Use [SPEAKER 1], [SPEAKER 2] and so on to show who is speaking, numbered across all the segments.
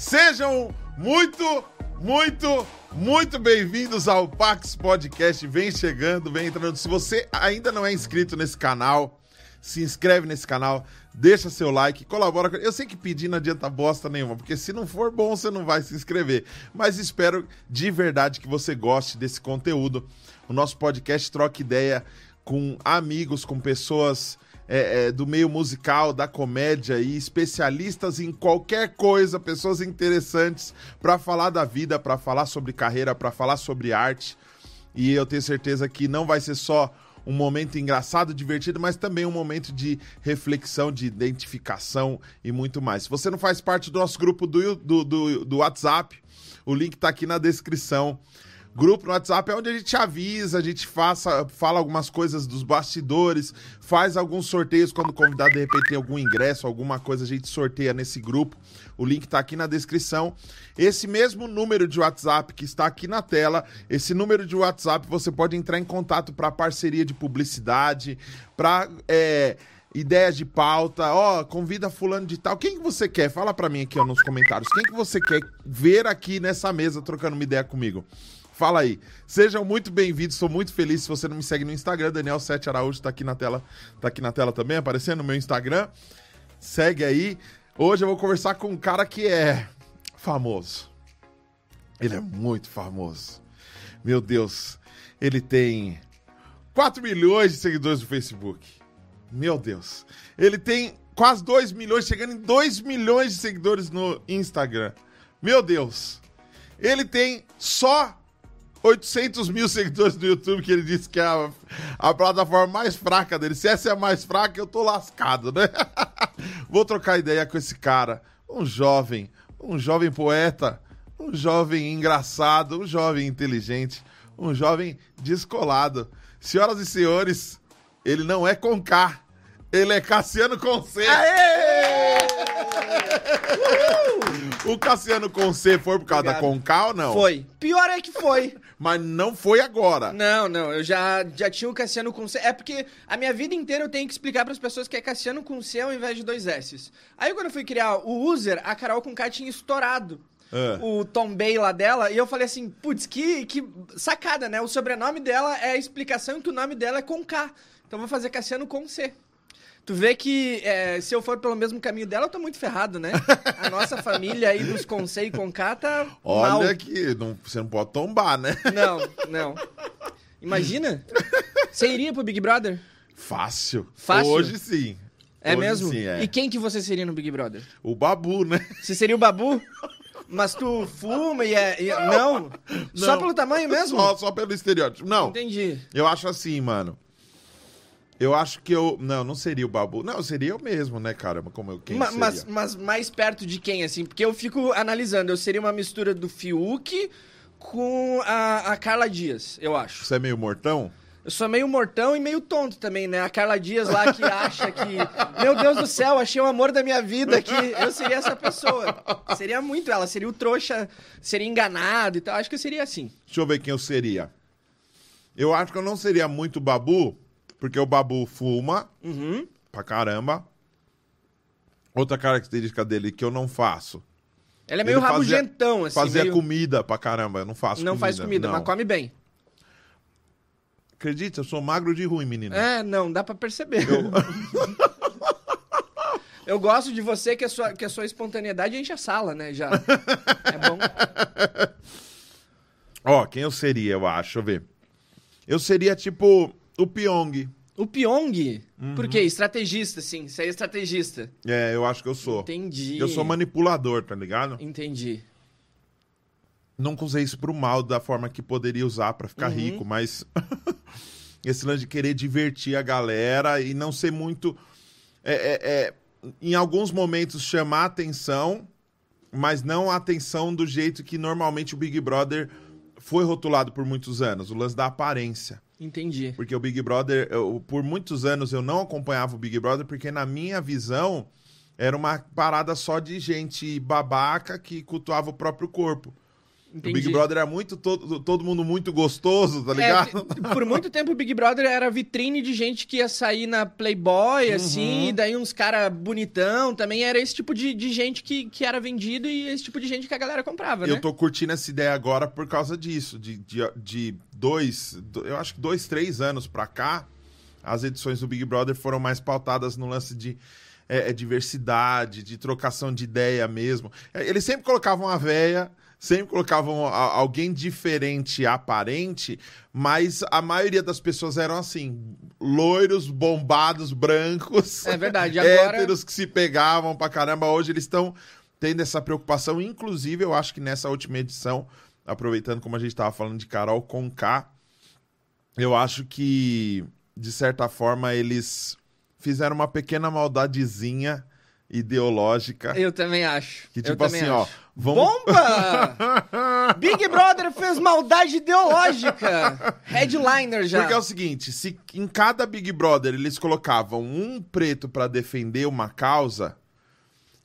[SPEAKER 1] Sejam muito, muito, muito bem-vindos ao Pax Podcast. Vem chegando, vem entrando. Se você ainda não é inscrito nesse canal, se inscreve nesse canal, deixa seu like, colabora. Eu sei que pedir não adianta bosta nenhuma, porque se não for bom, você não vai se inscrever. Mas espero de verdade que você goste desse conteúdo. O nosso podcast troca ideia com amigos, com pessoas é, é, do meio musical, da comédia e especialistas em qualquer coisa, pessoas interessantes para falar da vida, para falar sobre carreira, para falar sobre arte. E eu tenho certeza que não vai ser só um momento engraçado, divertido, mas também um momento de reflexão, de identificação e muito mais. Se você não faz parte do nosso grupo do, do, do, do WhatsApp, o link tá aqui na descrição. Grupo no WhatsApp é onde a gente avisa, a gente faça, fala algumas coisas dos bastidores, faz alguns sorteios quando o convidado de repente tem algum ingresso, alguma coisa, a gente sorteia nesse grupo. O link tá aqui na descrição. Esse mesmo número de WhatsApp que está aqui na tela, esse número de WhatsApp você pode entrar em contato para parceria de publicidade, para ideias de pauta, ó, convida fulano de tal. Quem que você quer? Fala para mim aqui ó, nos comentários. Quem que você quer ver aqui nessa mesa trocando uma ideia comigo? Fala aí. Sejam muito bem-vindos, sou muito feliz. Se você não me segue no Instagram, Daniel Sete Araújo tá aqui na tela, tá aqui na tela também, aparecendo no meu Instagram. Segue aí. Hoje eu vou conversar com um cara que é famoso. Ele é muito famoso. Meu Deus, ele tem 4 milhões de seguidores no Facebook. Meu Deus. Ele tem quase 2 milhões, chegando em 2 milhões de seguidores no Instagram. Meu Deus. Ele tem só 800 mil seguidores no YouTube, que ele disse que é a, a plataforma mais fraca dele. Se essa é a mais fraca, eu tô lascado, né? Vou trocar ideia com esse cara. Um jovem, um jovem poeta, um jovem engraçado, um jovem inteligente, um jovem descolado. Senhoras e senhores, ele não é com K, ele é Cassiano com C. O Cassiano com C foi por causa da
[SPEAKER 2] Obrigado.
[SPEAKER 1] com K ou não?
[SPEAKER 2] Foi. Pior é que foi.
[SPEAKER 1] Mas não foi agora.
[SPEAKER 2] Não, não, eu já, já tinha o Cassiano com C. É porque a minha vida inteira eu tenho que explicar para as pessoas que é Cassiano com C ao invés de dois S's. Aí quando eu fui criar o user, a Carol com K tinha estourado.
[SPEAKER 1] É.
[SPEAKER 2] O Tom Bay lá dela, e eu falei assim, putz, que, que sacada, né? O sobrenome dela é a explicação que o nome dela é com K. Então eu vou fazer Cassiano com C. Tu vê que é, se eu for pelo mesmo caminho dela, eu tô muito ferrado, né? A nossa família aí dos com C e com K tá
[SPEAKER 1] Olha
[SPEAKER 2] mal.
[SPEAKER 1] que não, você não pode tombar, né?
[SPEAKER 2] Não, não. Imagina? Você iria pro Big Brother?
[SPEAKER 1] Fácil.
[SPEAKER 2] Fácil?
[SPEAKER 1] Hoje sim.
[SPEAKER 2] É
[SPEAKER 1] Hoje
[SPEAKER 2] mesmo?
[SPEAKER 1] Sim, é.
[SPEAKER 2] E quem que você seria no Big Brother?
[SPEAKER 1] O Babu, né?
[SPEAKER 2] Você seria o Babu? Mas tu fuma e é. e- Não? Só
[SPEAKER 1] Não.
[SPEAKER 2] pelo tamanho mesmo?
[SPEAKER 1] Só, só pelo estereótipo. Não,
[SPEAKER 2] Entendi.
[SPEAKER 1] eu acho assim, mano. Eu acho que eu. Não, não seria o Babu. Não, seria eu mesmo, né, caramba? Como eu. Quem
[SPEAKER 2] Ma-
[SPEAKER 1] seria?
[SPEAKER 2] mas, mas mais perto de quem, assim? Porque eu fico analisando. Eu seria uma mistura do Fiuk com a, a Carla Dias, eu acho.
[SPEAKER 1] Você é meio mortão?
[SPEAKER 2] Eu sou meio mortão e meio tonto também, né? A Carla Dias lá que acha que, meu Deus do céu, achei o amor da minha vida aqui. Eu seria essa pessoa. Seria muito ela, seria o trouxa, seria enganado e tal. Acho que eu seria assim.
[SPEAKER 1] Deixa eu ver quem eu seria. Eu acho que eu não seria muito Babu, porque o Babu fuma
[SPEAKER 2] Uhum.
[SPEAKER 1] pra caramba. Outra característica dele que eu não faço.
[SPEAKER 2] Ele é meio
[SPEAKER 1] Ele fazia-
[SPEAKER 2] rabugentão, assim.
[SPEAKER 1] Fazia
[SPEAKER 2] meio...
[SPEAKER 1] comida pra caramba. Eu não faço
[SPEAKER 2] Não
[SPEAKER 1] comida.
[SPEAKER 2] faz comida,
[SPEAKER 1] não.
[SPEAKER 2] mas come bem.
[SPEAKER 1] Acredita, eu sou magro de ruim, menino.
[SPEAKER 2] É, não, dá pra perceber. Eu gosto de você que a sua, que a sua espontaneidade enche a sala, né? Já. É bom.
[SPEAKER 1] Ó, quem eu seria, eu acho, deixa eu ver. Eu seria tipo o Pyong.
[SPEAKER 2] O Pyong,
[SPEAKER 1] Uhum.
[SPEAKER 2] por quê? Estrategista, sim. Você é estrategista.
[SPEAKER 1] É, eu acho que eu sou.
[SPEAKER 2] Entendi.
[SPEAKER 1] Eu sou manipulador, tá ligado?
[SPEAKER 2] Entendi.
[SPEAKER 1] Nunca usei isso pro mal da forma que poderia usar pra ficar
[SPEAKER 2] Uhum.
[SPEAKER 1] rico, mas esse lance de querer divertir a galera e não ser muito. é, é, é, em alguns momentos chamar atenção, mas não a atenção do jeito que normalmente o Big Brother foi rotulado por muitos anos o lance da aparência.
[SPEAKER 2] Entendi.
[SPEAKER 1] Porque o Big Brother, eu- por muitos anos eu não acompanhava o Big Brother, porque na minha visão era uma parada só de gente babaca que cultuava o próprio corpo. O
[SPEAKER 2] Entendi.
[SPEAKER 1] Big Brother era muito, todo, todo mundo muito gostoso, tá
[SPEAKER 2] É,
[SPEAKER 1] ligado?
[SPEAKER 2] t- por muito tempo o Big Brother era vitrine de gente que ia sair na Playboy, assim,
[SPEAKER 1] Uhum.
[SPEAKER 2] e daí uns cara bonitão, também era esse tipo de, de gente que, que era vendido e esse tipo de gente que a galera comprava, né?
[SPEAKER 1] Eu tô curtindo essa ideia agora por causa disso. De, de, de dois, do- eu acho que dois, três anos pra cá, as edições do Big Brother foram mais pautadas no lance de é, é, diversidade, de trocação de ideia mesmo. É, Eles sempre colocavam a véia, sempre colocavam a- alguém diferente, aparente, mas a maioria das pessoas eram assim: loiros, bombados, brancos.
[SPEAKER 2] É verdade, agora-
[SPEAKER 1] héteros que se pegavam pra caramba. Hoje eles estão tendo essa preocupação. Inclusive, eu acho que nessa última edição, aproveitando como a gente estava falando de Carol com K, eu acho que, de certa forma, eles fizeram uma pequena maldadezinha ideológica.
[SPEAKER 2] Eu também acho.
[SPEAKER 1] Que tipo assim, ó,
[SPEAKER 2] acho.
[SPEAKER 1] vamos.
[SPEAKER 2] Bomba! Big Brother fez maldade ideológica. Headliner já.
[SPEAKER 1] Porque é o seguinte, se em cada Big Brother eles colocavam um preto pra defender uma causa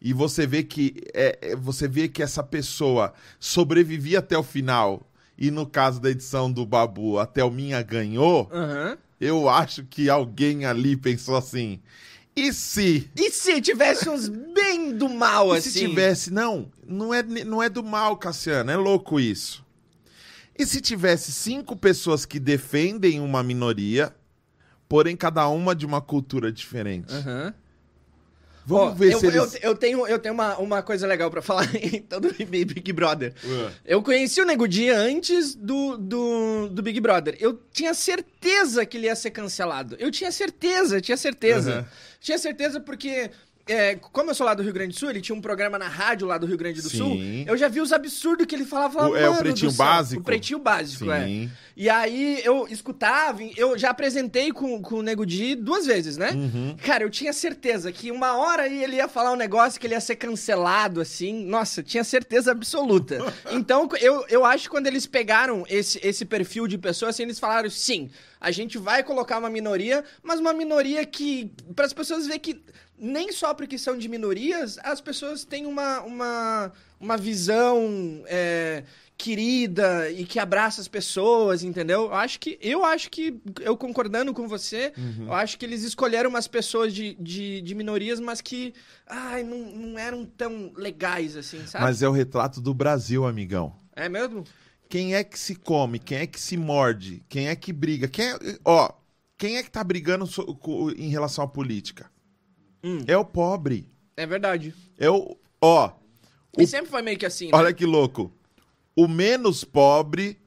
[SPEAKER 1] e você vê que é, é, você vê que essa pessoa sobrevivia até o final e no caso da edição do Babu até o Minha ganhou,
[SPEAKER 2] Aham.
[SPEAKER 1] eu acho que alguém ali pensou assim: e se
[SPEAKER 2] E se tivesse uns bem do mal, assim?
[SPEAKER 1] se tivesse, não, não é, não é do mal, Cassiano, é louco isso. E se tivesse cinco pessoas que defendem uma minoria, porém cada uma de uma cultura diferente?
[SPEAKER 2] Aham.
[SPEAKER 1] Vamos
[SPEAKER 2] Ó,
[SPEAKER 1] ver
[SPEAKER 2] eu,
[SPEAKER 1] se eles...
[SPEAKER 2] eu, eu tenho, eu tenho uma, uma coisa legal pra falar então do Big Brother.
[SPEAKER 1] Ué.
[SPEAKER 2] Eu conheci o Nego Dia antes do, do, do Big Brother. Eu tinha certeza que ele ia ser cancelado. Eu tinha certeza, tinha certeza. Tinha certeza porque, é, como eu sou lá do Rio Grande do Sul, ele tinha um programa na rádio lá do Rio Grande do
[SPEAKER 1] Sim.
[SPEAKER 2] Sul. Eu já vi os absurdos que ele falava.
[SPEAKER 1] O- é o
[SPEAKER 2] "Mano
[SPEAKER 1] Pretinho
[SPEAKER 2] do céu."
[SPEAKER 1] Básico?
[SPEAKER 2] O Pretinho Básico, é.
[SPEAKER 1] Sim.
[SPEAKER 2] E aí eu escutava, eu já apresentei com, com o Nego Di duas vezes, né?
[SPEAKER 1] Uhum.
[SPEAKER 2] Cara, eu tinha certeza que uma hora ele ia falar um negócio que ele ia ser cancelado, assim. Nossa, tinha certeza absoluta. Então, eu, eu acho que quando eles pegaram esse, esse perfil de pessoa, assim, eles falaram, sim, a gente vai colocar uma minoria, mas uma minoria que. para as pessoas ver que nem só porque são de minorias, as pessoas têm uma, uma, uma visão. é, querida e que abraça as pessoas, entendeu? Eu acho que, eu acho que, eu concordando com você,
[SPEAKER 1] Uhum.
[SPEAKER 2] eu acho que eles escolheram umas pessoas de, de, de minorias, mas que, ai, não, não eram tão legais assim, sabe?
[SPEAKER 1] Mas é o retrato do Brasil, amigão.
[SPEAKER 2] É mesmo?
[SPEAKER 1] Quem é que se come? Quem é que se morde? Quem é que briga? Quem é... Ó, quem é que tá brigando em relação à política?
[SPEAKER 2] Hum.
[SPEAKER 1] É o pobre.
[SPEAKER 2] É verdade.
[SPEAKER 1] É o... Ó,
[SPEAKER 2] E
[SPEAKER 1] O-
[SPEAKER 2] sempre foi meio que assim, né?
[SPEAKER 1] Olha que louco. O menos pobre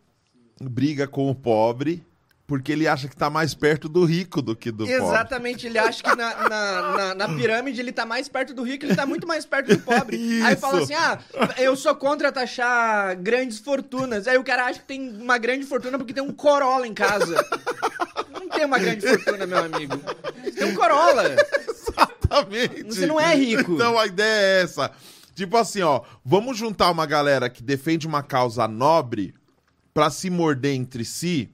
[SPEAKER 1] briga com o pobre porque ele acha que tá mais perto do rico do que do pobre.
[SPEAKER 2] Exatamente, ele acha que na, na, na- na pirâmide ele tá mais perto do rico, ele tá muito mais perto do pobre. Aí
[SPEAKER 1] Isso.
[SPEAKER 2] fala assim: ah, eu sou contra taxar grandes fortunas. Aí o cara acha que tem uma grande fortuna porque tem um Corolla em casa. Não tem uma grande fortuna, meu amigo. Tem um Corolla.
[SPEAKER 1] Exatamente.
[SPEAKER 2] Você não é rico.
[SPEAKER 1] Então a ideia é essa. Tipo assim, ó, vamos juntar uma galera que defende uma causa nobre pra se morder entre si,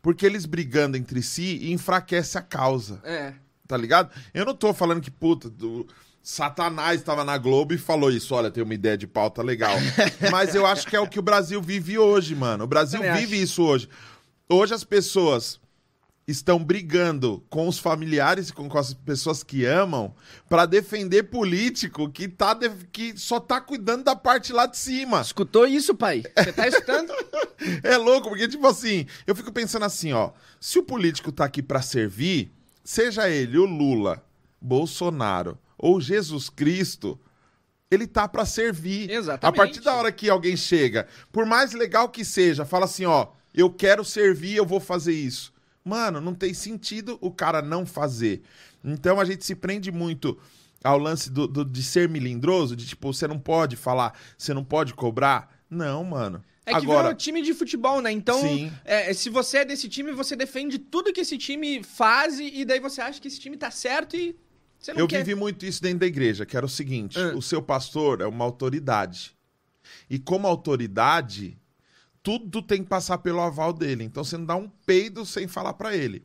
[SPEAKER 1] porque eles brigando entre si enfraquece a causa.
[SPEAKER 2] É.
[SPEAKER 1] tá ligado? Eu não tô falando que, puta, do... Satanás estava na Globo e falou isso. Olha, tem uma ideia de pauta legal. Mas eu acho que é o que o Brasil vive hoje, mano. O Brasil
[SPEAKER 2] Também
[SPEAKER 1] vive isso hoje. Hoje as pessoas estão brigando com os familiares e com, as pessoas que amam pra defender político que, tá de- que só tá cuidando da parte lá de cima.
[SPEAKER 2] Escutou isso, pai? Você tá escutando?
[SPEAKER 1] É louco, porque, tipo assim, eu fico pensando assim, ó. Se o político tá aqui pra servir, seja ele o Lula, Bolsonaro ou Jesus Cristo, ele tá pra servir.
[SPEAKER 2] Exatamente.
[SPEAKER 1] A partir da hora que alguém chega, por mais legal que seja, fala assim, ó, eu quero servir, eu vou fazer isso. Mano, não tem sentido o cara não fazer. Então a gente se prende muito ao lance do, do- de ser melindroso, de tipo, você não pode falar, você não pode cobrar. Não, mano.
[SPEAKER 2] É que
[SPEAKER 1] Agora,
[SPEAKER 2] virou time de futebol, né? Então,
[SPEAKER 1] Sim.
[SPEAKER 2] é, se você é desse time, você defende tudo que esse time faz e, e daí você acha que esse time tá certo e você não
[SPEAKER 1] Eu
[SPEAKER 2] quer.
[SPEAKER 1] vivi muito isso dentro da igreja, que era o seguinte:
[SPEAKER 2] Ah.
[SPEAKER 1] o seu pastor é uma autoridade. E como autoridade, tudo tem que passar pelo aval dele. Então você não dá um peido sem falar pra ele.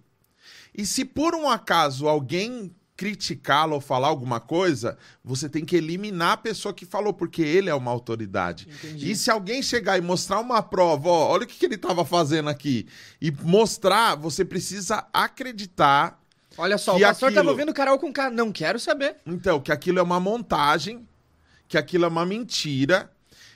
[SPEAKER 1] E se por um acaso alguém criticá-lo ou falar alguma coisa, você tem que eliminar a pessoa que falou, porque ele é uma autoridade.
[SPEAKER 2] Entendi.
[SPEAKER 1] E se alguém chegar e mostrar uma prova, ó, olha o que, que ele estava fazendo aqui, e mostrar, você precisa acreditar,
[SPEAKER 2] Olha só, o pastor
[SPEAKER 1] aquilo-
[SPEAKER 2] tava ouvindo Carol com K. Não quero saber.
[SPEAKER 1] então, que aquilo é uma montagem, que aquilo é uma mentira.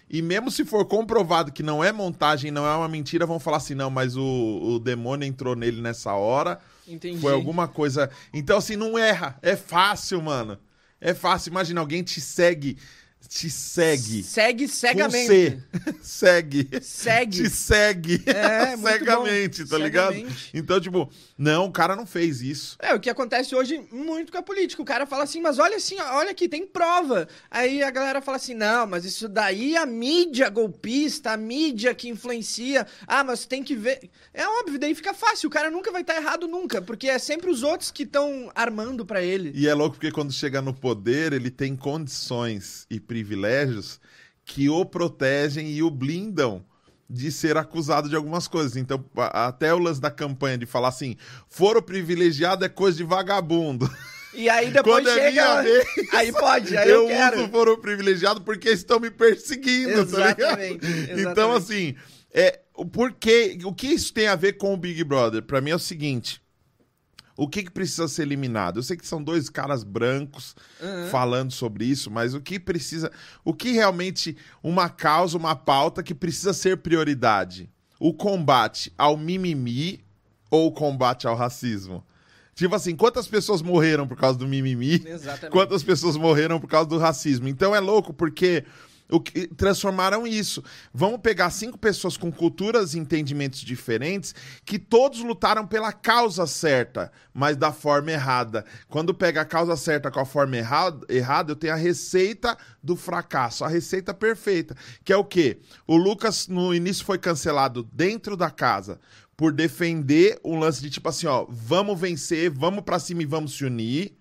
[SPEAKER 1] E mesmo se for comprovado que não é montagem, não é uma mentira, vão falar assim: não, mas o, o demônio entrou nele nessa hora.
[SPEAKER 2] Entendi.
[SPEAKER 1] Foi alguma coisa. Então, assim, não erra. É fácil, mano. É fácil. Imagina, alguém te segue. Te segue.
[SPEAKER 2] Segue cegamente.
[SPEAKER 1] Segue.
[SPEAKER 2] Segue.
[SPEAKER 1] Te segue.
[SPEAKER 2] É,
[SPEAKER 1] Cegamente, tá ligado?
[SPEAKER 2] Cegamente.
[SPEAKER 1] Então, tipo, não, o cara não fez isso.
[SPEAKER 2] É, o que acontece hoje muito com a política. O cara fala assim, mas olha assim, olha aqui, tem prova. Aí a galera fala assim, não, mas isso daí é a mídia golpista, a mídia que influencia. Ah, mas tem que ver. É óbvio, daí fica fácil. O cara nunca vai estar errado nunca, porque é sempre os outros que estão armando pra ele.
[SPEAKER 1] E é louco porque quando chega no poder, ele tem condições e privilégios que o protegem e o blindam de ser acusado de algumas coisas. Então, até o lance da campanha de falar assim, foro privilegiado é coisa de vagabundo.
[SPEAKER 2] E aí depois
[SPEAKER 1] Quando é
[SPEAKER 2] chega.
[SPEAKER 1] minha vez,
[SPEAKER 2] Aí pode, aí eu,
[SPEAKER 1] eu
[SPEAKER 2] quero.
[SPEAKER 1] uso foro privilegiado porque estão me perseguindo, tá?
[SPEAKER 2] Exatamente,
[SPEAKER 1] Então,
[SPEAKER 2] exatamente.
[SPEAKER 1] assim, é, o porquê, o que isso tem a ver com o Big Brother? Pra mim é o seguinte, o que, que precisa ser eliminado? Eu sei que são dois caras brancos
[SPEAKER 2] Uhum.
[SPEAKER 1] falando sobre isso, mas o que precisa, o que realmente uma causa, uma pauta que precisa ser prioridade? O combate ao mimimi ou o combate ao racismo? Tipo assim, quantas pessoas morreram por causa do mimimi?
[SPEAKER 2] Exatamente.
[SPEAKER 1] Quantas pessoas morreram por causa do racismo? Então é louco porque o que transformaram isso. Vamos pegar cinco pessoas com culturas e entendimentos diferentes que todos lutaram pela causa certa, mas da forma errada. Quando pega a causa certa com a forma errada, errada eu tenho a receita do fracasso, a receita perfeita, que é o quê? O Lucas no início foi cancelado dentro da casa por defender um lance de tipo assim, ó, vamos vencer, vamos pra cima e vamos se unir.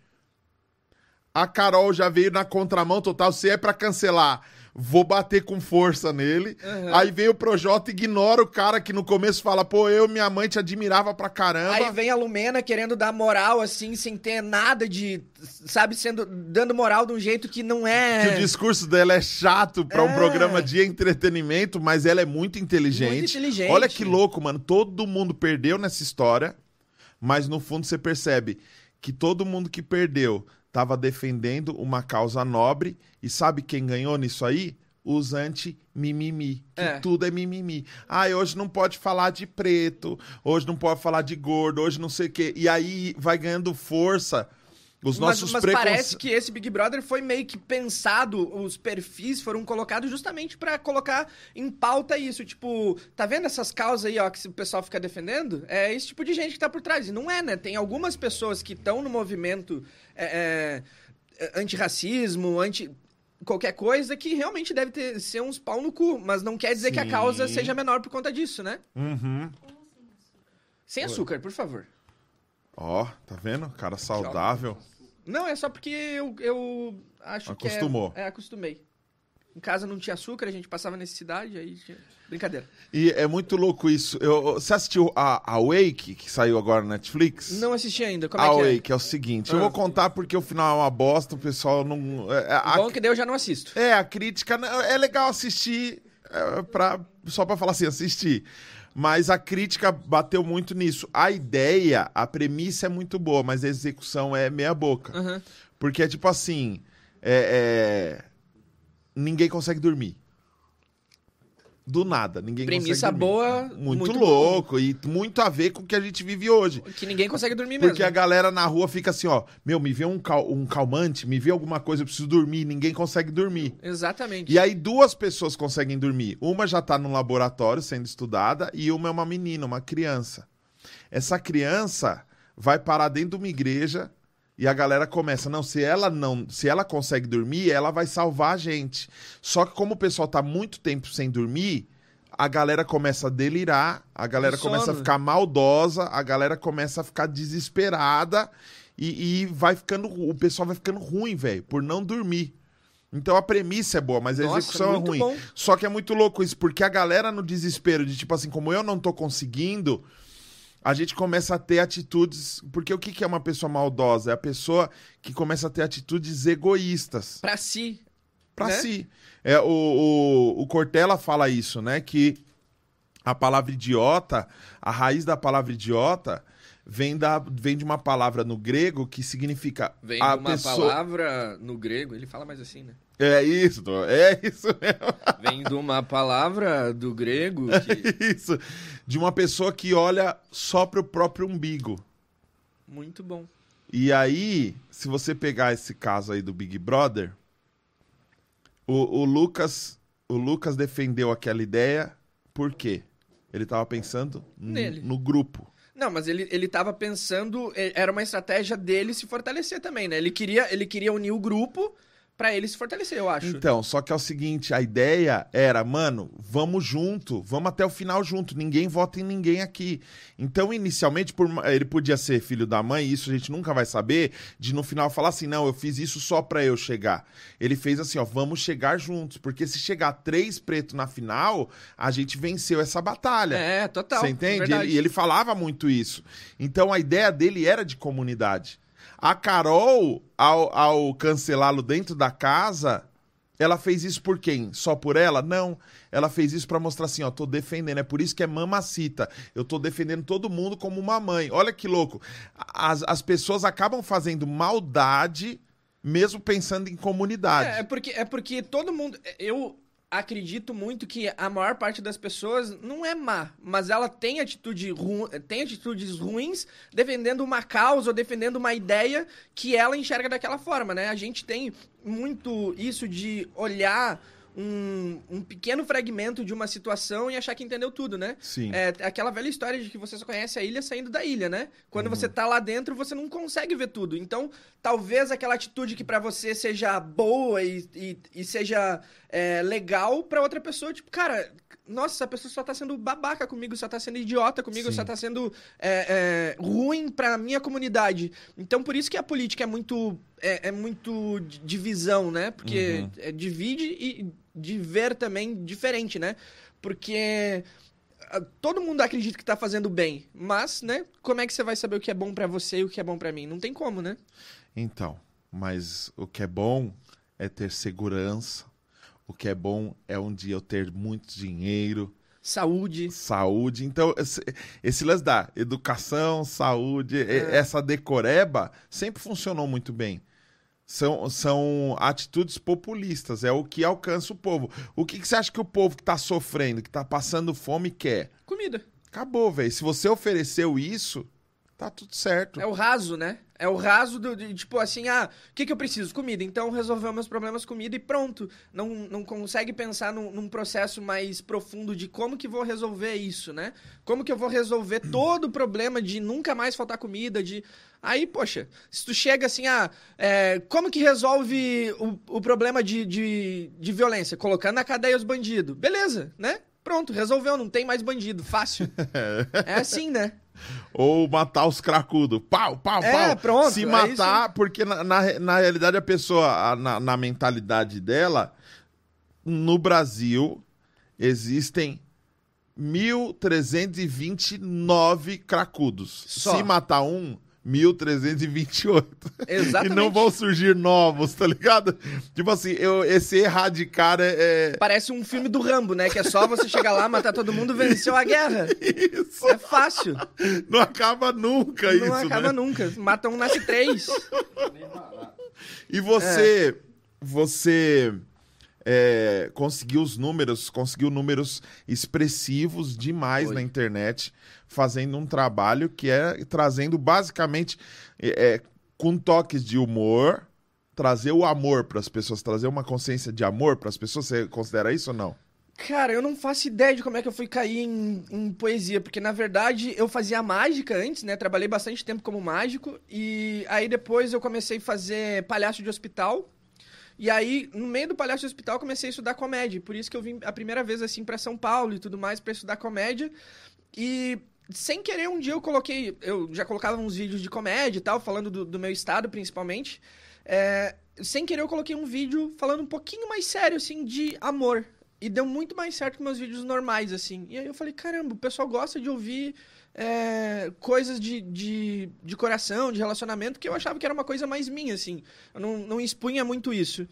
[SPEAKER 1] A Carol já veio na contramão total. Se é pra cancelar, vou bater com força nele.
[SPEAKER 2] Uhum.
[SPEAKER 1] Aí vem o Projota, ignora o cara que no começo fala, pô, eu, minha mãe te admirava pra caramba.
[SPEAKER 2] Aí vem a Lumena querendo dar moral, assim, sem ter nada de. Sabe, sendo. dando moral de um jeito que não é.
[SPEAKER 1] Que o discurso dela é chato pra um
[SPEAKER 2] É.
[SPEAKER 1] programa de entretenimento, mas ela é muito inteligente.
[SPEAKER 2] Muito inteligente.
[SPEAKER 1] Olha que louco, mano. Todo mundo perdeu nessa história, mas no fundo você percebe que todo mundo que perdeu tava defendendo uma causa nobre e sabe quem ganhou nisso aí? Os anti-mimimi. Que
[SPEAKER 2] É.
[SPEAKER 1] tudo é mimimi. Ah, hoje não pode falar de preto, hoje não pode falar de gordo, hoje não sei o quê. E aí vai ganhando força. Os
[SPEAKER 2] Mas,
[SPEAKER 1] nossos
[SPEAKER 2] mas
[SPEAKER 1] preconce-
[SPEAKER 2] parece que esse Big Brother foi meio que pensado, os perfis foram colocados justamente pra colocar em pauta isso. Tipo, tá vendo essas causas aí, ó, que o pessoal fica defendendo? É esse tipo de gente que tá por trás. E não é, né? Tem algumas pessoas que estão no movimento é, é, antirracismo, anti. Qualquer coisa que realmente deve ter, ser uns pau no cu, mas não quer dizer que a
[SPEAKER 1] Sim.
[SPEAKER 2] causa seja menor por conta disso, né?
[SPEAKER 1] Uhum.
[SPEAKER 2] Sem açúcar, por favor.
[SPEAKER 1] Ó, tá vendo? Cara saudável.
[SPEAKER 2] Não, é só porque eu, eu acho
[SPEAKER 1] Acostumou.
[SPEAKER 2] que é... É, acostumei. Em casa não tinha açúcar, a gente passava necessidade, aí tinha... Brincadeira.
[SPEAKER 1] E é muito louco isso. Eu, você assistiu a, a Wake, que saiu agora na Netflix?
[SPEAKER 2] Não assisti ainda, como
[SPEAKER 1] a
[SPEAKER 2] é que é?
[SPEAKER 1] Wake é o seguinte, eu
[SPEAKER 2] Ah.
[SPEAKER 1] vou contar porque o final é uma bosta, o pessoal não... É, a,
[SPEAKER 2] Bom que daí eu já não assisto.
[SPEAKER 1] é, a crítica... não- É legal assistir, é, pra, só pra falar assim, assistir. Mas a crítica bateu muito nisso. A ideia, a premissa é muito boa, mas a execução é meia boca.
[SPEAKER 2] Aham.
[SPEAKER 1] Porque é tipo assim: é, é, ninguém consegue dormir. Do nada, ninguém
[SPEAKER 2] Premissa boa,
[SPEAKER 1] Muito,
[SPEAKER 2] muito
[SPEAKER 1] louco e muito a ver com o que a gente vive hoje.
[SPEAKER 2] Que ninguém consegue dormir mesmo.
[SPEAKER 1] Porque a galera na rua fica assim, ó, meu, me vê um, cal- um calmante, me vê alguma coisa, eu preciso dormir, ninguém consegue dormir.
[SPEAKER 2] Exatamente.
[SPEAKER 1] E aí duas pessoas conseguem dormir. Uma já tá no laboratório sendo estudada e uma é uma menina, uma criança. Essa criança vai parar dentro de uma igreja e a galera começa, não, se ela não, se ela consegue dormir, ela vai salvar a gente. Só que como o pessoal tá muito tempo sem dormir, a galera começa a delirar, a galera começa a ficar maldosa, a galera começa a ficar desesperada e, e vai ficando, o pessoal vai ficando ruim, velho, por não dormir. Então a premissa é boa, mas a
[SPEAKER 2] Nossa,
[SPEAKER 1] execução é ruim.
[SPEAKER 2] bom.
[SPEAKER 1] Só que é muito louco isso, porque a galera no desespero de tipo assim, como eu não tô conseguindo, a gente começa a ter atitudes. Porque o que, que é uma pessoa maldosa? É a pessoa que começa a ter atitudes egoístas
[SPEAKER 2] Pra si.
[SPEAKER 1] pra
[SPEAKER 2] Né?
[SPEAKER 1] si. É, o, o, o Cortella fala isso, né? Que a palavra idiota, a raiz da palavra idiota vem, da, vem de uma palavra no grego que significa
[SPEAKER 2] Vem
[SPEAKER 1] a
[SPEAKER 2] de uma
[SPEAKER 1] pessoa.
[SPEAKER 2] palavra no grego, ele fala mais assim, né?
[SPEAKER 1] É isso, é isso mesmo.
[SPEAKER 2] Vem de uma palavra do grego que.
[SPEAKER 1] Isso. De uma pessoa que olha só pro próprio umbigo.
[SPEAKER 2] Muito bom.
[SPEAKER 1] E aí, se você pegar esse caso aí do Big Brother, o, o Lucas, o Lucas defendeu aquela ideia por quê? Ele tava pensando
[SPEAKER 2] Nele.
[SPEAKER 1] no grupo.
[SPEAKER 2] Não, mas ele, ele tava pensando. eh, Era uma estratégia dele se fortalecer também, né? Ele queria, ele queria unir o grupo pra ele se fortalecer, eu acho.
[SPEAKER 1] Então, só que é o seguinte, a ideia era, mano, vamos junto, vamos até o final junto, ninguém vota em ninguém aqui. Então, inicialmente, por ele podia ser filho da mãe, isso a gente nunca vai saber, de no final falar assim, não, eu fiz isso só pra eu chegar. Ele fez assim, ó, vamos chegar juntos, porque se chegar três pretos na final, a gente venceu essa batalha.
[SPEAKER 2] É, total.
[SPEAKER 1] Você entende? Ele- E ele falava muito isso. Então a ideia dele era de comunidade. A Carol, ao, ao cancelá-lo dentro da casa, ela fez isso por quem? Só por ela? Não. Ela fez isso pra mostrar assim, ó, tô defendendo. É por isso que é mamacita. Eu tô defendendo todo mundo como uma mãe. Olha que louco. As, as pessoas acabam fazendo maldade mesmo pensando em comunidade.
[SPEAKER 2] É, é porque, é porque todo mundo. Eu acredito muito que a maior parte das pessoas não é má, mas ela tem, atitude ru... tem atitudes ruins defendendo uma causa ou defendendo uma ideia que ela enxerga daquela forma, né? A gente tem muito isso de olhar um, um pequeno fragmento de uma situação e achar que entendeu tudo, né?
[SPEAKER 1] Sim.
[SPEAKER 2] É aquela velha história de que você só conhece a ilha saindo da ilha, né? Quando
[SPEAKER 1] Uhum.
[SPEAKER 2] você tá lá dentro, você não consegue ver tudo. Então, talvez aquela atitude que pra você seja boa e, e, e seja é, legal pra outra pessoa, tipo, cara, nossa, essa pessoa só tá sendo babaca comigo, só tá sendo idiota comigo,
[SPEAKER 1] Sim.
[SPEAKER 2] só tá sendo é, é, ruim pra minha comunidade. Então, por isso que a política é muito, é, é muito di- divisão, né? Porque
[SPEAKER 1] Uhum.
[SPEAKER 2] é, divide e de ver também diferente, né? Porque ah, todo mundo acredita que tá fazendo bem, mas, né, como é que você vai saber o que é bom pra você e o que é bom pra mim? Não tem como, né?
[SPEAKER 1] Então, mas o que é bom é ter segurança. O que é bom é um dia eu ter muito dinheiro,
[SPEAKER 2] Saúde.
[SPEAKER 1] saúde. Então, esse, esse lance da educação, saúde, e- essa decoreba sempre funcionou muito bem. São, são atitudes populistas, é o que alcança o povo. O que, que você acha que o povo que tá sofrendo, que tá passando fome, quer?
[SPEAKER 2] Comida.
[SPEAKER 1] Acabou, velho. Se você ofereceu isso, tá tudo certo.
[SPEAKER 2] É o raso, né? É o raso do, de, tipo assim, ah, o que, que eu preciso? Comida. Então resolveu meus problemas comida e pronto. Não, não consegue pensar num, num processo mais profundo de como que vou resolver isso, né? Como que eu vou resolver todo o problema de nunca mais faltar comida, de... Aí, poxa, se tu chega assim, ah, é, como que resolve o, o problema de, de, de violência? Colocando na cadeia os bandidos. Beleza, né? Pronto, resolveu, não tem mais bandido, fácil. é assim, né?
[SPEAKER 1] Ou matar os cracudos. Pau, pau,
[SPEAKER 2] É,
[SPEAKER 1] pau.
[SPEAKER 2] pronto,
[SPEAKER 1] Se
[SPEAKER 2] é
[SPEAKER 1] matar, porque na, na, na realidade a pessoa, a- na, na mentalidade dela, no Brasil, existem 1.329 cracudos.
[SPEAKER 2] Só.
[SPEAKER 1] Se matar um, 1.328.
[SPEAKER 2] Exatamente.
[SPEAKER 1] E não vão surgir novos, tá ligado? Tipo assim, eu, esse erradicar é, é
[SPEAKER 2] Parece um filme do Rambo, né? Que é só você chegar lá, matar todo mundo, venceu a guerra.
[SPEAKER 1] isso.
[SPEAKER 2] É fácil.
[SPEAKER 1] Não acaba nunca isso,
[SPEAKER 2] não acaba
[SPEAKER 1] né?
[SPEAKER 2] nunca. Mata um, nasce três.
[SPEAKER 1] E você, você é, conseguiu os números, conseguiu números expressivos demais
[SPEAKER 2] Foi.
[SPEAKER 1] na internet, fazendo um trabalho que é trazendo basicamente é, é, com toques de humor, trazer o amor para as pessoas, trazer uma consciência de amor para as pessoas. Você considera isso ou não?
[SPEAKER 2] Cara, eu não faço ideia de como é que eu fui cair em, em poesia, porque na verdade eu fazia mágica antes, né? Trabalhei bastante tempo como mágico, e aí depois eu comecei a fazer palhaço de hospital. E aí, no meio do palhaço hospital, comecei a estudar comédia. Por isso que eu vim a primeira vez assim pra São Paulo e tudo mais pra estudar comédia. E sem querer, um dia eu coloquei. Eu já colocava uns vídeos de comédia e tal, falando do, do meu estado principalmente. É, sem querer, eu coloquei um vídeo falando um pouquinho mais sério, assim, de amor. E deu muito mais certo que meus vídeos normais, assim. E aí eu falei, caramba, o pessoal gosta de ouvir é, coisas de, de, de coração, de relacionamento, que eu achava que era uma coisa mais minha, assim. Eu não, não expunha muito isso.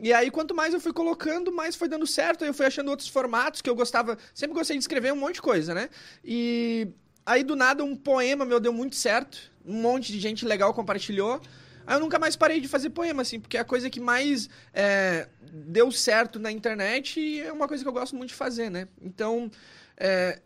[SPEAKER 2] E aí, quanto mais eu fui colocando, mais foi dando certo. Aí eu fui achando outros formatos que eu gostava. Sempre gostei de escrever um monte de coisa, né? E aí, do nada, um poema meu deu muito certo. Um monte de gente legal compartilhou. Aí eu nunca mais parei de fazer poema, assim, porque é a coisa que mais é, deu certo na internet e é uma coisa que eu gosto muito de fazer, né? Então, é,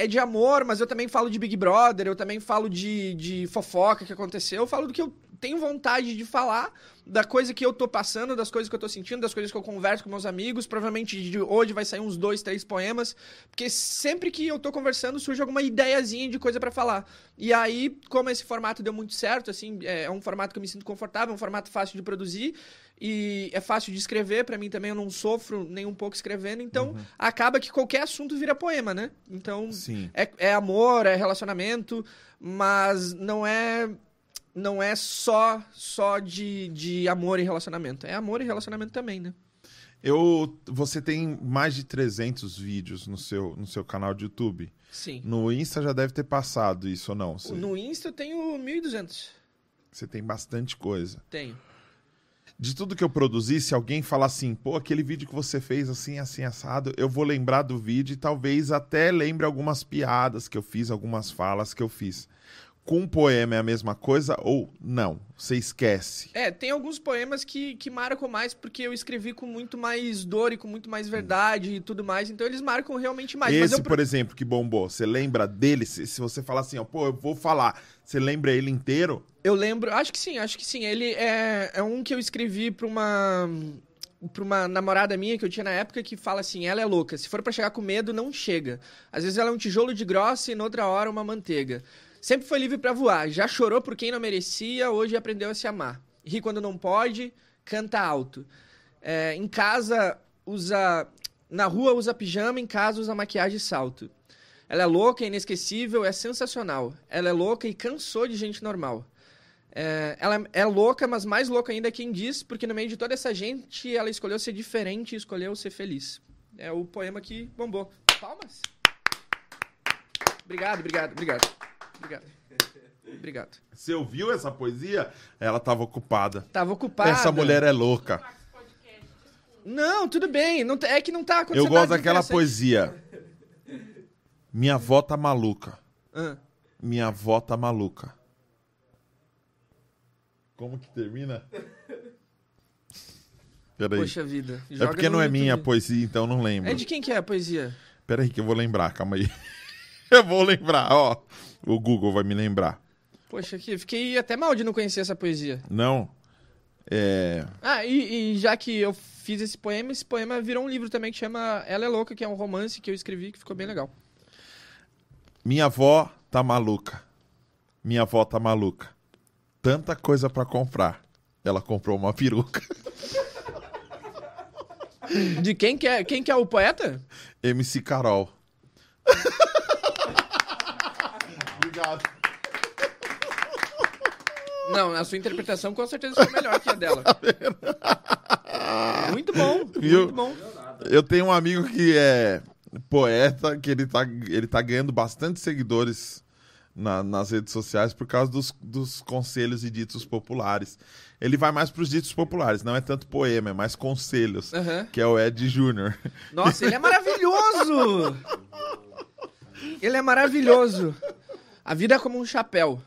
[SPEAKER 2] é de amor, mas eu também falo de Big Brother, eu também falo de, de fofoca que aconteceu, eu falo do que eu tenho vontade de falar, da coisa que eu tô passando, das coisas que eu tô sentindo, das coisas que eu converso com meus amigos. Provavelmente de hoje vai sair uns dois, três poemas, porque sempre que eu tô conversando surge alguma ideiazinha de coisa para falar. E aí, como esse formato deu muito certo, assim, é um formato que eu me sinto confortável, é um formato fácil de produzir e é fácil de escrever, para mim também eu não sofro nem um pouco escrevendo, então uhum. acaba que qualquer assunto vira poema, né? Então, é, é amor, é relacionamento, mas não é não é só só de, de amor e relacionamento. É amor e relacionamento também, né?
[SPEAKER 1] Eu, você tem mais de 300 vídeos no seu, no seu canal de YouTube.
[SPEAKER 2] Sim.
[SPEAKER 1] No Insta já deve ter passado isso ou não?
[SPEAKER 2] Você... No Insta eu tenho 1.200.
[SPEAKER 1] Você tem bastante coisa.
[SPEAKER 2] Tenho.
[SPEAKER 1] De tudo que eu produzi, se alguém falar assim, pô, aquele vídeo que você fez assim, assim, assado, eu vou lembrar do vídeo e talvez até lembre algumas piadas que eu fiz, algumas falas que eu fiz com um poema é a mesma coisa ou não? Você esquece?
[SPEAKER 2] É, tem alguns poemas que, que marcam mais porque eu escrevi com muito mais dor e com muito mais verdade e tudo mais, então eles marcam realmente mais.
[SPEAKER 1] Esse,
[SPEAKER 2] eu...
[SPEAKER 1] por exemplo, que bombou, você lembra dele? Se, se você falar assim, ó, pô, eu vou falar, você lembra ele inteiro?
[SPEAKER 2] Eu lembro, acho que sim, acho que sim. Ele é, é um que eu escrevi pra uma pra uma namorada minha que eu tinha na época que fala assim: ela é louca. Se for para chegar com medo, não chega. Às vezes ela é um tijolo de grossa e noutra hora uma manteiga. Sempre foi livre para voar. Já chorou por quem não merecia, hoje aprendeu a se amar. Ri quando não pode, canta alto. É, em casa usa. Na rua usa pijama, em casa usa maquiagem e salto. Ela é louca, é inesquecível, é sensacional. Ela é louca e cansou de gente normal. É, ela é louca, mas mais louca ainda é quem diz, porque no meio de toda essa gente, ela escolheu ser diferente e escolheu ser feliz. É o poema que bombou. Palmas? Obrigado, obrigado, obrigado. Obrigado. Obrigado.
[SPEAKER 1] Você ouviu essa poesia? Ela estava ocupada.
[SPEAKER 2] Tava ocupada.
[SPEAKER 1] Essa mulher é louca.
[SPEAKER 2] Não, tudo bem. Não, é que não tá acontecendo
[SPEAKER 1] Eu gosto daquela poesia. Minha avó tá maluca.
[SPEAKER 2] Ah.
[SPEAKER 1] Minha avó tá maluca. Como que termina? Peraí.
[SPEAKER 2] Poxa vida.
[SPEAKER 1] é porque não é minha a poesia, então não lembro.
[SPEAKER 2] É de quem que é a poesia?
[SPEAKER 1] Peraí que eu vou lembrar, calma aí. eu vou lembrar, ó. O Google vai me lembrar.
[SPEAKER 2] Poxa, aqui, fiquei até mal de não conhecer essa poesia.
[SPEAKER 1] Não. É...
[SPEAKER 2] Ah, e, e, já que eu fiz esse poema, esse poema virou um livro também que chama Ela é Louca, que é um romance que eu escrevi que ficou bem legal.
[SPEAKER 1] Minha avó tá maluca. Minha avó tá maluca. Tanta coisa para comprar. Ela comprou uma peruca.
[SPEAKER 2] De quem que é, quem que é o poeta?
[SPEAKER 1] MC Carol.
[SPEAKER 2] Não, a sua interpretação com certeza foi melhor que a dela. muito bom, Viu? muito bom.
[SPEAKER 1] Eu tenho um amigo que é poeta, que ele tá, ele tá ganhando bastante seguidores na, nas redes sociais por causa dos, dos conselhos e ditos populares. Ele vai mais para os ditos populares, não é tanto poema, é mais conselhos,
[SPEAKER 2] uhum.
[SPEAKER 1] que é o Ed Júnior.
[SPEAKER 2] Nossa, ele é maravilhoso! ele é maravilhoso. A vida é como um chapéu.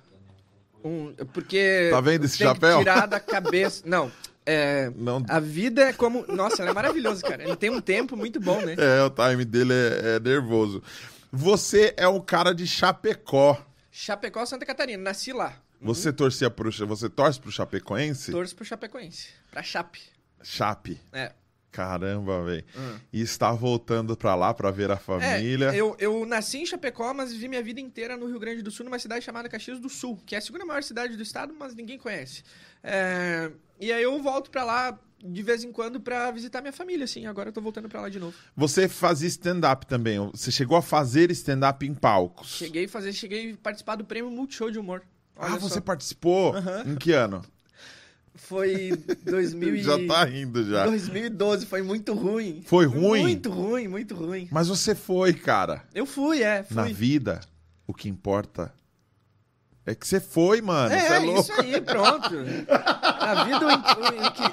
[SPEAKER 2] Um, porque.
[SPEAKER 1] Tá vendo esse
[SPEAKER 2] tem
[SPEAKER 1] chapéu?
[SPEAKER 2] Que tirar da cabeça. Não. É,
[SPEAKER 1] não.
[SPEAKER 2] A vida é como. Nossa, ele é maravilhoso, cara. Ele tem um tempo muito bom, né?
[SPEAKER 1] É, o time dele é, é nervoso. Você é um cara de Chapecó.
[SPEAKER 2] Chapecó, Santa Catarina. Nasci lá.
[SPEAKER 1] Você uhum. torcia pro. Você torce pro Chapecoense?
[SPEAKER 2] Torço pro Chapecoense. Pra Chape.
[SPEAKER 1] Chape.
[SPEAKER 2] É.
[SPEAKER 1] Caramba, velho. Uhum. E está voltando para lá para ver a família.
[SPEAKER 2] É, eu, eu nasci em Chapecó, mas vivi minha vida inteira no Rio Grande do Sul, numa cidade chamada Caxias do Sul, que é a segunda maior cidade do estado, mas ninguém conhece. É, e aí eu volto para lá de vez em quando para visitar minha família, assim. Agora eu tô voltando para lá de novo.
[SPEAKER 1] Você fazia stand-up também? Você chegou a fazer stand-up em palcos?
[SPEAKER 2] Cheguei a fazer, cheguei a participar do prêmio Multishow de Humor.
[SPEAKER 1] Olha ah, você participou?
[SPEAKER 2] Uhum.
[SPEAKER 1] Em que ano?
[SPEAKER 2] Foi 2000
[SPEAKER 1] Já tá rindo já.
[SPEAKER 2] 2012, foi muito ruim.
[SPEAKER 1] Foi ruim?
[SPEAKER 2] Muito ruim, muito ruim.
[SPEAKER 1] Mas você foi, cara.
[SPEAKER 2] Eu fui, é. Fui.
[SPEAKER 1] Na vida, o que importa é que você foi, mano.
[SPEAKER 2] É,
[SPEAKER 1] é louco.
[SPEAKER 2] isso aí, pronto. A vida,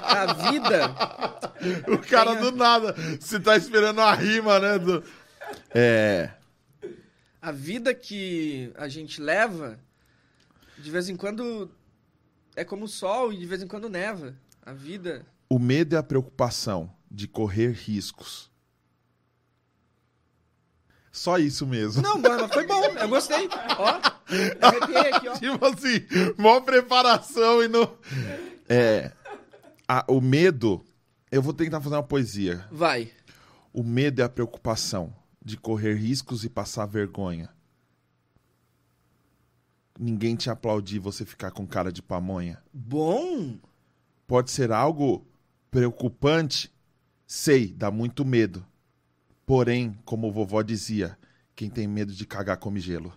[SPEAKER 2] a vida,
[SPEAKER 1] O cara do nada. Você tá esperando a rima, né? do- É.
[SPEAKER 2] a vida que a gente leva, de vez em quando é como o sol e de vez em quando neva. A vida.
[SPEAKER 1] O medo é a preocupação de correr riscos. Só isso mesmo.
[SPEAKER 2] Não, mano, foi bom, eu gostei. Ó, arrepiei aqui, ó.
[SPEAKER 1] Tipo assim, maior preparação e não. É. a- o medo. Eu vou tentar fazer uma poesia.
[SPEAKER 2] Vai.
[SPEAKER 1] O medo é a preocupação de correr riscos e passar vergonha. Ninguém te aplaudir você ficar com cara de pamonha.
[SPEAKER 2] Bom.
[SPEAKER 1] Pode ser algo preocupante, sei, dá muito medo. Porém, como o vovó dizia, quem tem medo de cagar come gelo.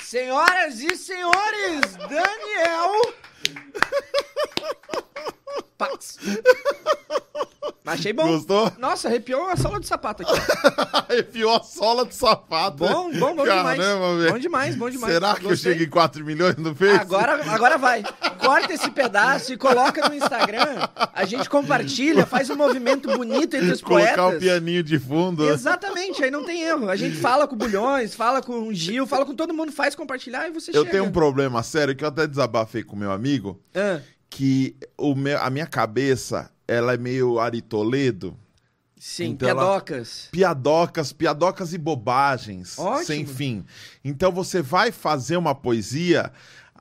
[SPEAKER 2] Senhoras e senhores, Daniel. Pax. Achei bom.
[SPEAKER 1] Gostou?
[SPEAKER 2] Nossa, arrepiou a sola do sapato aqui.
[SPEAKER 1] Arrepiou a sola do sapato.
[SPEAKER 2] Bom, bom, bom demais.
[SPEAKER 1] Caramba, velho.
[SPEAKER 2] Bom demais, bom demais.
[SPEAKER 1] Será que eu
[SPEAKER 2] Gostei.
[SPEAKER 1] chego em 4 milhões no Face?
[SPEAKER 2] Agora, agora vai. Corta esse pedaço e coloca no Instagram. A gente compartilha, faz um movimento bonito entre os
[SPEAKER 1] Colocar
[SPEAKER 2] poetas.
[SPEAKER 1] o pianinho de fundo.
[SPEAKER 2] Exatamente, aí não tem erro. A gente fala com o Bulhões, fala com o Gil, fala com todo mundo, faz compartilhar e você
[SPEAKER 1] Eu
[SPEAKER 2] chega.
[SPEAKER 1] tenho um problema sério que eu até desabafei com meu amigo,
[SPEAKER 2] Ah,
[SPEAKER 1] que o meu, a minha cabeça, ela é meio Ari Toledo.
[SPEAKER 2] sim,
[SPEAKER 1] Então ela-
[SPEAKER 2] piadocas.
[SPEAKER 1] Piadocas, piadocas e bobagens,
[SPEAKER 2] Ótimo.
[SPEAKER 1] sem fim. Então você vai fazer uma poesia,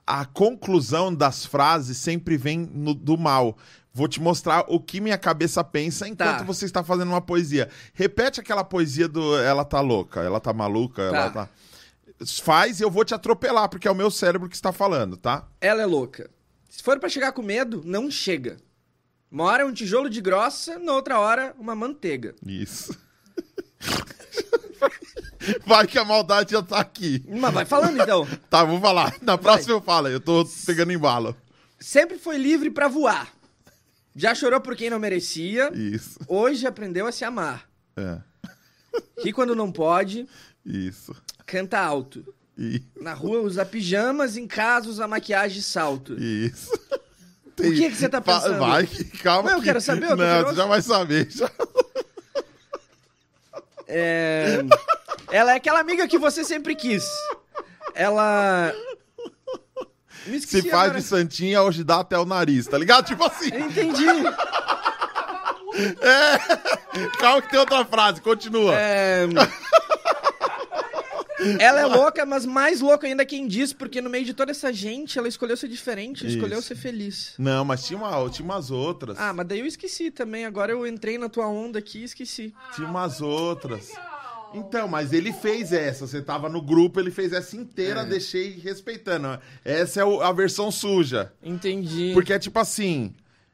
[SPEAKER 1] a conclusão das frases sempre vem no- do mal. Vou te mostrar o que minha cabeça pensa enquanto
[SPEAKER 2] Tá.
[SPEAKER 1] você está fazendo uma poesia. Repete aquela poesia do ela tá louca, ela tá maluca, ela
[SPEAKER 2] Tá.
[SPEAKER 1] tá. Faz e eu vou te atropelar, porque é o meu cérebro que está falando, tá?
[SPEAKER 2] Ela é louca. Se for pra chegar com medo, não chega. Uma hora é um tijolo de grossa, na outra hora, uma manteiga.
[SPEAKER 1] Isso. Vai que a maldade já tá aqui.
[SPEAKER 2] Mas vai falando então.
[SPEAKER 1] Tá, vou falar. Na próxima eu falo. Eu tô pegando embalo.
[SPEAKER 2] Sempre foi livre pra voar. Já chorou por quem não merecia.
[SPEAKER 1] Isso.
[SPEAKER 2] Hoje aprendeu a se amar.
[SPEAKER 1] É.
[SPEAKER 2] Que quando não pode,
[SPEAKER 1] Isso.
[SPEAKER 2] canta alto.
[SPEAKER 1] E-
[SPEAKER 2] Na rua usa pijamas, em casa usa maquiagem e salto.
[SPEAKER 1] Isso.
[SPEAKER 2] O que que você tá pensando?
[SPEAKER 1] Vai, calma.
[SPEAKER 2] Mas eu
[SPEAKER 1] que-
[SPEAKER 2] quero saber, eu
[SPEAKER 1] Não, você já vai saber. já.
[SPEAKER 2] É... Ela é aquela amiga que você sempre quis. Ela. Esqueci
[SPEAKER 1] Se faz
[SPEAKER 2] agora.
[SPEAKER 1] de santinha, hoje dá até o nariz, tá ligado? Tipo assim.
[SPEAKER 2] Entendi.
[SPEAKER 1] Calma que tem outra frase, continua.
[SPEAKER 2] É... Ela é louca, mas mais louca ainda quem diz, porque no meio de toda essa gente, ela escolheu ser diferente, escolheu
[SPEAKER 1] Isso.
[SPEAKER 2] ser feliz.
[SPEAKER 1] Não, mas tinha, uma, tinha umas outras.
[SPEAKER 2] Ah, mas daí eu esqueci também. Agora eu entrei na tua onda aqui e esqueci.
[SPEAKER 1] Tinha umas outras. Então, mas ele fez essa. Você tava no grupo, ele fez essa inteira,
[SPEAKER 2] É.
[SPEAKER 1] deixei respeitando. Essa é a versão suja.
[SPEAKER 2] Entendi.
[SPEAKER 1] Porque é tipo assim.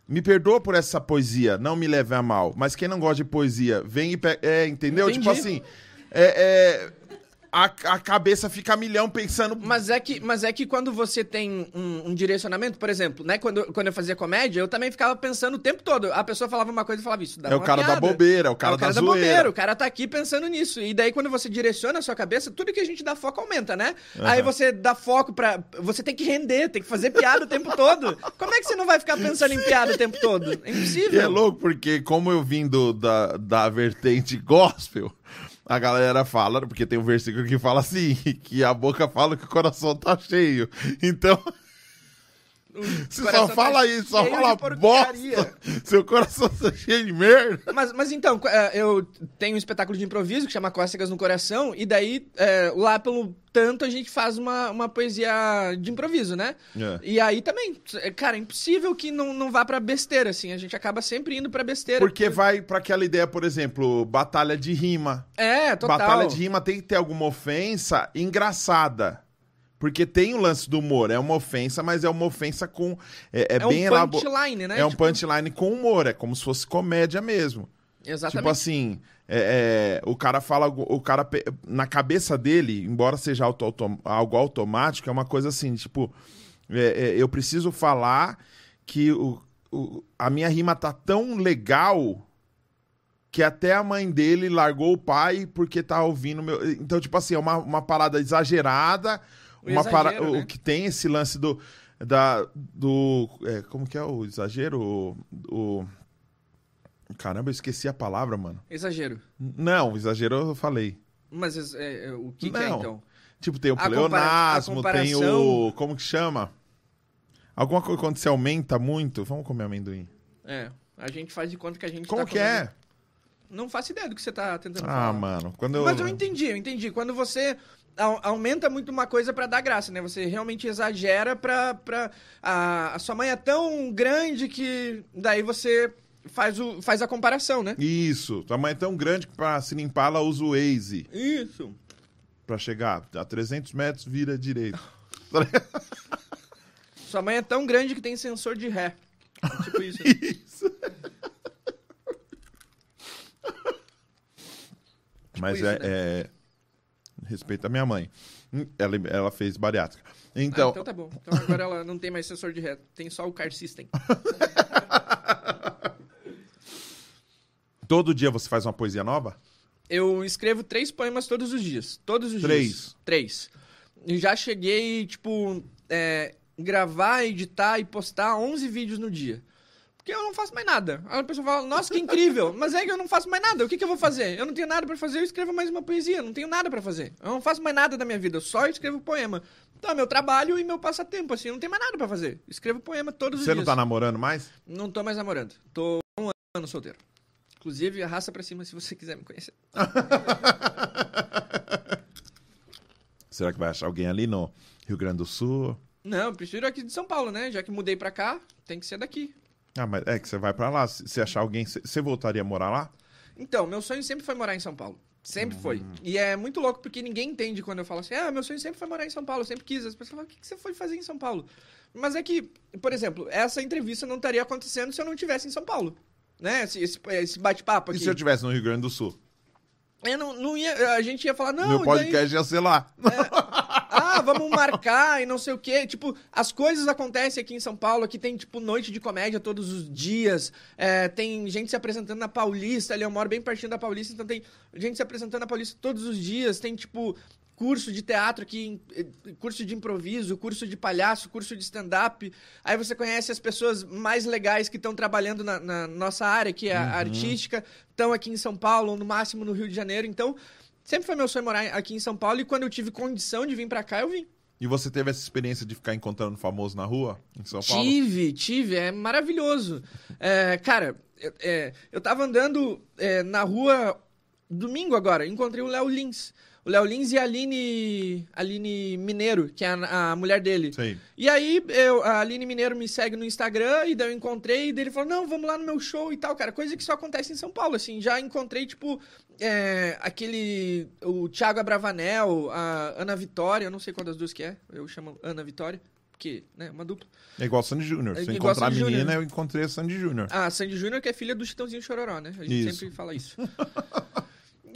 [SPEAKER 1] Me perdoa por essa poesia, não me leve a mal. Mas quem não gosta de poesia, vem e pega. É, entendeu?
[SPEAKER 2] Entendi.
[SPEAKER 1] Tipo assim. É, é, a, a cabeça fica a milhão pensando.
[SPEAKER 2] Mas é que, mas é que quando você tem um, um direcionamento, por exemplo, né? Quando, quando eu fazia comédia, eu também ficava pensando o tempo todo. A pessoa falava uma coisa e falava isso. dá
[SPEAKER 1] É o cara da
[SPEAKER 2] piada.
[SPEAKER 1] bobeira, é o cara,
[SPEAKER 2] É o cara
[SPEAKER 1] da,
[SPEAKER 2] da,
[SPEAKER 1] zoeira.
[SPEAKER 2] bobeira, o cara tá aqui pensando nisso. E daí, quando você direciona a sua cabeça, tudo que a gente dá foco aumenta, né? Aí você dá foco pra. Você tem que render, tem que fazer piada o tempo todo. Como é que você não vai ficar pensando em piada o tempo todo? É
[SPEAKER 1] E
[SPEAKER 2] impossível.
[SPEAKER 1] é louco, porque como eu vim do, da, da vertente gospel, a galera fala, porque tem um versículo que fala assim, que a boca fala que o coração tá cheio. Então, você só
[SPEAKER 2] tá
[SPEAKER 1] fala isso, só fala bosta. Seu coração tá cheio de merda.
[SPEAKER 2] Mas, mas então, é, eu tenho um espetáculo de improviso que chama Cócegas no Coração, e daí, é, lá pelo tanto, a gente faz uma, uma poesia de improviso, né?
[SPEAKER 1] É.
[SPEAKER 2] E aí também, é, cara, é impossível que não, não vá pra besteira, assim. A gente acaba sempre indo pra besteira.
[SPEAKER 1] Porque vai pra aquela ideia, por exemplo, batalha de rima.
[SPEAKER 2] É, total.
[SPEAKER 1] Batalha de rima tem que ter alguma ofensa engraçada. Porque tem o lance do humor. É uma ofensa, mas é uma ofensa com. É, é
[SPEAKER 2] É
[SPEAKER 1] bem
[SPEAKER 2] um punchline, né?
[SPEAKER 1] É um
[SPEAKER 2] Tipo,
[SPEAKER 1] punchline com humor. É como se fosse comédia mesmo.
[SPEAKER 2] Exatamente.
[SPEAKER 1] Tipo assim, é, é, o cara fala, o cara na cabeça dele, embora seja auto- autom- algo automático, é uma coisa assim, tipo, é, é, eu preciso falar que o, o- a minha rima tá tão legal que até a mãe dele largou o pai porque tá ouvindo meu. Então, tipo assim, é uma, uma parada exagerada.
[SPEAKER 2] O
[SPEAKER 1] uma para...
[SPEAKER 2] né?
[SPEAKER 1] O que tem esse lance do. Da, do. é, como que é o exagero? O, o- Caramba, eu esqueci a palavra, mano.
[SPEAKER 2] Exagero.
[SPEAKER 1] Não, exagero eu falei.
[SPEAKER 2] Mas é, é, o que, que é então?
[SPEAKER 1] Tipo, tem o
[SPEAKER 2] A compara-
[SPEAKER 1] pleonasmo,
[SPEAKER 2] a
[SPEAKER 1] tem o. Como que chama? Alguma coisa quando você aumenta muito. Vamos comer amendoim.
[SPEAKER 2] É. A gente faz de conta que a gente
[SPEAKER 1] Como
[SPEAKER 2] tá
[SPEAKER 1] que
[SPEAKER 2] comendo.
[SPEAKER 1] é?
[SPEAKER 2] Não faço ideia do que você tá tentando
[SPEAKER 1] Ah,
[SPEAKER 2] falar.
[SPEAKER 1] mano. Quando eu.
[SPEAKER 2] Mas eu entendi, eu entendi. Quando você aumenta muito uma coisa pra dar graça, né? Você realmente exagera pra... pra a, a sua mãe é tão grande que daí você faz, o, faz a comparação, né?
[SPEAKER 1] Isso. Tua mãe é tão grande que pra se limpar ela usa o Waze.
[SPEAKER 2] Isso.
[SPEAKER 1] Pra chegar a 300 metros, vira direito.
[SPEAKER 2] Sua mãe é tão grande que tem sensor de ré. Tipo isso.
[SPEAKER 1] Isso. Mas
[SPEAKER 2] isso,
[SPEAKER 1] é,
[SPEAKER 2] né?
[SPEAKER 1] é- Respeita a minha mãe. Hum, Ela, ela fez bariátrica.
[SPEAKER 2] Ah,
[SPEAKER 1] Então,
[SPEAKER 2] então tá bom. Então agora ela não tem mais sensor de ré. Tem só o car system.
[SPEAKER 1] todo dia você faz uma poesia nova?
[SPEAKER 2] Eu escrevo três poemas todos os dias. Todos os
[SPEAKER 1] Três?
[SPEAKER 2] dias. Três. E já cheguei, tipo, é, gravar, editar e postar 11 vídeos no dia. Porque eu não faço mais nada. Aí a pessoa fala, nossa, que incrível. Mas é que eu não faço mais nada. O que, que eu vou fazer? Eu não tenho nada pra fazer, eu escrevo mais uma poesia. Eu não tenho nada pra fazer. Eu não faço mais nada da minha vida, eu só escrevo poema. Então é meu trabalho e meu passatempo, assim. Não tenho mais nada pra fazer. Escrevo poema todos os
[SPEAKER 1] Você
[SPEAKER 2] dias.
[SPEAKER 1] não tá namorando mais?
[SPEAKER 2] Não tô mais namorando. Tô um ano solteiro. Inclusive, arrasta pra cima se você quiser me conhecer.
[SPEAKER 1] Será que vai achar alguém ali no Rio Grande do Sul?
[SPEAKER 2] Não, eu prefiro aqui de São Paulo, né? Já que mudei pra cá, tem que ser daqui.
[SPEAKER 1] Ah, mas é que você vai pra lá. Se achar alguém, você- voltaria a morar lá?
[SPEAKER 2] Então, meu sonho sempre foi morar em São Paulo. Sempre foi. E é muito louco porque ninguém entende quando eu falo assim: ah, meu sonho sempre foi morar em São Paulo, eu sempre quis. As pessoas falam: o que que você foi fazer em São Paulo? Mas é que, por exemplo, essa entrevista não estaria acontecendo se eu não estivesse em São Paulo. Né? Esse, esse, esse bate-papo
[SPEAKER 1] E
[SPEAKER 2] aqui.
[SPEAKER 1] se eu estivesse no Rio Grande do Sul?
[SPEAKER 2] Eu não, não ia, a gente ia falar, não,
[SPEAKER 1] Meu
[SPEAKER 2] daí-
[SPEAKER 1] podcast ia ser lá.
[SPEAKER 2] Ah, vamos marcar e não sei o quê. Tipo, as coisas acontecem aqui em São Paulo. Aqui tem, tipo, noite de comédia todos os dias. É, tem gente se apresentando na Paulista. Ali eu moro bem pertinho da Paulista, então tem gente se apresentando na Paulista todos os dias. Tem, tipo, curso de teatro aqui, eh, curso de improviso, curso de palhaço, curso de stand-up. Aí você conhece as pessoas mais legais que estão trabalhando na, na nossa área, que é a artística. Estão aqui em São Paulo, ou no máximo no Rio de Janeiro. Então, sempre foi meu sonho morar aqui em São Paulo. E quando eu tive condição de vir pra cá, eu vim.
[SPEAKER 1] E você teve essa experiência de ficar encontrando famoso na rua, em São Paulo?
[SPEAKER 2] Tive, tive, é maravilhoso. É, cara, eu, é, eu tava andando é, na rua domingo agora, encontrei o Léo Lins. O Léo Lins e a Aline, Aline Mineiro, que é a, a mulher dele.
[SPEAKER 1] Sei.
[SPEAKER 2] E aí, eu, a Aline Mineiro me segue no Instagram, e daí eu encontrei, e daí ele falou, não, vamos lá no meu show e tal, cara. Coisa que só acontece em São Paulo, assim. Já encontrei, tipo, é, aquele... O Thiago Abravanel, a Ana Vitória, eu não sei qual das duas que é, eu chamo Ana Vitória, porque, né, uma dupla.
[SPEAKER 1] É igual Sandy Júnior.
[SPEAKER 2] É
[SPEAKER 1] Se encontrar a menina,
[SPEAKER 2] Júnior.
[SPEAKER 1] eu encontrei a Sandy Júnior.
[SPEAKER 2] Ah, a Sandy Júnior, que é filha do Chitãozinho Chororó, né? A gente
[SPEAKER 1] Isso.
[SPEAKER 2] sempre fala isso.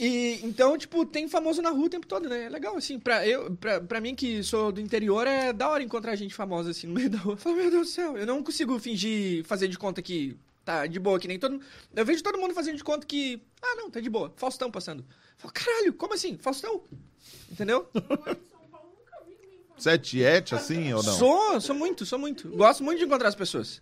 [SPEAKER 2] E então, tipo, tem famoso na rua o tempo todo, né? É legal, assim. Pra, eu, pra, pra mim, que sou do interior, é da hora encontrar gente famosa, assim, no meio da rua. Fala, meu Deus do céu, eu não consigo fingir, fazer de conta que tá de boa, que nem todo mundo. Eu vejo todo mundo fazendo de conta que. Ah, não, tá de boa. Faustão passando. Falo, caralho, como assim? Faustão? Entendeu?
[SPEAKER 1] Você é tiete, assim, ou não?
[SPEAKER 2] Sou, sou muito, sou muito. Gosto muito de encontrar as pessoas.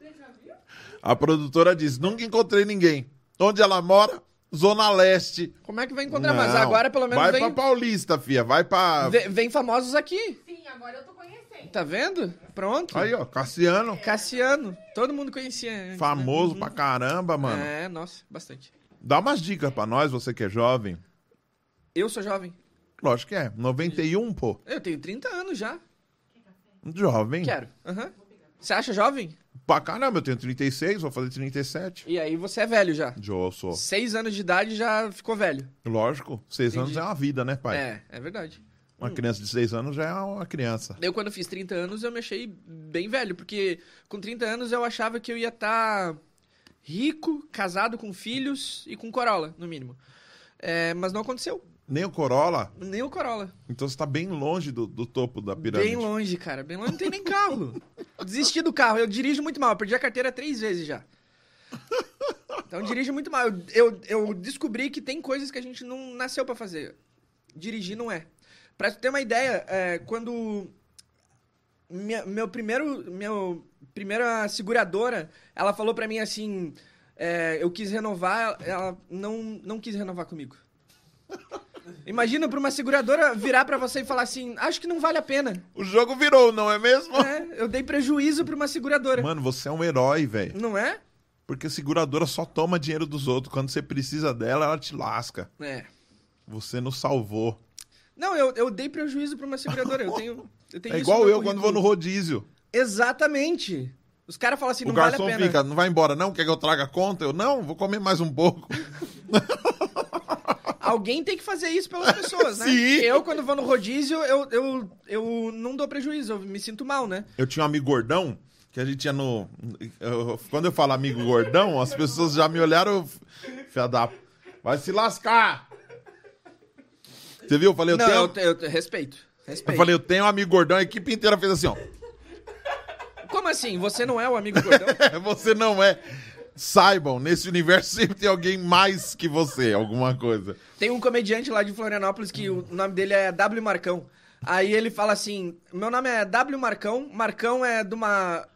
[SPEAKER 1] A produtora diz, nunca encontrei ninguém. Onde ela mora? Zona Leste.
[SPEAKER 2] Como é que vai encontrar? Mas
[SPEAKER 1] Não.
[SPEAKER 2] agora, pelo menos,
[SPEAKER 1] Vai
[SPEAKER 2] vem,
[SPEAKER 1] pra Paulista, fia. Vai pra...
[SPEAKER 2] vem, vem famosos aqui.
[SPEAKER 3] Sim, agora eu tô conhecendo.
[SPEAKER 2] Tá vendo? Pronto.
[SPEAKER 1] Aí, ó, Cassiano.
[SPEAKER 2] Cassiano. Todo mundo conhecia. antes, né?
[SPEAKER 1] Famoso pra caramba, mano.
[SPEAKER 2] É, nossa, bastante.
[SPEAKER 1] Dá umas dicas pra nós, você que é jovem.
[SPEAKER 2] Eu sou jovem.
[SPEAKER 1] Lógico que é. 91, pô.
[SPEAKER 2] Eu tenho 30 anos já.
[SPEAKER 1] Jovem.
[SPEAKER 2] Quero. Aham. Você acha jovem?
[SPEAKER 1] Pra caramba, eu tenho 36, vou fazer 37.
[SPEAKER 2] E aí você é velho já.
[SPEAKER 1] Eu sou.
[SPEAKER 2] Seis anos de idade já ficou velho.
[SPEAKER 1] Lógico, seis
[SPEAKER 2] Entendi.
[SPEAKER 1] anos é uma vida, né, pai?
[SPEAKER 2] É, é verdade.
[SPEAKER 1] Uma criança de seis anos já é uma criança.
[SPEAKER 2] Eu, quando fiz 30 anos, eu me achei bem velho, porque com 30 anos eu achava que eu ia estar rico, casado com filhos e com Corolla, no mínimo. É, mas não aconteceu.
[SPEAKER 1] Nem o Corolla,
[SPEAKER 2] Nem o Corolla.
[SPEAKER 1] então você tá bem longe do, do topo da pirâmide.
[SPEAKER 2] Bem longe, cara. Bem longe. Não tem nem carro. Desisti do carro. Eu dirijo muito mal. Eu perdi a carteira três vezes já. Então dirige muito mal. Eu, eu, eu descobri que tem coisas que a gente não nasceu pra fazer. Dirigir não é. Pra tu ter uma ideia, é, quando minha, meu primeiro, meu primeira seguradora, ela falou pra mim assim, é, eu quis renovar, ela não, não quis renovar comigo. Imagina pra uma seguradora virar pra você e falar assim, acho que não vale a pena.
[SPEAKER 1] O jogo virou, não é mesmo?
[SPEAKER 2] É, eu dei prejuízo pra uma seguradora.
[SPEAKER 1] Mano, você é um herói, velho.
[SPEAKER 2] Não é?
[SPEAKER 1] Porque a seguradora só toma dinheiro dos outros. Quando você precisa dela, ela te lasca.
[SPEAKER 2] É.
[SPEAKER 1] Você nos salvou.
[SPEAKER 2] Não, eu, eu dei prejuízo pra uma seguradora. Eu tenho, eu tenho
[SPEAKER 1] É igual eu quando vou no rodízio.
[SPEAKER 2] Exatamente. Os caras falam assim,
[SPEAKER 1] o
[SPEAKER 2] não vale a
[SPEAKER 1] garçom
[SPEAKER 2] pena.
[SPEAKER 1] fica, não vai embora não? Quer que eu traga a conta? Eu, não, vou comer mais um pouco.
[SPEAKER 2] Alguém tem que fazer isso pelas pessoas, né?
[SPEAKER 1] Sim.
[SPEAKER 2] Eu, quando vou no rodízio, eu, eu, eu não dou prejuízo, eu me sinto mal, né?
[SPEAKER 1] Eu tinha um amigo gordão, que a gente ia no... eu- quando eu falo amigo gordão, as pessoas já me olharam... Fia da... Vai se lascar! Você viu? Eu falei, eu
[SPEAKER 2] não,
[SPEAKER 1] tenho...
[SPEAKER 2] eu, eu te- respeito.
[SPEAKER 1] Eu
[SPEAKER 2] Respeito.
[SPEAKER 1] falei, eu tenho um amigo gordão, a equipe inteira fez assim, ó.
[SPEAKER 2] Como assim? Você não é o amigo gordão?
[SPEAKER 1] Você não é. Saibam, nesse universo sempre tem alguém mais que você, alguma coisa.
[SPEAKER 2] Tem um comediante lá de Florianópolis que o nome dele é W Marcão. Aí ele fala assim: Meu nome é W Marcão. Marcão é de uma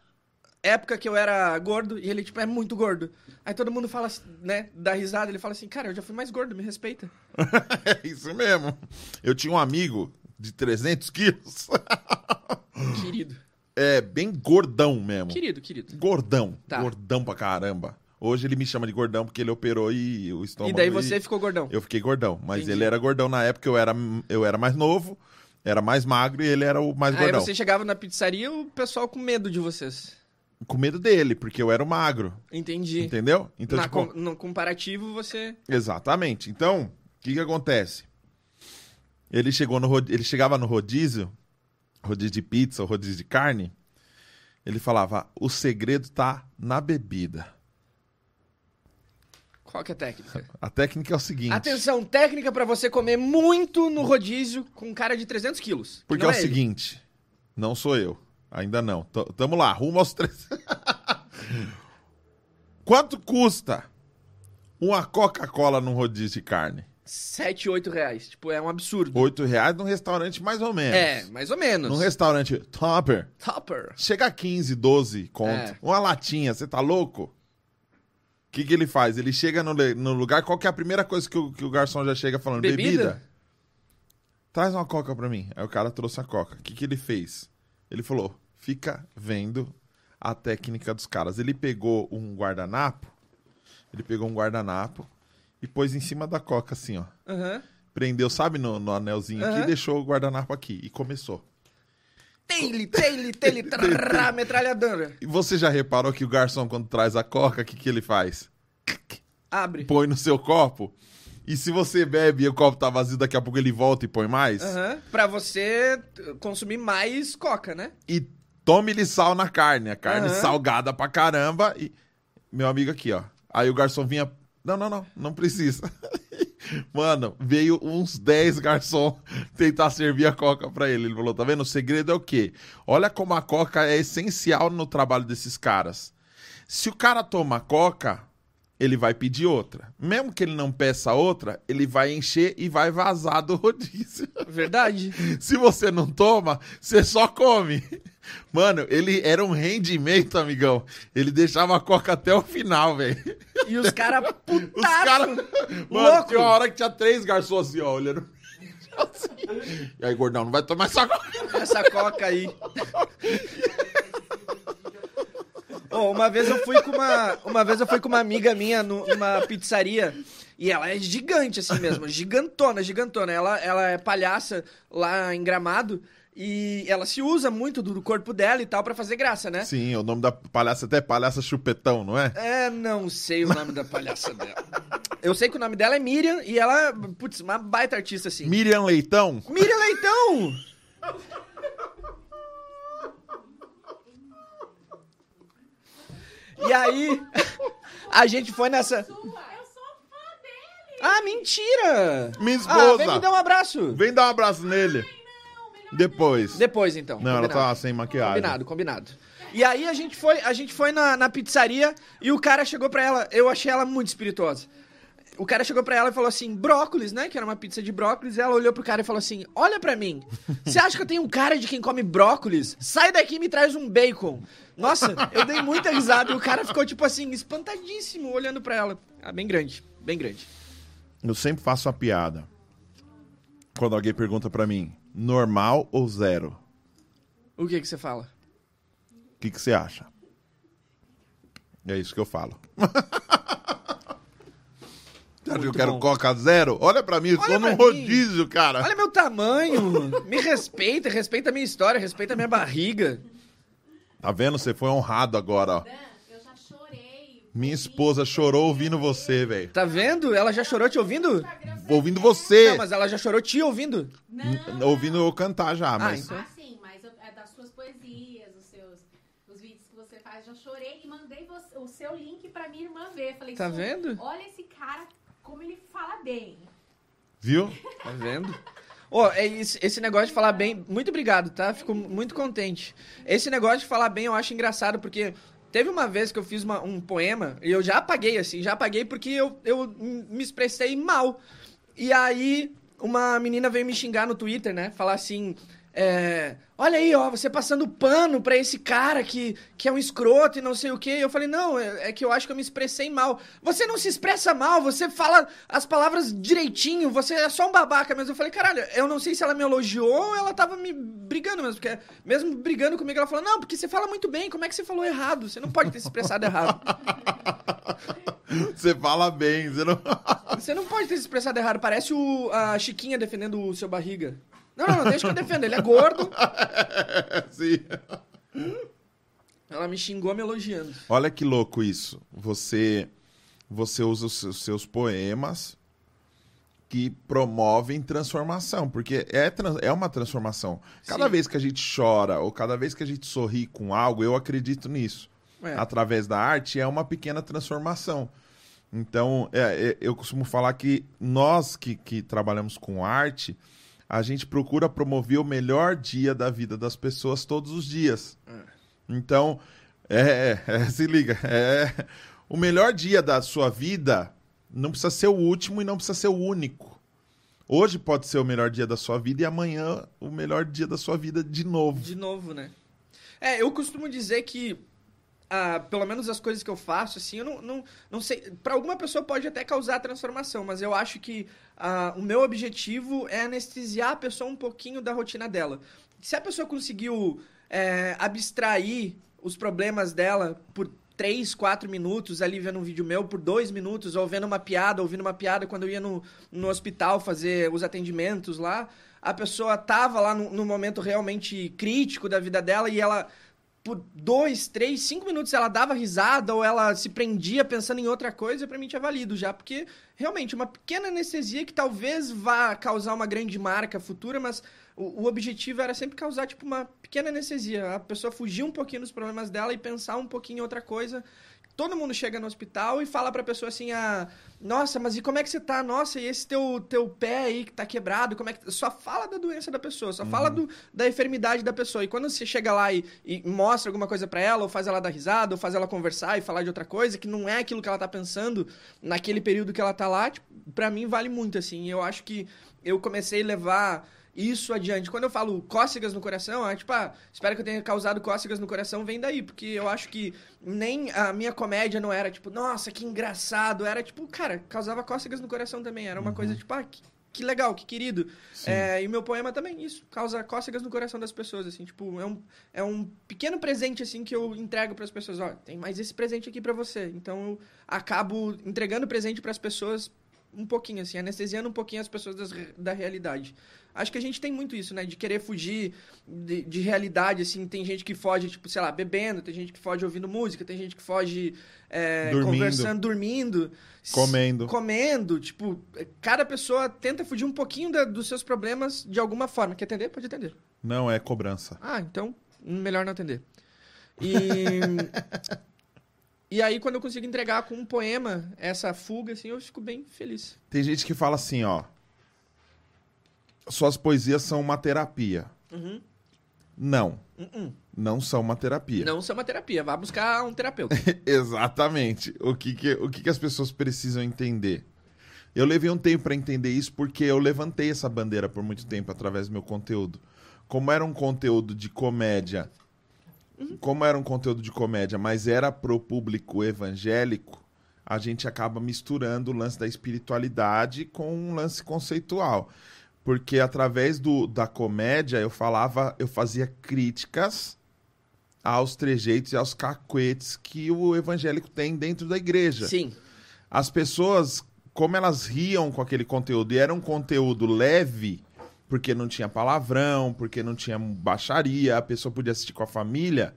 [SPEAKER 2] época que eu era gordo. E ele, tipo, é muito gordo. Aí todo mundo fala, né? Dá risada. Ele fala assim: Cara, eu já fui mais gordo, me respeita.
[SPEAKER 1] é isso mesmo. Eu tinha um amigo de 300 quilos.
[SPEAKER 2] Querido.
[SPEAKER 1] É, bem gordão mesmo.
[SPEAKER 2] Querido, querido.
[SPEAKER 1] Gordão.
[SPEAKER 2] Tá.
[SPEAKER 1] Gordão pra caramba. Hoje ele me chama de gordão porque ele operou e o estômago...
[SPEAKER 2] E daí você ficou gordão.
[SPEAKER 1] Eu fiquei gordão. Mas
[SPEAKER 2] Entendi.
[SPEAKER 1] ele era gordão na época, eu era, eu era mais novo, era mais magro e ele era o mais
[SPEAKER 2] Aí
[SPEAKER 1] gordão.
[SPEAKER 2] você chegava na pizzaria o pessoal com medo de vocês.
[SPEAKER 1] Com medo dele, porque eu era o magro.
[SPEAKER 2] Entendi.
[SPEAKER 1] Entendeu? Então,
[SPEAKER 2] Na
[SPEAKER 1] tipo,
[SPEAKER 2] com- no comparativo, você.
[SPEAKER 1] Exatamente. Então, o que que acontece? Ele chegou no ele chegava no rodízio, rodízio de pizza, ou rodízio de carne, ele falava: "O segredo tá na bebida".
[SPEAKER 2] Qual que é a técnica?
[SPEAKER 1] A técnica é o seguinte,
[SPEAKER 2] Atenção, técnica pra você comer muito no rodízio com um cara de 300 quilos. que
[SPEAKER 1] porque
[SPEAKER 2] não
[SPEAKER 1] é o
[SPEAKER 2] ele.
[SPEAKER 1] seguinte, não sou eu, ainda não. T- Tamo lá, rumo aos três. Quanto custa uma Coca-Cola num rodízio de carne?
[SPEAKER 2] 7, 8 reais. Tipo, é um absurdo.
[SPEAKER 1] Oito reais num restaurante mais ou menos.
[SPEAKER 2] É, mais ou menos.
[SPEAKER 1] Num restaurante topper,
[SPEAKER 2] Topper.
[SPEAKER 1] Chega a 15, 12 conto.
[SPEAKER 2] É.
[SPEAKER 1] Uma latinha, você tá louco? O que, que ele faz? Ele chega no, no lugar, qual que é a primeira coisa que o, que o garçom já chega falando?
[SPEAKER 2] Bebida?
[SPEAKER 1] Bebida? Traz uma coca pra mim. Aí o cara trouxe a coca. O que, que ele fez? Ele falou: fica vendo a técnica dos caras. Ele pegou um guardanapo, ele pegou um guardanapo e pôs em cima da coca assim, ó.
[SPEAKER 2] Aham.
[SPEAKER 1] Prendeu, sabe, no, no anelzinho aqui e deixou o guardanapo aqui. E começou.
[SPEAKER 2] Tele, tele, tele, trará, metralhadora.
[SPEAKER 1] E você já reparou que o garçom, quando traz a coca, o que, que ele faz?
[SPEAKER 2] Abre.
[SPEAKER 1] Põe no seu copo. E se você bebe e o copo tá vazio, daqui a pouco ele volta e põe mais.
[SPEAKER 2] Aham. Pra você consumir mais coca, né?
[SPEAKER 1] E tome-lhe sal na carne. A carne
[SPEAKER 2] Aham.
[SPEAKER 1] salgada pra caramba. E. Meu amigo aqui, ó. Aí o garçom vinha. Não, não, não, não precisa. Mano, veio uns 10 garçom tentar servir a coca pra ele. Ele falou: tá vendo? O segredo é o quê? Olha como a coca é essencial no trabalho desses caras. Se o cara toma coca, ele vai pedir outra. Mesmo que ele não peça outra, ele vai encher e vai vazar do rodízio.
[SPEAKER 2] Verdade.
[SPEAKER 1] Se você não toma, você só come. Mano, ele era um rendimento, amigão. Ele deixava a coca até o final, velho.
[SPEAKER 2] E os caras
[SPEAKER 1] Os
[SPEAKER 2] putaço.
[SPEAKER 1] caras. Mano,
[SPEAKER 2] Louco.
[SPEAKER 1] tinha uma hora que tinha três garçons assim, ó, olhando. Assim. E aí, gordão, não vai tomar essa coca.
[SPEAKER 2] Essa coca aí. Uma vez eu fui com uma, uma vez eu fui com uma amiga minha nu- numa pizzaria e ela é gigante assim mesmo, gigantona, gigantona. Ela, ela é palhaça lá em Gramado e ela se usa muito do corpo dela e tal pra fazer graça, né?
[SPEAKER 1] Sim, o nome da palhaça até é palhaça chupetão, não é?
[SPEAKER 2] É, não sei o nome da palhaça dela. Eu sei que o nome dela é Miriam e ela, putz, uma baita artista assim.
[SPEAKER 1] Miriam Leitão.
[SPEAKER 2] Miriam Leitão! E aí, a gente foi nessa.
[SPEAKER 3] Eu sou fã dele.
[SPEAKER 2] Ah, mentira!
[SPEAKER 1] Minha
[SPEAKER 2] Ah,
[SPEAKER 1] esposa.
[SPEAKER 2] vem me dar um abraço.
[SPEAKER 1] Vem dar um abraço nele. Depois.
[SPEAKER 2] Depois, então.
[SPEAKER 1] Não, ela
[SPEAKER 2] combinado.
[SPEAKER 1] tá sem maquiagem.
[SPEAKER 2] Combinado, combinado. E aí a gente foi, a gente foi na, na pizzaria e o cara chegou pra ela. Eu achei ela muito espirituosa. O cara chegou pra ela e falou assim: brócolis, né? Que era uma pizza de brócolis. E ela olhou pro cara e falou assim: Olha pra mim. Você acha que eu tenho um cara de quem come brócolis? Sai daqui e me traz um bacon. Nossa, eu dei muita risada e o cara ficou, tipo assim, espantadíssimo olhando pra ela. Ah, bem grande, bem grande.
[SPEAKER 1] Eu sempre faço a piada. Quando alguém pergunta pra mim, normal ou zero?
[SPEAKER 2] O que que você fala?
[SPEAKER 1] O que, que você acha? É isso que eu falo. Você acha que eu quero
[SPEAKER 2] bom.
[SPEAKER 1] coca zero? Olha pra mim, eu
[SPEAKER 2] Olha
[SPEAKER 1] tô num
[SPEAKER 2] mim.
[SPEAKER 1] rodízio, cara.
[SPEAKER 2] Olha meu tamanho. Me respeita, respeita a minha história, respeita a minha barriga.
[SPEAKER 1] Tá vendo? Você foi honrado agora, ó.
[SPEAKER 3] Dan, eu já chorei.
[SPEAKER 1] Minha esposa chorou ouvindo você, velho.
[SPEAKER 2] Tá vendo? Ela já chorou te ouvindo?
[SPEAKER 1] Ouvindo você.
[SPEAKER 2] Não, mas ela já chorou te ouvindo.
[SPEAKER 1] N- Ouvindo eu cantar já, mas.
[SPEAKER 2] então.
[SPEAKER 3] Ah, sim, mas eu- é das suas poesias, os seus os vídeos que você faz. Já chorei e mandei você- o seu link pra minha irmã ver. Falei,
[SPEAKER 2] Tá
[SPEAKER 3] "Su,
[SPEAKER 2] vendo?
[SPEAKER 3] Olha esse cara, como ele fala bem.
[SPEAKER 1] Viu?
[SPEAKER 2] Tá vendo? Ô, é esse, esse negócio de falar bem, muito obrigado, tá? Fico muito contente. Esse negócio de falar bem eu acho engraçado, porque teve uma vez que eu fiz uma- um poema e eu já apaguei, assim, já apaguei porque eu, eu me expressei mal. E aí uma menina veio me xingar no Twitter, né? Falar assim. É, Olha aí, ó, você passando pano pra esse cara que, que é um escroto e não sei o quê. Eu falei, não, é, é que eu acho que eu me expressei mal. Você não se expressa mal, você fala as palavras direitinho, você é só um babaca mesmo. Eu falei, caralho, eu não sei se ela me elogiou ou ela tava me brigando mesmo. Porque mesmo brigando comigo, ela falou, não, porque você fala muito bem, como é que você falou errado? Você não pode ter se expressado errado.
[SPEAKER 1] Você fala bem, você não.
[SPEAKER 2] Você não pode ter se expressado errado. Parece o, a Chiquinha defendendo o seu barriga. Não, não, não, deixa que eu defendo. Ele é gordo.
[SPEAKER 1] Sim.
[SPEAKER 2] Ela me xingou me elogiando.
[SPEAKER 1] Olha que louco isso. Você você usa os seus- poemas que promovem transformação, porque é, é uma transformação. Cada
[SPEAKER 2] Sim.
[SPEAKER 1] vez que a gente chora ou cada vez que a gente sorri com algo, eu acredito nisso.
[SPEAKER 2] É.
[SPEAKER 1] Através da arte é uma pequena transformação. Então, é, é, eu costumo falar que nós que, que trabalhamos com arte, a gente procura promover o melhor dia da vida das pessoas todos os dias. Então, é, é, é, se liga, é, o melhor dia da sua vida não precisa ser o último e não precisa ser o único. Hoje pode ser o melhor dia da sua vida e amanhã o melhor dia da sua vida de novo.
[SPEAKER 2] De novo, né? É, eu costumo dizer que, pelo menos as coisas que eu faço, assim, eu não, não, não sei. Pra alguma pessoa pode até causar transformação, mas eu acho que o meu objetivo é anestesiar a pessoa um pouquinho da rotina dela. Se a pessoa conseguiu é, abstrair os problemas dela por três, quatro minutos ali vendo um vídeo meu, por dois minutos, ou vendo uma piada, ouvindo uma piada quando eu ia no, no hospital fazer os atendimentos lá, a pessoa tava lá no, no momento realmente crítico da vida dela e ela, por dois, três, cinco minutos, ela dava risada ou ela se prendia pensando em outra coisa, pra mim tinha valido já, porque realmente uma pequena anestesia que talvez vá causar uma grande marca futura, mas o, o objetivo era sempre causar, tipo, uma pequena anestesia. A pessoa fugir um pouquinho dos problemas dela e pensar um pouquinho em outra coisa. Todo mundo chega no hospital e fala pra pessoa assim, ah, nossa, mas e como é que você tá? Nossa, e esse teu, teu pé aí que tá quebrado, como é que... Só fala da doença da pessoa, só fala do, da enfermidade da pessoa. E quando você chega lá e, e mostra alguma coisa pra ela, ou faz ela dar risada, ou faz ela conversar e falar de outra coisa, que não é aquilo que ela tá pensando naquele período que ela tá lá, tipo, pra mim vale muito, assim. Eu acho que eu comecei a levar isso adiante. Quando eu falo cócegas no coração, é tipo, ah, espero que eu tenha causado cócegas no coração, vem daí, porque eu acho que nem a minha comédia não era tipo, nossa, que engraçado, era tipo, cara, causava cócegas no coração também, era uma coisa tipo, ah, que, que legal, que querido. É, e o meu poema também, isso, causa cócegas no coração das pessoas, assim, tipo, é um, é um pequeno presente, assim, que eu entrego para as pessoas, ó, tem mais esse presente aqui para você. Então eu acabo entregando presente para as pessoas um pouquinho, assim, anestesiando um pouquinho as pessoas das da realidade. Acho que a gente tem muito isso, né? De querer fugir de, de realidade, assim. Tem gente que foge, tipo, sei lá, bebendo, tem gente que foge ouvindo música, tem gente que foge é,
[SPEAKER 1] Dormindo.
[SPEAKER 2] conversando, dormindo.
[SPEAKER 1] Comendo.
[SPEAKER 2] Comendo. Tipo, cada pessoa tenta fugir um pouquinho da- dos seus problemas de alguma forma. Quer atender? Pode atender.
[SPEAKER 1] Não, é cobrança.
[SPEAKER 2] Ah, então, melhor não atender. E. e aí, quando eu consigo entregar com um poema essa fuga, assim, eu fico bem feliz.
[SPEAKER 1] Tem gente que fala assim, ó. Suas poesias são uma terapia.
[SPEAKER 2] Uhum.
[SPEAKER 1] Não.
[SPEAKER 2] Uh-uh.
[SPEAKER 1] não são uma terapia.
[SPEAKER 2] Não são uma terapia. Vá buscar um terapeuta.
[SPEAKER 1] Exatamente. O que, que, o que, que as pessoas precisam entender? Eu levei um tempo para entender isso porque eu levantei essa bandeira por muito tempo através do meu conteúdo. Como era um conteúdo de comédia, como era um conteúdo de comédia, mas era pro público evangélico, a gente acaba misturando o lance da espiritualidade com um lance conceitual. Porque através do, da comédia eu falava, eu fazia críticas aos trejeitos e aos cacuetes que o evangélico tem dentro da igreja.
[SPEAKER 2] Sim.
[SPEAKER 1] As pessoas, como elas riam com aquele conteúdo e era um conteúdo leve, porque não tinha palavrão, porque não tinha baixaria, a pessoa podia assistir com a família,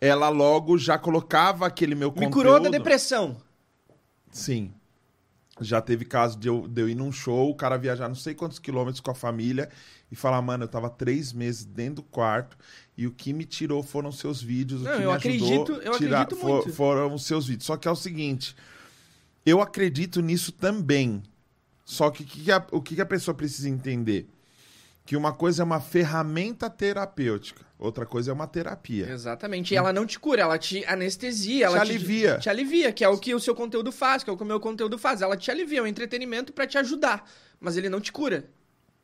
[SPEAKER 1] ela logo já colocava aquele meu
[SPEAKER 2] Me
[SPEAKER 1] conteúdo.
[SPEAKER 2] curou da depressão.
[SPEAKER 1] Sim. Já teve caso de eu, de eu ir num show, o cara viajar não sei quantos quilômetros com a família e falar, mano, eu tava três meses dentro do quarto e o que me tirou foram seus vídeos. O
[SPEAKER 2] Não,
[SPEAKER 1] que
[SPEAKER 2] eu
[SPEAKER 1] me
[SPEAKER 2] acredito-
[SPEAKER 1] ajudou
[SPEAKER 2] eu
[SPEAKER 1] tirar-
[SPEAKER 2] acredito
[SPEAKER 1] fo-
[SPEAKER 2] muito.
[SPEAKER 1] Foram os seus vídeos. Só que é o seguinte, eu acredito nisso também. Só que o que, a, o que a pessoa precisa entender? Que uma coisa é uma ferramenta terapêutica, outra coisa é uma terapia.
[SPEAKER 2] Exatamente. E ela não te cura, ela te anestesia. Ela
[SPEAKER 1] Te alivia.
[SPEAKER 2] Te alivia, que é o que o seu conteúdo faz, que é o que o meu conteúdo faz. Ela te alivia, é um entretenimento pra te ajudar. Mas ele não te cura.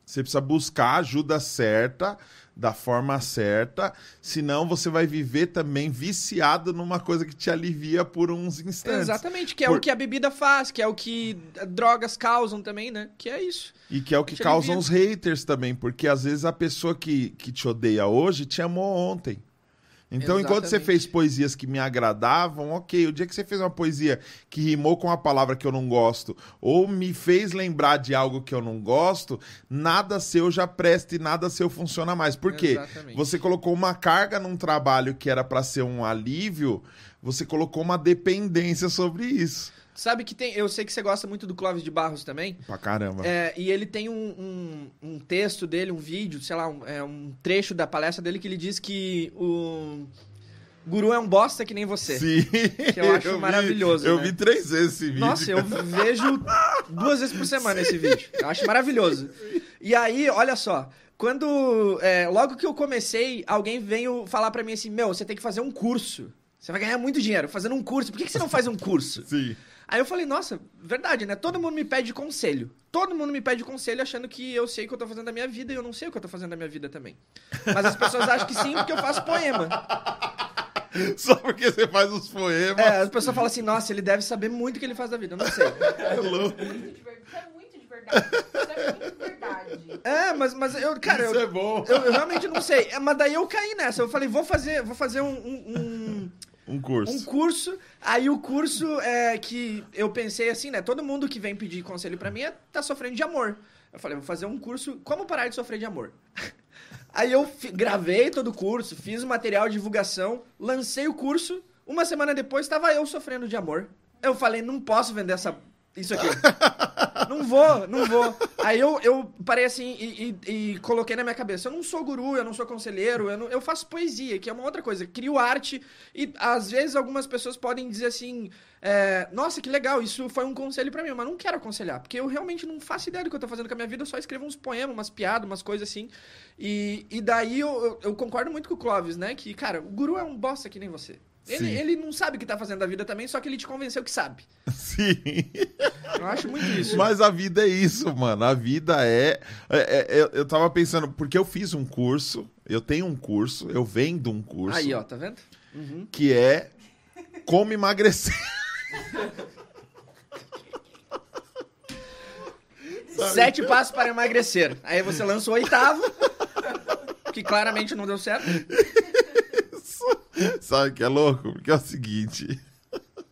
[SPEAKER 1] Você precisa buscar a ajuda certa, da forma certa, senão você vai viver também viciado numa coisa que te alivia por uns instantes.
[SPEAKER 2] Exatamente, que é
[SPEAKER 1] Por-
[SPEAKER 2] o que a bebida faz, que é o que drogas causam também, né? Que é isso.
[SPEAKER 1] E que é o que
[SPEAKER 2] Te
[SPEAKER 1] causa
[SPEAKER 2] alivia.
[SPEAKER 1] os haters também, porque às vezes a pessoa que, que te odeia hoje te amou ontem. Então, enquanto você
[SPEAKER 2] Exatamente.
[SPEAKER 1] fez poesias que me agradavam, ok. O dia que você fez uma poesia que rimou com uma palavra que eu não gosto, ou me fez lembrar de algo que eu não gosto, nada seu já presta e nada seu funciona mais. Por quê?
[SPEAKER 2] Exatamente.
[SPEAKER 1] Você colocou uma carga num trabalho que era pra ser um alívio, você colocou uma dependência sobre isso.
[SPEAKER 2] Sabe que tem. Eu sei que você gosta muito do Clóvis de Barros também.
[SPEAKER 1] Pra caramba.
[SPEAKER 2] É, e ele tem um, um, um texto dele, um vídeo, sei lá, um, é, um trecho da palestra dele que ele diz que o guru é um bosta que nem você.
[SPEAKER 1] Sim.
[SPEAKER 2] Que eu acho
[SPEAKER 1] vi-
[SPEAKER 2] maravilhoso,
[SPEAKER 1] Eu
[SPEAKER 2] né?
[SPEAKER 1] vi três vezes esse vídeo.
[SPEAKER 2] Nossa, eu vejo duas vezes por semana esse vídeo. Eu acho maravilhoso. E aí, olha só. Quando. é, logo que eu comecei, alguém veio falar pra mim assim: Meu, você tem que fazer um curso. Você vai ganhar muito dinheiro fazendo um curso. Por que, que você não faz um curso?
[SPEAKER 1] Sim.
[SPEAKER 2] Aí eu falei, nossa, verdade, né? Todo mundo me pede conselho. Todo mundo me pede conselho achando que eu sei o que eu tô fazendo da minha vida e eu não sei o que eu tô fazendo da minha vida também. Mas as pessoas acham que sim porque eu faço poema.
[SPEAKER 1] Só porque você faz os poemas.
[SPEAKER 2] É, as pessoas falam assim, nossa, ele deve saber muito o que ele faz da vida. Eu não sei.
[SPEAKER 1] É louco.
[SPEAKER 3] Muito de ver- Isso é muito de verdade. Isso é muito verdade.
[SPEAKER 2] É, mas, mas eu, cara,
[SPEAKER 1] Isso
[SPEAKER 2] eu,
[SPEAKER 1] é bom.
[SPEAKER 2] eu, eu realmente não sei. É, Mas daí eu caí nessa. Eu falei, vou fazer, vou fazer um, um, um-
[SPEAKER 1] Um curso.
[SPEAKER 2] um curso. Aí o curso é que eu pensei assim, né? Todo mundo que vem pedir conselho pra mim é, tá sofrendo de amor. Eu falei, vou fazer um curso Como Parar de Sofrer de Amor. Aí eu gravei todo o curso, fiz o material de divulgação, lancei o curso. Uma semana depois estava eu sofrendo de amor. Eu falei, não posso vender essa, isso aqui. não vou, não vou. Aí eu, eu parei assim e, e- e coloquei na minha cabeça: eu não sou guru, eu não sou conselheiro, eu, não- eu faço poesia, que é uma outra coisa. Crio arte e às vezes algumas pessoas podem dizer assim: é, nossa, que legal, isso foi um conselho pra mim, mas não quero aconselhar, porque eu realmente não faço ideia do que eu tô fazendo com a minha vida, eu só escrevo uns poemas, umas piadas, umas coisas assim. E, e daí eu, eu, eu concordo muito com o Clóvis, né? Que, cara, o guru é um bosta que nem você. Ele, ele não sabe o que tá fazendo da vida também, só que ele te convenceu que sabe.
[SPEAKER 1] Sim.
[SPEAKER 2] Eu acho muito isso.
[SPEAKER 1] Mas a vida é isso, mano. A vida é. é- é- eu, eu tava pensando, porque eu fiz um curso, eu tenho um curso, eu vendo um curso
[SPEAKER 2] Aí, ó, tá vendo? Uhum.
[SPEAKER 1] que é como emagrecer.
[SPEAKER 2] Sete passos para emagrecer. Aí você lança o oitavo, que claramente não deu certo.
[SPEAKER 1] Sabe que é louco? Porque é o seguinte.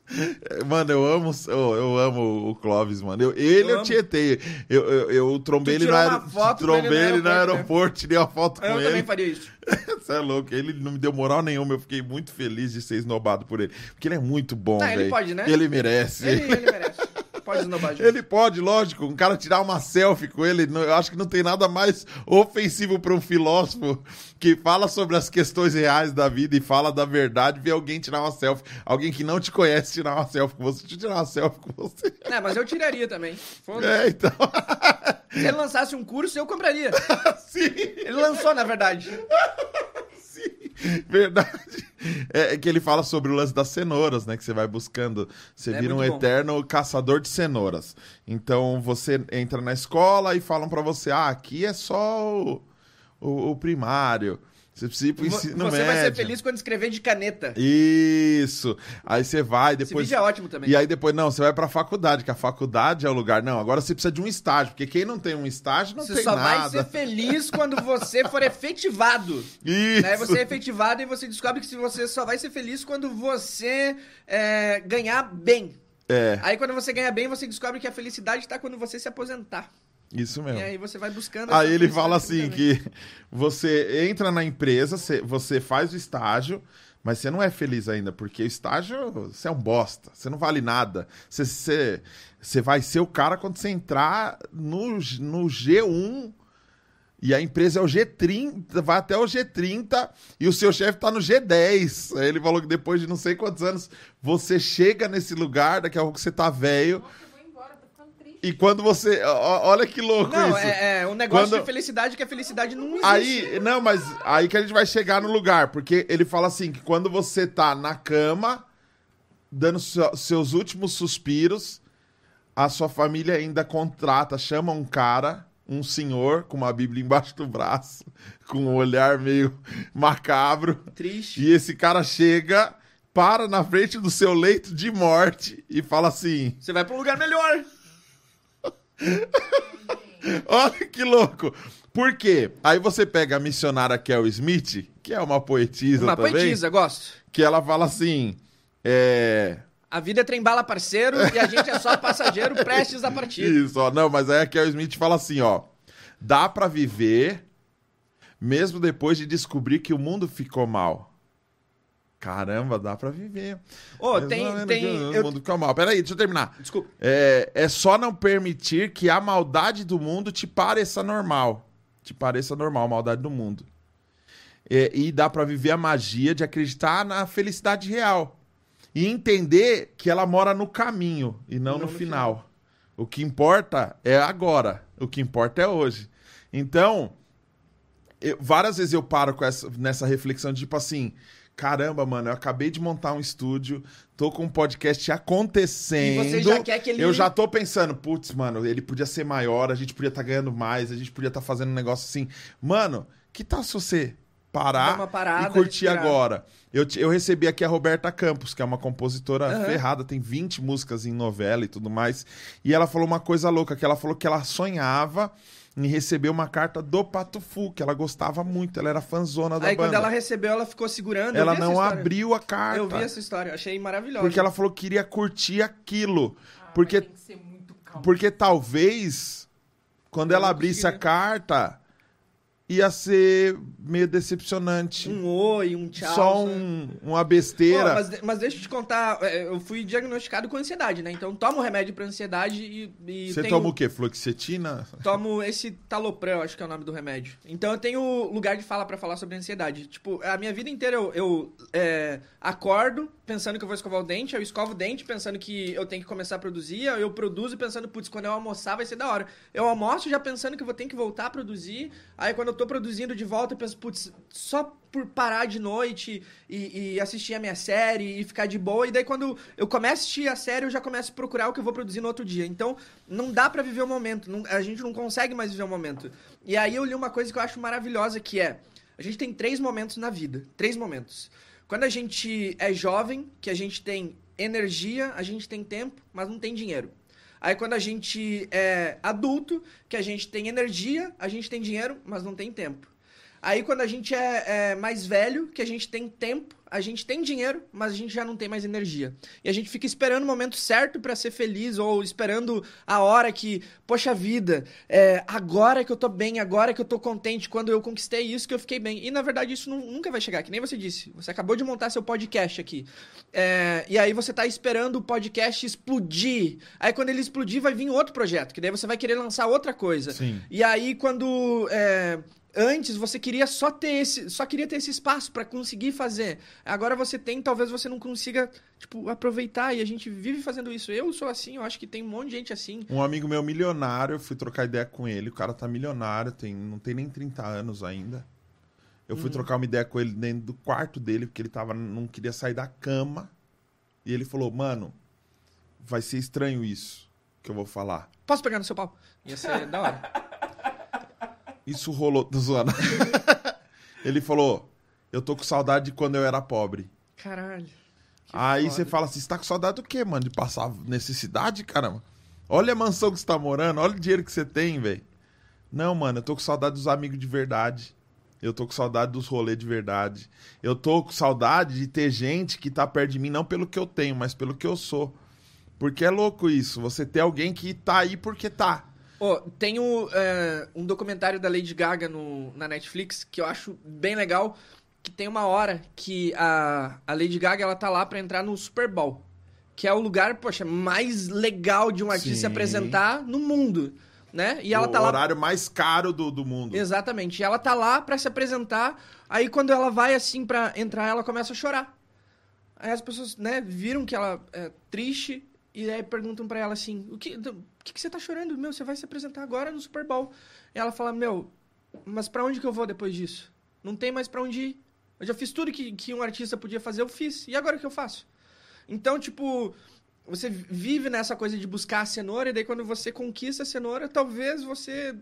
[SPEAKER 1] Mano, eu amo, eu, eu amo o Clóvis, mano. Eu, ele
[SPEAKER 2] Eu
[SPEAKER 1] eu, tietei. Eu, eu, eu trombei ele,
[SPEAKER 2] com
[SPEAKER 1] trombei
[SPEAKER 2] ele no aeroporto,
[SPEAKER 1] tirei uma foto com
[SPEAKER 2] Eu
[SPEAKER 1] ele.
[SPEAKER 2] também faria isso.
[SPEAKER 1] Você é louco, ele não me deu moral nenhuma, eu fiquei muito feliz de ser esnobado por ele. Porque ele é muito bom, velho.
[SPEAKER 2] ele pode, né?
[SPEAKER 1] Ele merece.
[SPEAKER 2] Ele, ele merece. Pode.
[SPEAKER 1] Ele pode, lógico, um cara tirar uma selfie com ele, eu acho que não tem nada mais ofensivo para um filósofo que fala sobre as questões reais da vida e fala da verdade, ver alguém tirar uma selfie, alguém que não te conhece tirar uma selfie com você, deixa eu tirar uma selfie com você.
[SPEAKER 2] É, mas eu tiraria também. Foda-se.
[SPEAKER 1] É, então.
[SPEAKER 2] Se ele lançasse um curso, eu compraria.
[SPEAKER 1] Sim,
[SPEAKER 2] Ele lançou, na verdade.
[SPEAKER 1] Verdade. É que ele fala sobre o lance das cenouras, né? Que você vai buscando. Você
[SPEAKER 2] É
[SPEAKER 1] vira um
[SPEAKER 2] bom.
[SPEAKER 1] eterno caçador de cenouras. Então você entra na escola e falam pra você: ah, aqui é só o, o- o primário. Você precisa ir
[SPEAKER 2] Você vai ser feliz quando escrever de caneta.
[SPEAKER 1] Isso. Aí você vai,
[SPEAKER 2] Esse
[SPEAKER 1] depois.
[SPEAKER 2] vídeo é ótimo também.
[SPEAKER 1] E aí depois, não, você vai pra faculdade, que a faculdade é o lugar. Não, agora você precisa de um estágio, porque quem não tem um estágio não
[SPEAKER 2] Você
[SPEAKER 1] tem
[SPEAKER 2] só vai
[SPEAKER 1] nada.
[SPEAKER 2] ser feliz quando você for efetivado.
[SPEAKER 1] Isso.
[SPEAKER 2] Né? Você é efetivado e você descobre que você só vai ser feliz quando você é, ganhar bem.
[SPEAKER 1] É,
[SPEAKER 2] Aí quando você ganha bem, você descobre que a felicidade tá quando você se aposentar.
[SPEAKER 1] Isso mesmo.
[SPEAKER 2] E aí você vai buscando.
[SPEAKER 1] Aí ele fala assim que você entra na empresa, você, você faz o estágio, mas você não é feliz ainda, porque o estágio, você é um bosta, você não vale nada. Você, você, você vai ser o cara quando você entrar no, no G1 e a empresa é o G30, vai até o G30 e o seu chefe tá no G10. Aí ele falou que depois de não sei quantos anos você chega nesse lugar, daqui a pouco você tá velho.
[SPEAKER 3] Nossa, eu vou embora, tô ficando triste.
[SPEAKER 1] E quando você. Olha que louco
[SPEAKER 2] Não,
[SPEAKER 1] isso.
[SPEAKER 2] é, é um negócio
[SPEAKER 1] Quando-
[SPEAKER 2] de felicidade que a felicidade não existe.
[SPEAKER 1] Aí, não, mas aí que a gente vai chegar no lugar, porque ele fala assim que quando você tá na cama, dando seu- seus últimos suspiros, a sua família ainda contrata, chama um cara, um senhor com uma Bíblia embaixo do braço, com um olhar meio macabro,
[SPEAKER 2] Triste.
[SPEAKER 1] e esse cara chega, para na frente do seu leito de morte e fala assim:
[SPEAKER 2] Você vai pra um lugar melhor.
[SPEAKER 1] Olha que louco! Por quê? Aí você pega a missionária Kel Smith, que é uma poetisa
[SPEAKER 2] Uma
[SPEAKER 1] também,
[SPEAKER 2] poetisa, gosto.
[SPEAKER 1] que ela fala assim: é.
[SPEAKER 2] A vida é trem-bala parceiro e a gente é só passageiro prestes a partir.
[SPEAKER 1] Isso, ó. Não, mas aí a Kel Smith fala assim: ó. Dá pra viver mesmo depois de descobrir que o mundo ficou mal. Caramba, dá pra viver.
[SPEAKER 2] Ô,
[SPEAKER 1] Mesmo
[SPEAKER 2] tem.
[SPEAKER 1] vendo
[SPEAKER 2] tem
[SPEAKER 1] que o
[SPEAKER 2] eu-
[SPEAKER 1] mundo ficou mal. Peraí, deixa eu terminar.
[SPEAKER 2] Desculpa.
[SPEAKER 1] É, é só não permitir que a maldade do mundo te pareça normal. Te pareça normal a maldade do mundo. É, e dá pra viver a magia de acreditar na felicidade real. E entender que ela mora no caminho e não,
[SPEAKER 2] Não
[SPEAKER 1] no,
[SPEAKER 2] no
[SPEAKER 1] final. O que importa é agora. O que importa é hoje. Então, eu- várias vezes eu paro com essa, nessa reflexão de tipo assim. Caramba, mano, eu acabei de montar um estúdio, tô com um podcast acontecendo.
[SPEAKER 2] E você já quer que ele-
[SPEAKER 1] Eu já tô pensando, putz, mano, ele podia ser maior, a gente podia estar ganhando mais, a gente podia estar fazendo um negócio assim. Mano, que tal se você parar
[SPEAKER 2] parada,
[SPEAKER 1] e curtir
[SPEAKER 2] respirar.
[SPEAKER 1] agora? Eu, eu recebi aqui a Roberta Campos, que é uma compositora
[SPEAKER 2] Aham.
[SPEAKER 1] ferrada, tem 20 músicas em novela e tudo mais. E ela falou uma coisa louca, que ela falou que ela sonhava em receber uma carta do Pato Fu, que ela gostava muito, ela era fanzona da
[SPEAKER 2] Aí quando
[SPEAKER 1] banda.
[SPEAKER 2] ela recebeu, ela ficou segurando.
[SPEAKER 1] Ela não abriu a carta.
[SPEAKER 2] Eu vi essa história, achei maravilhosa.
[SPEAKER 1] Porque ela falou que queria curtir aquilo.
[SPEAKER 3] Ah,
[SPEAKER 1] Porque,
[SPEAKER 3] mas Tem que ser muito calmo.
[SPEAKER 1] porque talvez, quando
[SPEAKER 2] Eu
[SPEAKER 1] ela abrisse a carta, ia ser meio decepcionante.
[SPEAKER 2] Um oi, um tchau.
[SPEAKER 1] Só um, uma besteira.
[SPEAKER 2] Mas, mas deixa eu te contar, é, eu fui diagnosticado com ansiedade, né? Então tomo remédio pra ansiedade e, e
[SPEAKER 1] Você
[SPEAKER 2] tenho-
[SPEAKER 1] toma o quê? Fluoxetina?
[SPEAKER 2] tomo esse talopram, acho que é o nome do remédio. Então eu tenho lugar de fala pra falar sobre ansiedade. Tipo, a minha vida inteira eu, eu, é, acordo pensando que eu vou escovar o dente, eu escovo o dente pensando que eu tenho que começar a produzir, eu produzo pensando, putz, quando eu almoçar vai ser da hora. Eu almoço já pensando que eu vou ter que voltar a produzir, aí quando eu tô produzindo de volta eu penso, putz, só por parar de noite e, e assistir a minha série e ficar de boa, e daí quando eu começo a assistir a série eu já começo a procurar o que eu vou produzir no outro dia. Então não dá pra viver o momento, não- a gente não consegue mais viver o momento. E aí eu li uma coisa que eu acho maravilhosa que é, a gente tem três momentos na vida, três momentos. Quando a gente é jovem, que a gente tem energia, a gente tem tempo, mas não tem dinheiro. Aí quando a gente é adulto, que a gente tem energia, a gente tem dinheiro, mas não tem tempo. Aí quando a gente é, é mais velho, que a gente tem tempo, a gente tem dinheiro, mas a gente já não tem mais energia. E a gente fica esperando o momento certo pra ser feliz, ou esperando a hora que, poxa vida, é, agora que eu tô bem, agora que eu tô contente, quando eu conquistei isso que eu fiquei bem. E na verdade isso nu- nunca vai chegar, que nem você disse. Você acabou de montar seu podcast aqui. É, e aí você tá esperando o podcast explodir. Aí quando ele explodir, vai vir outro projeto, que daí você vai querer lançar outra coisa.
[SPEAKER 1] Sim.
[SPEAKER 2] E aí, quando. é, antes você queria só ter esse. Só queria ter esse espaço pra conseguir fazer. Agora você tem, talvez você não consiga, tipo, aproveitar. E a gente vive fazendo isso. Eu sou assim, eu acho que tem um monte de gente assim.
[SPEAKER 1] Um amigo meu milionário, eu fui trocar ideia com ele. O cara tá milionário, tem, não tem nem 30 anos ainda. Eu fui trocar uma ideia com ele dentro do quarto dele, porque ele tava, não queria sair da cama. E ele falou, mano, vai ser estranho isso que eu vou falar.
[SPEAKER 2] Posso pegar no seu pau? Ia ser da hora.
[SPEAKER 1] Isso rolou, tô zoando. ele falou, eu tô com saudade de quando eu era pobre.
[SPEAKER 2] Caralho.
[SPEAKER 1] Aí você fala assim, você tá com saudade do quê, mano? De passar necessidade, caramba? Olha a mansão que você tá morando, olha o dinheiro que você tem, velho. Não, mano, eu tô com saudade dos amigos de verdade. Eu tô com saudade dos rolês de verdade. Eu tô com saudade de ter gente que tá perto de mim, não pelo que eu tenho, mas pelo que eu sou. Porque é louco isso, você ter alguém que tá aí porque tá.
[SPEAKER 2] Ô, tem o, é, um documentário da Lady Gaga no, na Netflix que eu acho bem legal. Que tem uma hora que a, a Lady Gaga ela tá lá pra entrar no Super Bowl. Que é o lugar, poxa, mais legal de um artista se apresentar no mundo. Né? E ela
[SPEAKER 1] o
[SPEAKER 2] tá lá
[SPEAKER 1] horário mais caro do, do mundo.
[SPEAKER 2] Exatamente. E ela tá lá pra se apresentar. Aí quando ela vai assim pra entrar, ela começa a chorar. Aí as pessoas, né, viram que ela é triste e aí perguntam pra ela assim: "O que que, que você tá chorando? Meu, você vai se apresentar agora no Super Bowl". E ela fala: "Meu, mas pra onde que eu vou depois disso? Não tem mais pra onde ir. Eu já fiz tudo que, que um artista podia fazer, eu fiz. E agora o que eu faço?" Então, tipo, você vive nessa coisa de buscar a cenoura, e daí quando você conquista a cenoura, talvez você.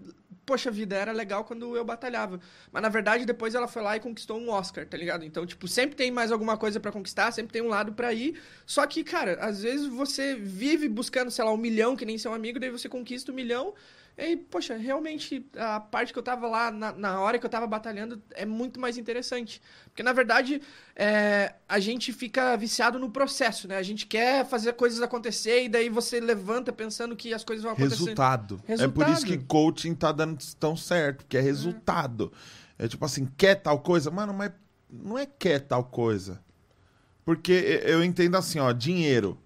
[SPEAKER 2] Poxa vida, era legal quando eu batalhava. Mas na verdade, depois ela foi lá e conquistou um Oscar, tá ligado? Então, tipo, sempre tem mais alguma coisa pra conquistar, sempre tem um lado pra ir. Só que, cara, às vezes você vive buscando, sei lá, um milhão, que nem seu amigo, daí você conquista um milhão. E aí, poxa, realmente, a parte que eu tava lá, na, na hora que eu tava batalhando, é muito mais interessante. Porque, na verdade, é, a gente fica viciado no processo, né? A gente quer fazer coisas acontecer e daí você levanta pensando que as coisas vão acontecer.
[SPEAKER 1] Resultado. É por
[SPEAKER 2] Resultado.
[SPEAKER 1] isso que coaching tá dando tão certo, porque é resultado. É tipo assim, quer tal coisa? Mano, mas não é quer tal coisa. Porque eu entendo assim, ó, dinheiro.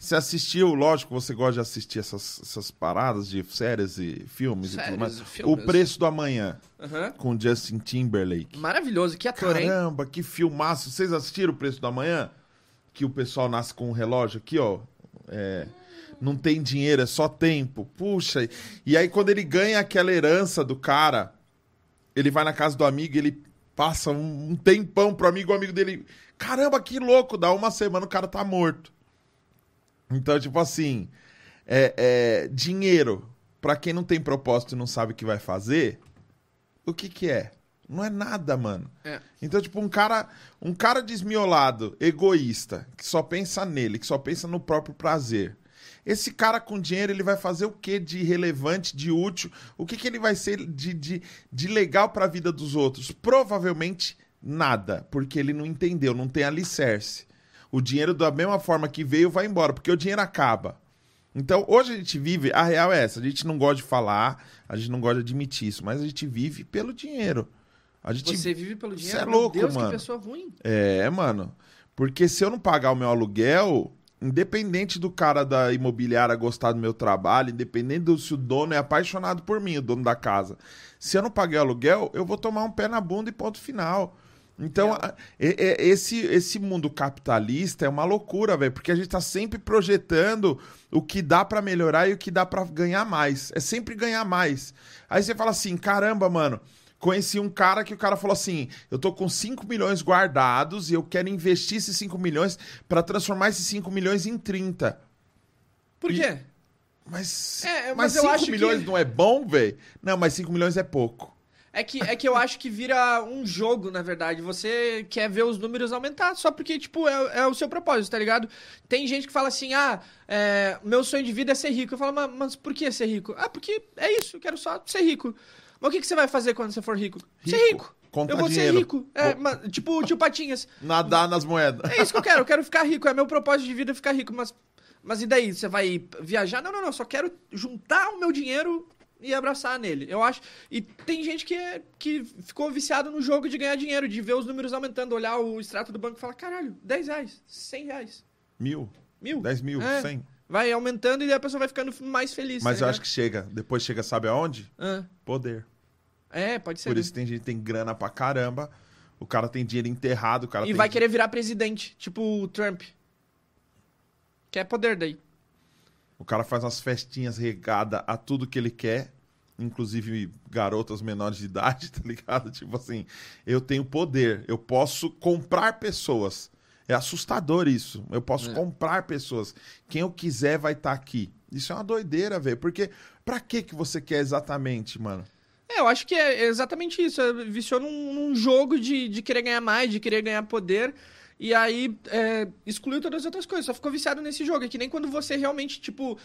[SPEAKER 1] Você assistiu, lógico, você gosta de assistir essas, essas paradas de séries e filmes e
[SPEAKER 2] Séries
[SPEAKER 1] tudo mais.
[SPEAKER 2] e filmes.
[SPEAKER 1] O Preço do Amanhã,
[SPEAKER 2] Aham.
[SPEAKER 1] com Justin Timberlake.
[SPEAKER 2] Maravilhoso, que ator, hein?
[SPEAKER 1] Caramba, que filmaço. Vocês assistiram o Preço do Amanhã? Que o pessoal nasce com um relógio aqui, ó. É, não tem dinheiro, é só tempo. Puxa. E aí, quando ele ganha aquela herança do cara, ele vai na casa do amigo, ele passa um, um tempão pro amigo, o amigo dele. Caramba, que louco! Dá uma semana o cara tá morto. Então, tipo assim, é, é, dinheiro, pra quem não tem propósito e não sabe o que vai fazer, o que que é? Não é nada, mano.
[SPEAKER 2] É.
[SPEAKER 1] Então, tipo, um cara, um cara desmiolado, egoísta, que só pensa nele, que só pensa no próprio prazer. Esse cara com dinheiro, ele vai fazer o que de relevante, de útil? O que, que ele vai ser de, de, de legal pra vida dos outros? Provavelmente nada, porque ele não entendeu, não tem alicerce. O dinheiro, da mesma forma que veio, vai embora, porque o dinheiro acaba. Então, hoje a gente vive, a real é essa, a gente não gosta de falar, a gente não gosta de admitir isso, mas a gente vive pelo dinheiro. A gente
[SPEAKER 2] Você vive pelo dinheiro.
[SPEAKER 1] Cê é louco,
[SPEAKER 2] Deus,
[SPEAKER 1] mano.
[SPEAKER 2] que pessoa ruim.
[SPEAKER 1] É, mano. Porque se eu não pagar o meu aluguel, independente do cara da imobiliária gostar do meu trabalho, independente do se o dono é apaixonado por mim, o dono da casa. Se eu não paguei o aluguel, eu vou tomar um pé na bunda e ponto final. Então, a- e- e- esse, esse mundo capitalista é uma loucura, velho, porque a gente tá sempre projetando o que dá pra melhorar e o que dá pra ganhar mais. É sempre ganhar mais. Aí você fala assim: caramba, mano, conheci um cara que o cara falou assim: eu tô com 5 milhões guardados e eu quero investir esses 5 milhões pra transformar esses 5 milhões em 30.
[SPEAKER 2] Por
[SPEAKER 1] E-
[SPEAKER 2] quê?
[SPEAKER 1] Mas,
[SPEAKER 2] É,
[SPEAKER 1] mas
[SPEAKER 2] mas eu
[SPEAKER 1] 5
[SPEAKER 2] acho que-
[SPEAKER 1] milhões não é bom, velho? Não, mas 5 milhões é pouco.
[SPEAKER 2] É que, é que eu acho que vira um jogo, na verdade. Você quer ver os números aumentar só porque, tipo, é, é o seu propósito, tá ligado? Tem gente que fala assim, ah, é, meu sonho de vida é ser rico. Eu falo, mas, mas por que ser rico? Ah, porque é isso, eu quero só ser rico. Mas o que, que você vai fazer quando você for rico? Ser
[SPEAKER 1] Rico.
[SPEAKER 2] rico.
[SPEAKER 1] Contar
[SPEAKER 2] eu vou
[SPEAKER 1] dinheiro.
[SPEAKER 2] ser rico. É,
[SPEAKER 1] Vou-
[SPEAKER 2] mas, tipo o tio Patinhas.
[SPEAKER 1] Nadar nas moedas.
[SPEAKER 2] É isso que eu quero, eu quero ficar rico. É meu propósito de vida ficar rico. Mas, mas e daí? Você vai viajar? Não, não, não. Só quero juntar o meu dinheiro e abraçar nele. Eu acho. E tem gente que, é, que ficou viciado no jogo de ganhar dinheiro, de ver os números aumentando, olhar o extrato do banco e falar: caralho, 10 reais, 100 reais,
[SPEAKER 1] Mil,
[SPEAKER 2] mil.
[SPEAKER 1] 10 mil,
[SPEAKER 2] É.
[SPEAKER 1] 100.
[SPEAKER 2] Vai aumentando e daí a pessoa vai ficando mais feliz.
[SPEAKER 1] Mas
[SPEAKER 2] tá
[SPEAKER 1] eu acho que chega. Depois chega, sabe aonde?
[SPEAKER 2] Ah,
[SPEAKER 1] Poder.
[SPEAKER 2] é, pode ser.
[SPEAKER 1] Por
[SPEAKER 2] né?
[SPEAKER 1] isso tem gente que tem grana pra caramba. O cara tem dinheiro enterrado, o cara
[SPEAKER 2] E vai
[SPEAKER 1] di-
[SPEAKER 2] querer virar presidente, tipo o Trump. Quer poder daí.
[SPEAKER 1] O cara faz umas festinhas regadas a tudo que ele quer. inclusive garotas menores de idade, tá ligado? Tipo assim, eu tenho poder, eu posso comprar pessoas. É assustador isso. Eu posso
[SPEAKER 2] É.
[SPEAKER 1] comprar pessoas. Quem eu quiser vai estar aqui. Isso é uma doideira, velho. Porque pra que que você quer exatamente, mano?
[SPEAKER 2] É, eu acho que é exatamente isso. Viciou num, num jogo de, de querer ganhar mais, de querer ganhar poder. E aí é, excluiu todas as outras coisas. Só ficou viciado nesse jogo. É que nem quando você realmente, tipo,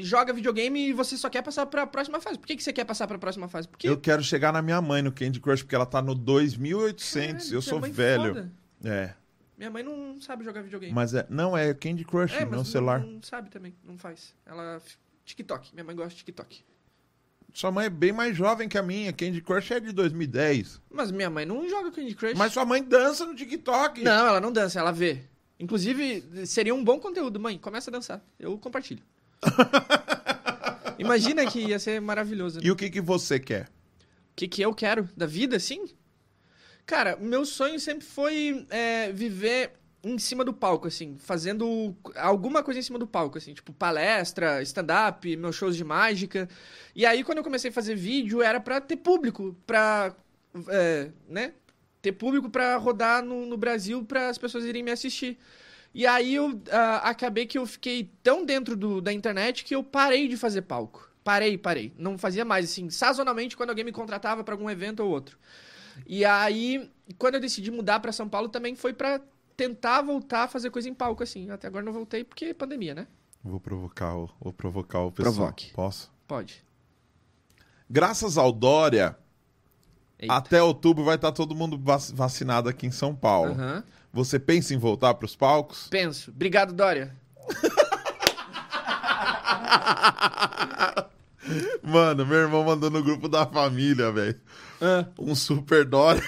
[SPEAKER 2] joga videogame e você só quer passar pra próxima fase. Por que, que você quer passar pra próxima fase? Porque.
[SPEAKER 1] Eu quero chegar na minha mãe no Candy Crush porque ela tá no 2800.
[SPEAKER 2] Caralho,
[SPEAKER 1] eu sou velho.
[SPEAKER 2] foda.
[SPEAKER 1] É.
[SPEAKER 2] Minha mãe não sabe jogar videogame.
[SPEAKER 1] Mas é, não é Candy Crush
[SPEAKER 2] é,
[SPEAKER 1] no celular.
[SPEAKER 2] Não, não sabe também, não faz. Ela. TikTok. Minha mãe gosta de TikTok.
[SPEAKER 1] Sua mãe é bem mais jovem que a minha. Candy Crush é de 2010.
[SPEAKER 2] Mas minha mãe não joga Candy Crush.
[SPEAKER 1] Mas sua mãe dança no TikTok.
[SPEAKER 2] Não, ela não dança, ela vê. Inclusive, seria um bom conteúdo. Mãe, começa a dançar. Eu compartilho. Imagina que ia ser maravilhoso. né?
[SPEAKER 1] E o que, que você quer?
[SPEAKER 2] O que, que eu quero da vida, assim? Cara, meu sonho sempre foi é, viver em cima do palco, assim, fazendo alguma coisa em cima do palco, assim, tipo palestra, stand-up, meus shows de mágica. E aí, quando eu comecei a fazer vídeo, era pra ter público, pra, é, né, ter público pra rodar no, no Brasil pra as pessoas irem me assistir. E aí eu ah, acabei que eu fiquei tão dentro do- da internet que eu parei de fazer palco. Parei, parei. Não fazia mais, assim, sazonalmente quando alguém me contratava pra algum evento ou outro. E aí, quando eu decidi mudar pra São Paulo, também foi pra tentar voltar a fazer coisa em palco, assim. Até agora não voltei porque é pandemia, né?
[SPEAKER 1] Vou provocar o, vou provocar o pessoal.
[SPEAKER 2] Provoque.
[SPEAKER 1] Posso?
[SPEAKER 2] Pode.
[SPEAKER 1] Graças ao Dória,
[SPEAKER 2] Eita.
[SPEAKER 1] até outubro vai estar todo mundo vac- vacinado aqui em São Paulo.
[SPEAKER 2] Aham.
[SPEAKER 1] Você pensa em voltar pros palcos?
[SPEAKER 2] Penso. Obrigado, Dória.
[SPEAKER 1] Mano, meu irmão mandou no grupo da família, velho. Um super Dória.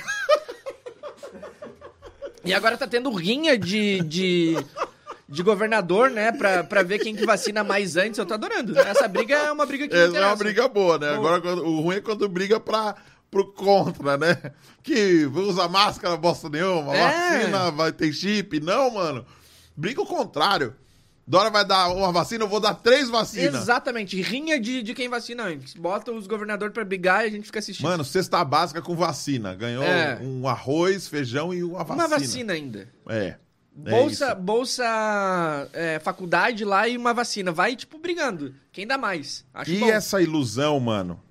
[SPEAKER 2] E agora tá tendo rinha de, de, de governador, né? Pra, pra ver quem que vacina mais antes. Eu tô adorando. Essa briga é uma briga que me
[SPEAKER 1] Essa é uma briga boa, né?
[SPEAKER 2] Boa.
[SPEAKER 1] Agora o ruim é quando briga pra, pro contra, né? Que usa máscara, bosta nenhuma,
[SPEAKER 2] É.
[SPEAKER 1] vacina, vai ter chip. Não, mano. Briga o contrário. Dora vai dar uma vacina, eu vou dar três vacinas.
[SPEAKER 2] Exatamente. Rinha de, de quem vacina antes. Bota os governadores pra brigar e a gente fica assistindo.
[SPEAKER 1] Mano, cesta básica com vacina. Ganhou
[SPEAKER 2] É.
[SPEAKER 1] um arroz, feijão e uma vacina.
[SPEAKER 2] uma vacina ainda.
[SPEAKER 1] É. É
[SPEAKER 2] Bolsa,
[SPEAKER 1] isso.
[SPEAKER 2] bolsa é, faculdade lá e uma vacina. Vai, tipo, brigando. Quem dá mais? Acho
[SPEAKER 1] E
[SPEAKER 2] bom.
[SPEAKER 1] essa ilusão, mano,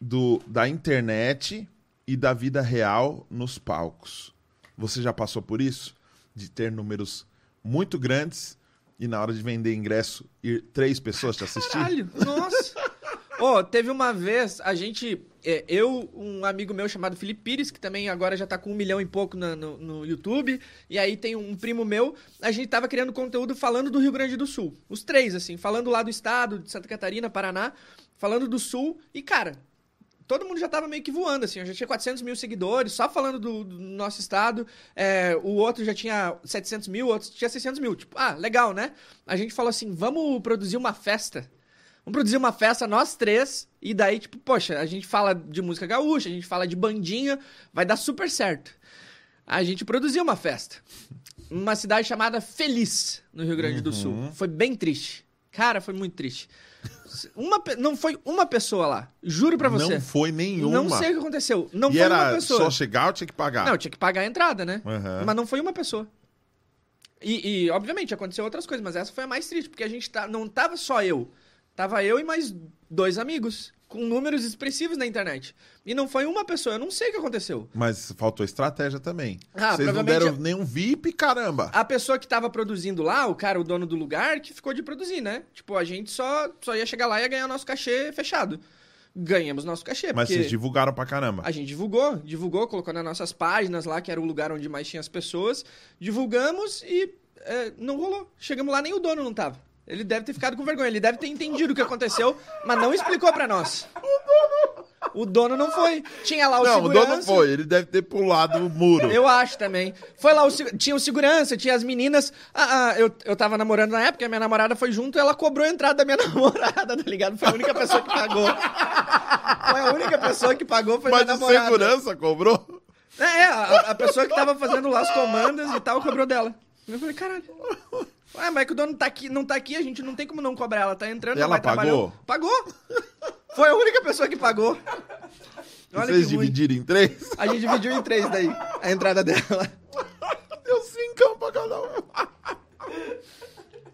[SPEAKER 1] do, da internet e da vida real nos palcos. Você já passou por isso? De ter números muito grandes e na hora de vender ingresso ir três pessoas te assistir?
[SPEAKER 2] Caralho, nossa. Ô, teve uma vez, a gente. é, eu, um amigo meu chamado Felipe Pires, que também agora já tá com um milhão e pouco na- no, no YouTube. E aí tem um primo meu. A gente tava criando conteúdo falando do Rio Grande do Sul. Os três, assim, falando lá do estado, de Santa Catarina, Paraná, falando do Sul. E, cara, todo mundo já tava meio que voando, assim. Eu já tinha 400 mil seguidores, só falando do, do nosso estado. É, o outro já tinha 700 mil, o outro tinha 600 mil. Tipo, ah, legal, né? A gente falou assim, vamos produzir uma festa. Vamos produzir uma festa, nós três. E daí, tipo, poxa, a gente fala de música gaúcha, a gente fala de bandinha, vai dar super certo. A gente produziu uma festa. Uma cidade chamada Feliz, no Rio Grande do Sul. Foi bem triste. Cara, foi muito triste. Uma, não foi uma pessoa lá. Juro pra você.
[SPEAKER 1] Não foi nenhuma.
[SPEAKER 2] Não sei o que aconteceu. Não
[SPEAKER 1] e
[SPEAKER 2] foi uma
[SPEAKER 1] era
[SPEAKER 2] pessoa.
[SPEAKER 1] só chegar ou tinha que pagar?
[SPEAKER 2] Não, tinha que pagar a entrada, né?
[SPEAKER 1] Aham.
[SPEAKER 2] Mas não foi uma pessoa. E, e, obviamente, aconteceu outras coisas, mas essa foi a mais triste, porque a gente tá, não tava só eu. Tava eu e mais dois amigos, com números expressivos na internet. E não foi uma pessoa, eu não sei o que aconteceu.
[SPEAKER 1] Mas faltou estratégia também.
[SPEAKER 2] Ah,
[SPEAKER 1] Vocês não deram nenhum VIP, caramba.
[SPEAKER 2] A pessoa que tava produzindo lá, o cara, o dono do lugar, que ficou de produzir, né? Tipo, a gente só, só ia chegar lá e ia ganhar nosso cachê fechado. Ganhamos nosso cachê,
[SPEAKER 1] Mas vocês divulgaram pra caramba.
[SPEAKER 2] A gente divulgou, divulgou, colocou nas nossas páginas lá, que era o lugar onde mais tinha as pessoas. Divulgamos e é, não rolou. Chegamos lá, nem o dono não tava. Ele deve ter ficado com vergonha, ele deve ter entendido o que aconteceu, mas não explicou pra nós. O dono não foi. Tinha lá o
[SPEAKER 1] não, o
[SPEAKER 2] segurança.
[SPEAKER 1] dono foi. Ele deve ter pulado o muro.
[SPEAKER 2] Eu acho também. Foi lá, o, tinha o segurança, tinha as meninas. Ah, ah, eu, eu tava namorando na época, a minha namorada foi junto, ela cobrou a entrada da minha namorada, tá ligado? Foi a única pessoa que pagou. Foi a única pessoa que pagou, foi
[SPEAKER 1] Mas
[SPEAKER 2] minha
[SPEAKER 1] o
[SPEAKER 2] namorada.
[SPEAKER 1] segurança cobrou?
[SPEAKER 2] É, é, a, a pessoa que tava fazendo lá as comandas e tal, cobrou dela. Eu falei, caralho. Ué, mas é que o dono tá aqui, não tá aqui, a gente não tem como não cobrar. Ela tá entrando,
[SPEAKER 1] Ela
[SPEAKER 2] vai
[SPEAKER 1] pagou?
[SPEAKER 2] Pagou. Foi a única pessoa que pagou. Olha
[SPEAKER 1] Vocês
[SPEAKER 2] que ruim.
[SPEAKER 1] dividiram em três?
[SPEAKER 2] A gente dividiu em três daí, a entrada dela.
[SPEAKER 1] Deu cinco pra cada um.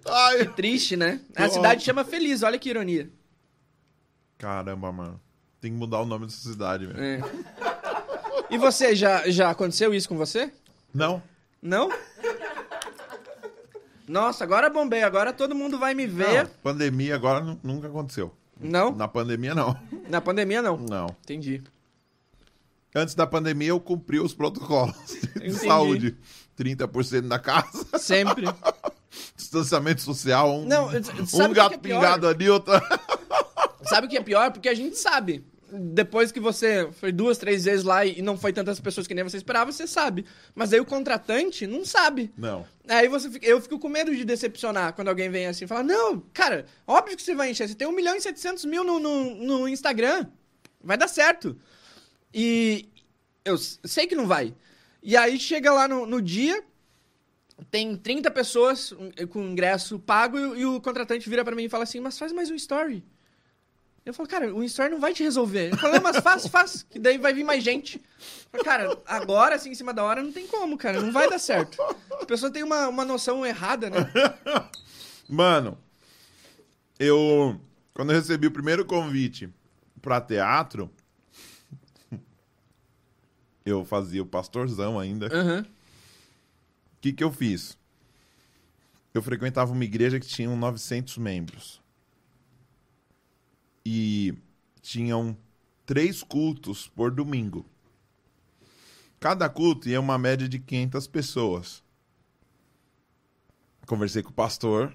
[SPEAKER 1] Ai.
[SPEAKER 2] Triste, né? A
[SPEAKER 1] Nossa.
[SPEAKER 2] cidade chama Feliz, olha que ironia.
[SPEAKER 1] Caramba, mano. Tem que mudar o nome dessa cidade, velho.
[SPEAKER 2] É. E você, já, já aconteceu isso com você?
[SPEAKER 1] Não?
[SPEAKER 2] Não? Nossa, agora bombei, agora todo mundo vai me ver.
[SPEAKER 1] Não. Pandemia agora nu- nunca aconteceu.
[SPEAKER 2] Não?
[SPEAKER 1] Na pandemia, não.
[SPEAKER 2] Na pandemia, não.
[SPEAKER 1] Não.
[SPEAKER 2] Entendi.
[SPEAKER 1] Antes da pandemia, eu cumpri os protocolos de
[SPEAKER 2] Entendi.
[SPEAKER 1] saúde. 30% da casa,
[SPEAKER 2] Sempre.
[SPEAKER 1] distanciamento social, um,
[SPEAKER 2] Não, sabe o
[SPEAKER 1] um
[SPEAKER 2] que
[SPEAKER 1] gato
[SPEAKER 2] que é pior?
[SPEAKER 1] pingado ali, outra...
[SPEAKER 2] Sabe o que é pior? Porque a gente sabe. Depois que você foi duas, três vezes lá e não foi tantas pessoas que nem você esperava, você sabe. Mas aí o contratante não sabe.
[SPEAKER 1] Não.
[SPEAKER 2] Aí você fica, eu fico com medo de decepcionar quando alguém vem assim e fala: Não, cara, óbvio que você vai encher. Você tem 1 milhão e 700 mil no, no, no Instagram. Vai dar certo. E eu sei que não vai. E aí chega lá no, no dia, tem 30 pessoas com ingresso pago e, e o contratante vira pra mim e fala assim: Mas faz mais um story. Eu falo, cara, o story não vai te resolver. Falou, não, mas faz, faz, que daí vai vir mais gente. Eu falo, cara, agora, assim, em cima da hora, não tem como, cara, não vai dar certo. A pessoa tem uma, uma noção errada, né?
[SPEAKER 1] Mano, eu... Quando eu recebi o primeiro convite pra teatro, eu fazia o pastorzão ainda.
[SPEAKER 2] Aham.
[SPEAKER 1] O que que eu fiz? Eu frequentava uma igreja que tinha 900 membros. E tinham três cultos por domingo. Cada culto ia uma média de 500 pessoas. Conversei com o pastor.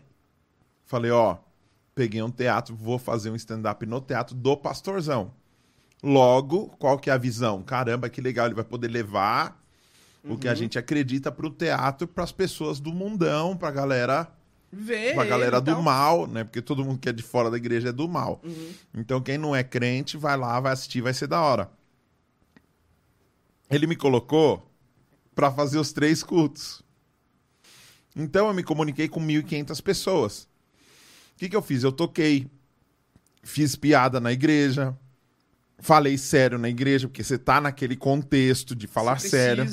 [SPEAKER 1] Falei, ó, peguei um teatro, vou fazer um stand-up no teatro do pastorzão. Logo, qual que é a visão? Caramba, que legal, ele vai poder levar o que a gente acredita pro teatro, pras pessoas do mundão, pra galera,
[SPEAKER 2] Vê.
[SPEAKER 1] pra galera
[SPEAKER 2] ele
[SPEAKER 1] do
[SPEAKER 2] tal.
[SPEAKER 1] mal, né? Porque todo mundo que é de fora da igreja é do mal.
[SPEAKER 2] Uhum.
[SPEAKER 1] Então quem não é crente, vai lá, vai assistir, vai ser da hora. Ele me colocou pra fazer os três cultos. Então eu me comuniquei com 1.500 pessoas. O que, que eu fiz? Eu toquei, fiz piada na igreja, falei sério na igreja, porque você tá naquele contexto de falar sério.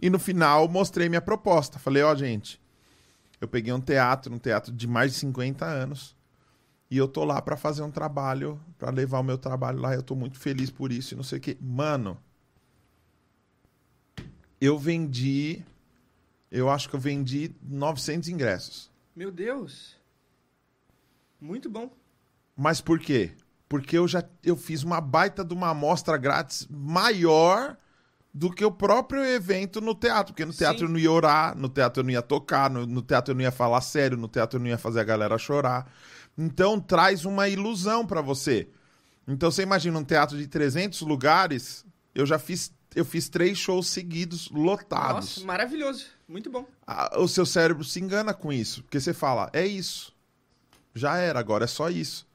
[SPEAKER 1] E no final mostrei minha proposta. Falei, ó, gente, eu peguei um teatro, um teatro de mais de 50 anos. E eu tô lá pra fazer um trabalho, pra levar o meu trabalho lá. Eu tô muito feliz por isso e não sei o quê. Mano, eu vendi. Eu acho que eu vendi 900 ingressos.
[SPEAKER 2] Meu Deus. Muito bom.
[SPEAKER 1] Mas por quê? Porque eu já eu fiz uma baita de uma amostra grátis maior do que o próprio evento no teatro. Porque no teatro
[SPEAKER 2] Sim.
[SPEAKER 1] eu não ia orar, no teatro eu não ia tocar, no, no teatro eu não ia falar sério, no teatro eu não ia fazer a galera chorar. Então traz uma ilusão pra você. Então você imagina um teatro de 300 lugares, eu já fiz eu fiz três shows seguidos lotados
[SPEAKER 2] Nossa, maravilhoso. Muito bom.
[SPEAKER 1] o seu cérebro se engana com isso. Porque você fala, é isso. Já era, agora é só isso.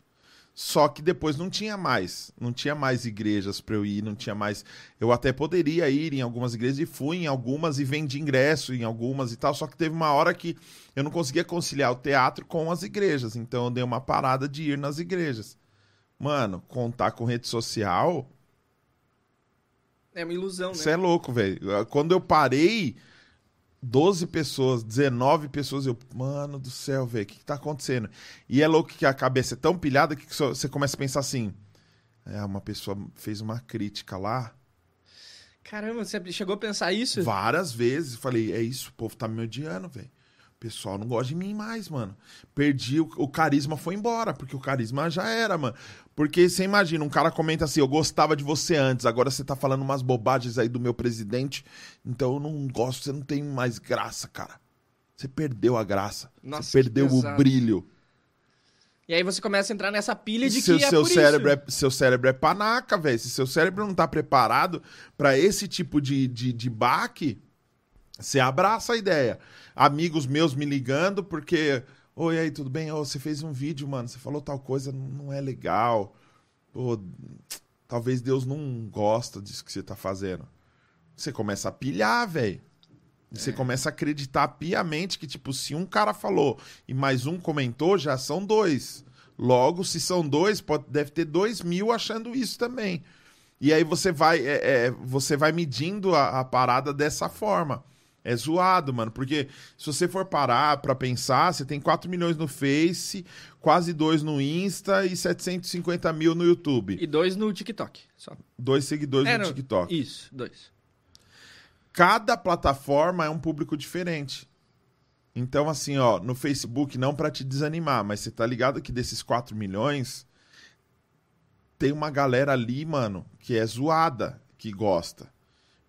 [SPEAKER 1] Só que depois não tinha mais. Não tinha mais igrejas pra eu ir, não tinha mais. Eu até poderia ir em algumas igrejas e fui em algumas e vendi ingresso em algumas e tal. Só que teve uma hora que eu não conseguia conciliar o teatro com as igrejas. Então eu dei uma parada de ir nas igrejas. Mano, contar com rede social.
[SPEAKER 2] É uma ilusão, né?
[SPEAKER 1] Você é louco, velho. Quando eu parei, 12 pessoas, 19 pessoas, eu, mano do céu, velho, o que, que tá acontecendo? E é louco que a cabeça é tão pilhada que você começa a pensar assim: é, uma pessoa fez uma crítica lá
[SPEAKER 2] Caramba, você chegou a pensar isso?
[SPEAKER 1] várias vezes. Falei, é isso, o povo tá me odiando, velho. O pessoal não gosta de mim mais, mano. Perdi, o, o carisma foi embora, porque o carisma já era, mano. Porque você imagina, um cara comenta assim: eu gostava de você antes, agora você tá falando umas bobagens aí do meu presidente, então eu não gosto, você não tem mais graça, cara. Você perdeu a graça.
[SPEAKER 2] Nossa,
[SPEAKER 1] você perdeu o brilho.
[SPEAKER 2] E aí você começa a entrar nessa pilha de
[SPEAKER 1] seu,
[SPEAKER 2] que é
[SPEAKER 1] seu
[SPEAKER 2] por
[SPEAKER 1] cérebro
[SPEAKER 2] isso.
[SPEAKER 1] é seu cérebro é panaca, velho. Se seu cérebro não tá preparado pra esse tipo de, de, de baque, você abraça a ideia. Amigos meus me ligando porque, oi aí, tudo bem? Ô, você fez um vídeo, mano. Você falou tal coisa, não é legal. Pô, talvez Deus não gosta disso que você tá fazendo. Você começa a pilhar, velho. Você começa a acreditar piamente que, tipo, se um cara falou e mais um comentou, já são dois. Logo, se são dois, pode, deve ter dois mil achando isso também. E aí você vai, é, é, você vai medindo a, a parada dessa forma. É zoado, mano, porque se você for parar pra pensar, você tem 4 milhões no Face, quase 2 no Insta e 750 mil no YouTube.
[SPEAKER 2] E dois no TikTok. Só.
[SPEAKER 1] Dois seguidores
[SPEAKER 2] É,
[SPEAKER 1] no
[SPEAKER 2] no-
[SPEAKER 1] TikTok.
[SPEAKER 2] Isso, dois.
[SPEAKER 1] Cada plataforma é um público diferente. Então, assim, ó, no Facebook, não pra te desanimar, mas você tá ligado que desses 4 milhões, tem uma galera ali, mano, que é zoada, que gosta.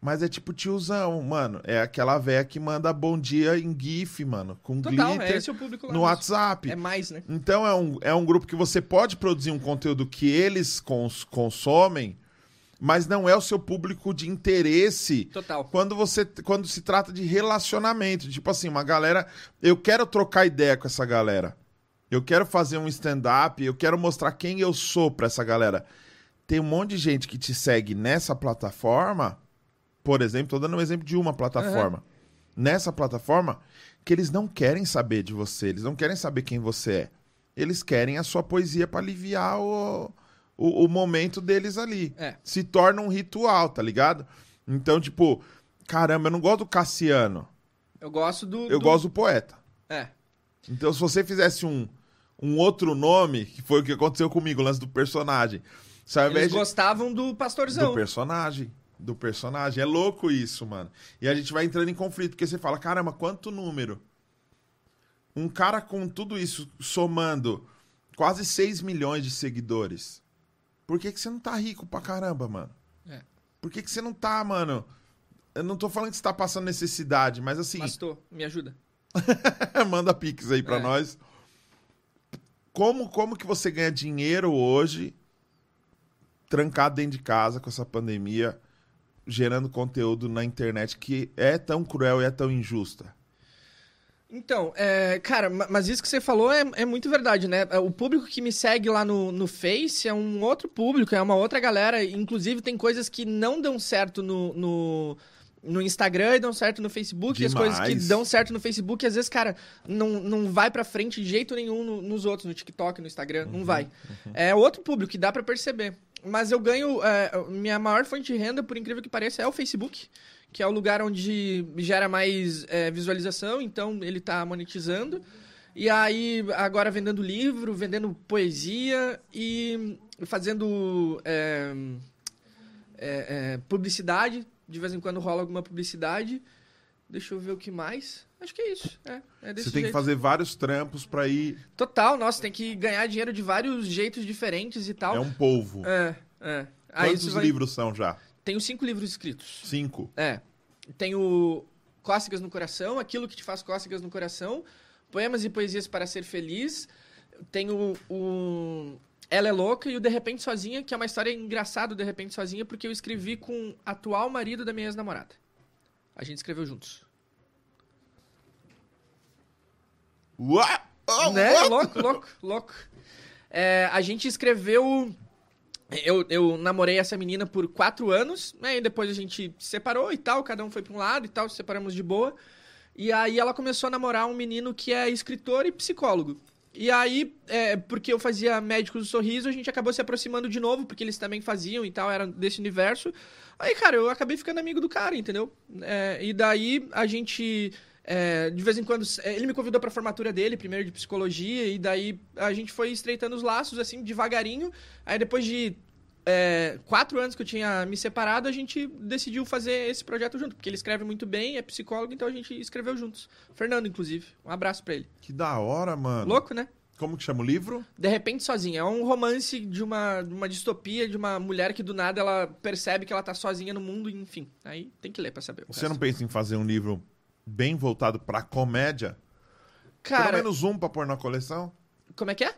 [SPEAKER 1] Mas é tipo tiozão, mano. É aquela véia que manda bom dia em GIF, mano, com
[SPEAKER 2] Total,
[SPEAKER 1] glitter
[SPEAKER 2] é esse o público lá.
[SPEAKER 1] no
[SPEAKER 2] mesmo.
[SPEAKER 1] WhatsApp.
[SPEAKER 2] É mais, né?
[SPEAKER 1] Então é um, é um grupo que você pode produzir um conteúdo que eles cons- consomem, mas não é o seu público de interesse
[SPEAKER 2] Total.
[SPEAKER 1] quando você quando se trata de relacionamento. Tipo assim, uma galera. Eu quero trocar ideia com essa galera. Eu quero fazer um stand-up, eu quero mostrar quem eu sou pra essa galera. Tem um monte de gente que te segue nessa plataforma, por exemplo, tô dando um exemplo de uma plataforma. Nessa plataforma, que eles não querem saber de você, eles não querem saber quem você é. Eles querem a sua poesia pra aliviar o, o, o momento deles ali.
[SPEAKER 2] É.
[SPEAKER 1] Se torna um ritual, tá ligado? Então, tipo, caramba, eu não gosto do Cassiano,
[SPEAKER 2] Eu gosto do.
[SPEAKER 1] eu
[SPEAKER 2] do-
[SPEAKER 1] gosto do poeta.
[SPEAKER 2] É.
[SPEAKER 1] Então, se você fizesse um, um outro nome, que foi o que aconteceu comigo, o lance do personagem. Invés
[SPEAKER 2] Eles
[SPEAKER 1] de-
[SPEAKER 2] gostavam do pastorzão.
[SPEAKER 1] do personagem. Do personagem. É louco isso, mano. E a gente vai entrando em conflito, porque você fala, caramba, quanto número? Um cara com tudo isso somando quase 6 milhões de seguidores. Por que, que você não tá rico pra caramba, mano?
[SPEAKER 2] É.
[SPEAKER 1] Por que, que você não tá, mano? Eu não tô falando que você tá passando necessidade, mas assim,
[SPEAKER 2] Pastor, me ajuda.
[SPEAKER 1] manda pix aí pra
[SPEAKER 2] É.
[SPEAKER 1] nós. Como, como que você ganha dinheiro hoje, trancado dentro de casa com essa pandemia, gerando conteúdo na internet que é tão cruel e é tão injusta?
[SPEAKER 2] Então, é, cara, ma- mas isso que você falou é, é muito verdade, né? O público que me segue lá no, no Face é um outro público, é uma outra galera. Inclusive, tem coisas que não dão certo no, no, no Instagram e dão certo no Facebook. E as
[SPEAKER 1] Demais.
[SPEAKER 2] coisas que dão certo no Facebook, às vezes, cara, não, não vai pra frente de jeito nenhum no- nos outros, no TikTok, no Instagram, não vai. É outro público que dá pra perceber. Mas eu ganho. é, minha maior fonte de renda, por incrível que pareça, é o Facebook que é o lugar onde gera mais é, visualização, então ele tá monetizando. E aí, agora vendendo livro, vendendo poesia e fazendo é, é, é, publicidade. De vez em quando rola alguma publicidade. Deixa eu ver o que mais. Acho que é isso. É, é desse
[SPEAKER 1] você tem
[SPEAKER 2] jeito.
[SPEAKER 1] que fazer vários trampos pra ir.
[SPEAKER 2] Total, nossa, tem que ganhar dinheiro de vários jeitos diferentes e tal.
[SPEAKER 1] É um polvo.
[SPEAKER 2] É, é. Aí
[SPEAKER 1] Quantos
[SPEAKER 2] vai-
[SPEAKER 1] livros são já?
[SPEAKER 2] Tenho cinco livros escritos.
[SPEAKER 1] Cinco.
[SPEAKER 2] É. Tem o Cócegas no Coração, Aquilo que te faz cócegas no coração, Poemas e Poesias para Ser Feliz. Tem o, o Ela é Louca e o De Repente Sozinha, que é uma história engraçada, De Repente Sozinha, porque eu escrevi com o atual marido da minha ex-namorada. A gente escreveu juntos.
[SPEAKER 1] Uá! Oh,
[SPEAKER 2] né?
[SPEAKER 1] what?
[SPEAKER 2] Louco, louco, louco. É, a gente escreveu. Eu, eu namorei essa menina por quatro anos, né? E depois a gente se separou e tal, cada um foi pra um lado e tal, se separamos de boa. E aí ela começou a namorar um menino que é escritor e psicólogo. E aí, é, porque eu fazia Médicos do Sorriso, a gente acabou se aproximando de novo, porque eles também faziam e tal, eram desse universo. Aí, cara, eu acabei ficando amigo do cara, entendeu? É, e daí a gente. é, de vez em quando. é, Ele me convidou pra formatura dele, primeiro de psicologia, e daí a gente foi estreitando os laços, assim, devagarinho. Aí depois de é, quatro anos que eu tinha me separado, a gente decidiu fazer esse projeto junto, porque ele escreve muito bem, é psicólogo, então a gente escreveu juntos. Fernando, inclusive. Um abraço pra ele.
[SPEAKER 1] Que da hora, mano.
[SPEAKER 2] Louco, né?
[SPEAKER 1] Como que chama o livro?
[SPEAKER 2] De repente sozinha. É um romance de uma, de uma distopia, de uma mulher que do nada ela percebe que ela tá sozinha no mundo, enfim. Aí tem que ler pra saber.
[SPEAKER 1] Você não pensa em fazer um livro bem voltado pra comédia? Pelo
[SPEAKER 2] Cara,
[SPEAKER 1] menos um pra pôr na coleção?
[SPEAKER 2] como é que é?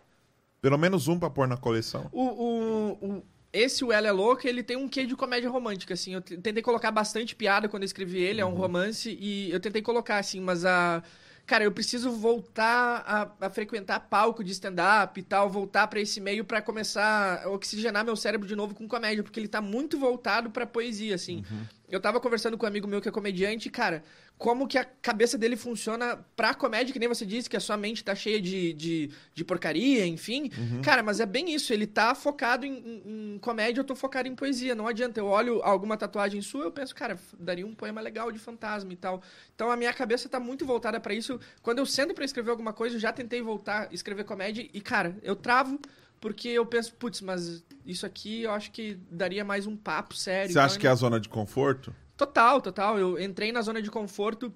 [SPEAKER 1] Pelo menos um pra pôr na coleção.
[SPEAKER 2] O, o, o- esse, o Ela é Louca, ele tem um quê de comédia romântica, assim. Eu tentei colocar bastante piada quando eu escrevi ele, é um romance, e eu tentei colocar, assim, mas a... Cara, eu preciso voltar a, a frequentar palco de stand-up e tal, voltar pra esse meio pra começar a oxigenar meu cérebro de novo com comédia, porque ele tá muito voltado pra poesia, assim. Eu tava conversando com um amigo meu que é comediante, e, cara, como que a cabeça dele funciona pra comédia, que nem você disse, que a sua mente tá cheia de, de, de porcaria, enfim. Cara, mas é bem isso, ele tá focado em, em- em comédia, eu tô focado em poesia. Não adianta, eu olho alguma tatuagem sua, eu penso, cara, daria um poema legal de fantasma e tal. Então a minha cabeça tá muito voltada pra isso. Quando eu sento pra escrever alguma coisa, eu já tentei voltar a escrever comédia, e, cara, eu travo. Porque eu penso, putz, mas isso aqui eu acho que daria mais um papo sério.
[SPEAKER 1] Você
[SPEAKER 2] então
[SPEAKER 1] acha
[SPEAKER 2] eu
[SPEAKER 1] que é a zona de conforto?
[SPEAKER 2] Total, total. Eu entrei na zona de conforto.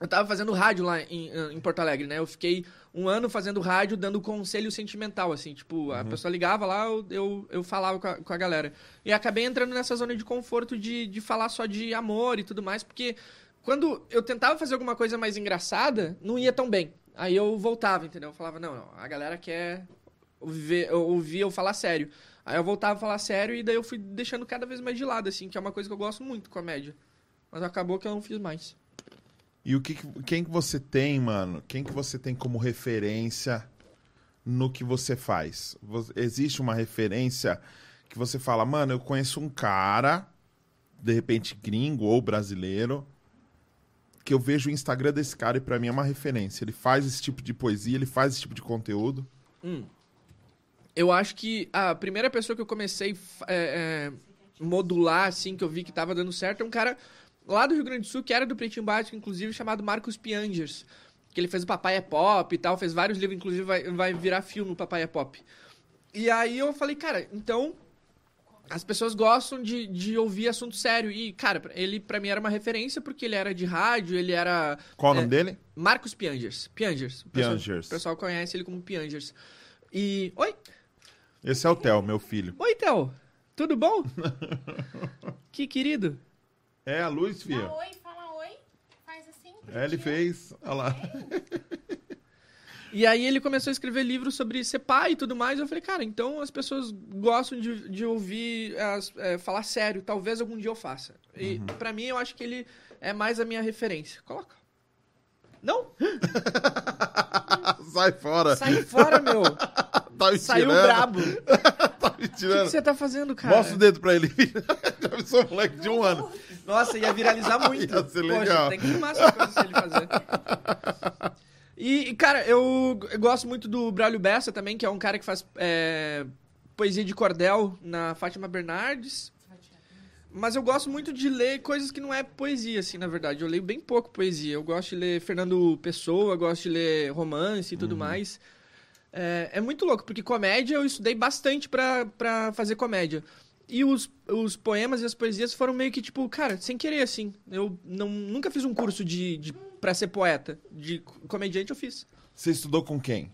[SPEAKER 2] Eu tava fazendo rádio lá em, em Porto Alegre, né? Eu fiquei um ano fazendo rádio, dando conselho sentimental, assim. Tipo, a pessoa ligava lá, eu, eu, eu falava com a, com a galera. E acabei entrando nessa zona de conforto de, de falar só de amor e tudo mais, porque quando eu tentava fazer alguma coisa mais engraçada, não ia tão bem. Aí eu voltava, entendeu? Eu falava, não, não, a galera quer ouvir, ouvir eu falar sério. Aí eu voltava a falar sério e daí eu fui deixando cada vez mais de lado, assim, que é uma coisa que eu gosto muito, comédia. Mas acabou que eu não fiz mais.
[SPEAKER 1] E o que, que- quem que você tem, mano? Quem que você tem como referência no que você faz? Existe uma referência que você fala, mano, eu conheço um cara, de repente gringo ou brasileiro, que eu vejo o Instagram desse cara e pra mim é uma referência. Ele faz esse tipo de poesia, ele faz esse tipo de conteúdo.
[SPEAKER 2] Eu acho que a primeira pessoa que eu comecei é, é, modular, assim, que eu vi que tava dando certo, é um cara lá do Rio Grande do Sul, que era do Pretinho Básico, inclusive, chamado Marcos Piangers. Que ele fez o Papai é Pop e tal, fez vários livros, inclusive vai, vai virar filme o Papai é Pop. E aí eu falei, cara, então as pessoas gostam de, de ouvir assunto sério. E, cara, ele pra mim era uma referência porque ele era de rádio, ele era.
[SPEAKER 1] Qual o
[SPEAKER 2] É.
[SPEAKER 1] nome dele?
[SPEAKER 2] Marcos Piangers. Piangers. O pessoal-
[SPEAKER 1] Piangers.
[SPEAKER 2] O pessoal conhece ele como Piangers. E. Oi!
[SPEAKER 1] Esse é o Theo, meu filho.
[SPEAKER 2] Oi, Theo! Tudo bom? que querido.
[SPEAKER 1] É a luz,
[SPEAKER 3] Dá
[SPEAKER 1] filha.
[SPEAKER 3] oi, fala oi. Faz assim.
[SPEAKER 1] É, ele fez. Olha lá.
[SPEAKER 2] E aí ele começou a escrever livros sobre ser pai e tudo mais. Eu falei, cara, então as pessoas gostam de, de ouvir as- é, falar sério. Talvez algum dia eu faça. E pra mim eu acho que ele é mais a minha referência. Coloca. Não?
[SPEAKER 1] Sai fora.
[SPEAKER 2] Sai fora, meu.
[SPEAKER 1] Tá me
[SPEAKER 2] Saiu
[SPEAKER 1] tirando.
[SPEAKER 2] brabo. O
[SPEAKER 1] Tá me
[SPEAKER 2] que,
[SPEAKER 1] tirando.
[SPEAKER 2] que você tá fazendo, cara?
[SPEAKER 1] Mostra o dedo pra ele. Eu sou um moleque de um ano.
[SPEAKER 2] Nossa, ia viralizar muito.
[SPEAKER 1] Ia ser
[SPEAKER 2] Poxa,
[SPEAKER 1] legal.
[SPEAKER 2] tem que filmar essas coisas pra ele fazer. E, cara, eu, eu gosto muito do Braulio Bessa também, que é um cara que faz é, poesia de cordel na Fátima Bernardes. Mas eu gosto muito de ler coisas que não é poesia, assim, na verdade. Eu leio bem pouco poesia. Eu gosto de ler Fernando Pessoa, gosto de ler romance e tudo mais. É, é muito louco, porque comédia eu estudei bastante pra, pra fazer comédia. E os, os poemas e as poesias foram meio que, tipo, cara, sem querer, assim. Eu não, nunca fiz um curso de, de, pra ser poeta. De comediante eu fiz.
[SPEAKER 1] Você estudou com quem?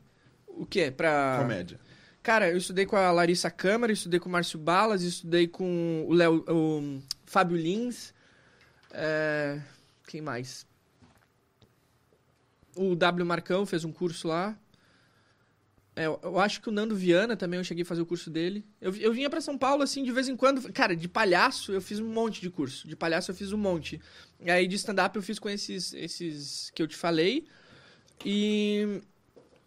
[SPEAKER 2] O quê? Pra...
[SPEAKER 1] Comédia.
[SPEAKER 2] Cara, eu estudei com a Larissa Câmara, estudei com o Márcio Balas, estudei com o Léo, o Fábio Lins. é, Quem mais? O W Marcão fez um curso lá. É, eu- acho que o Nando Viana também, eu cheguei a fazer o curso dele. Eu, eu vinha pra São Paulo, assim, de vez em quando. Cara, de palhaço eu fiz um monte de curso. De palhaço eu fiz um monte. E aí de stand-up eu fiz com esses, esses que eu te falei. E.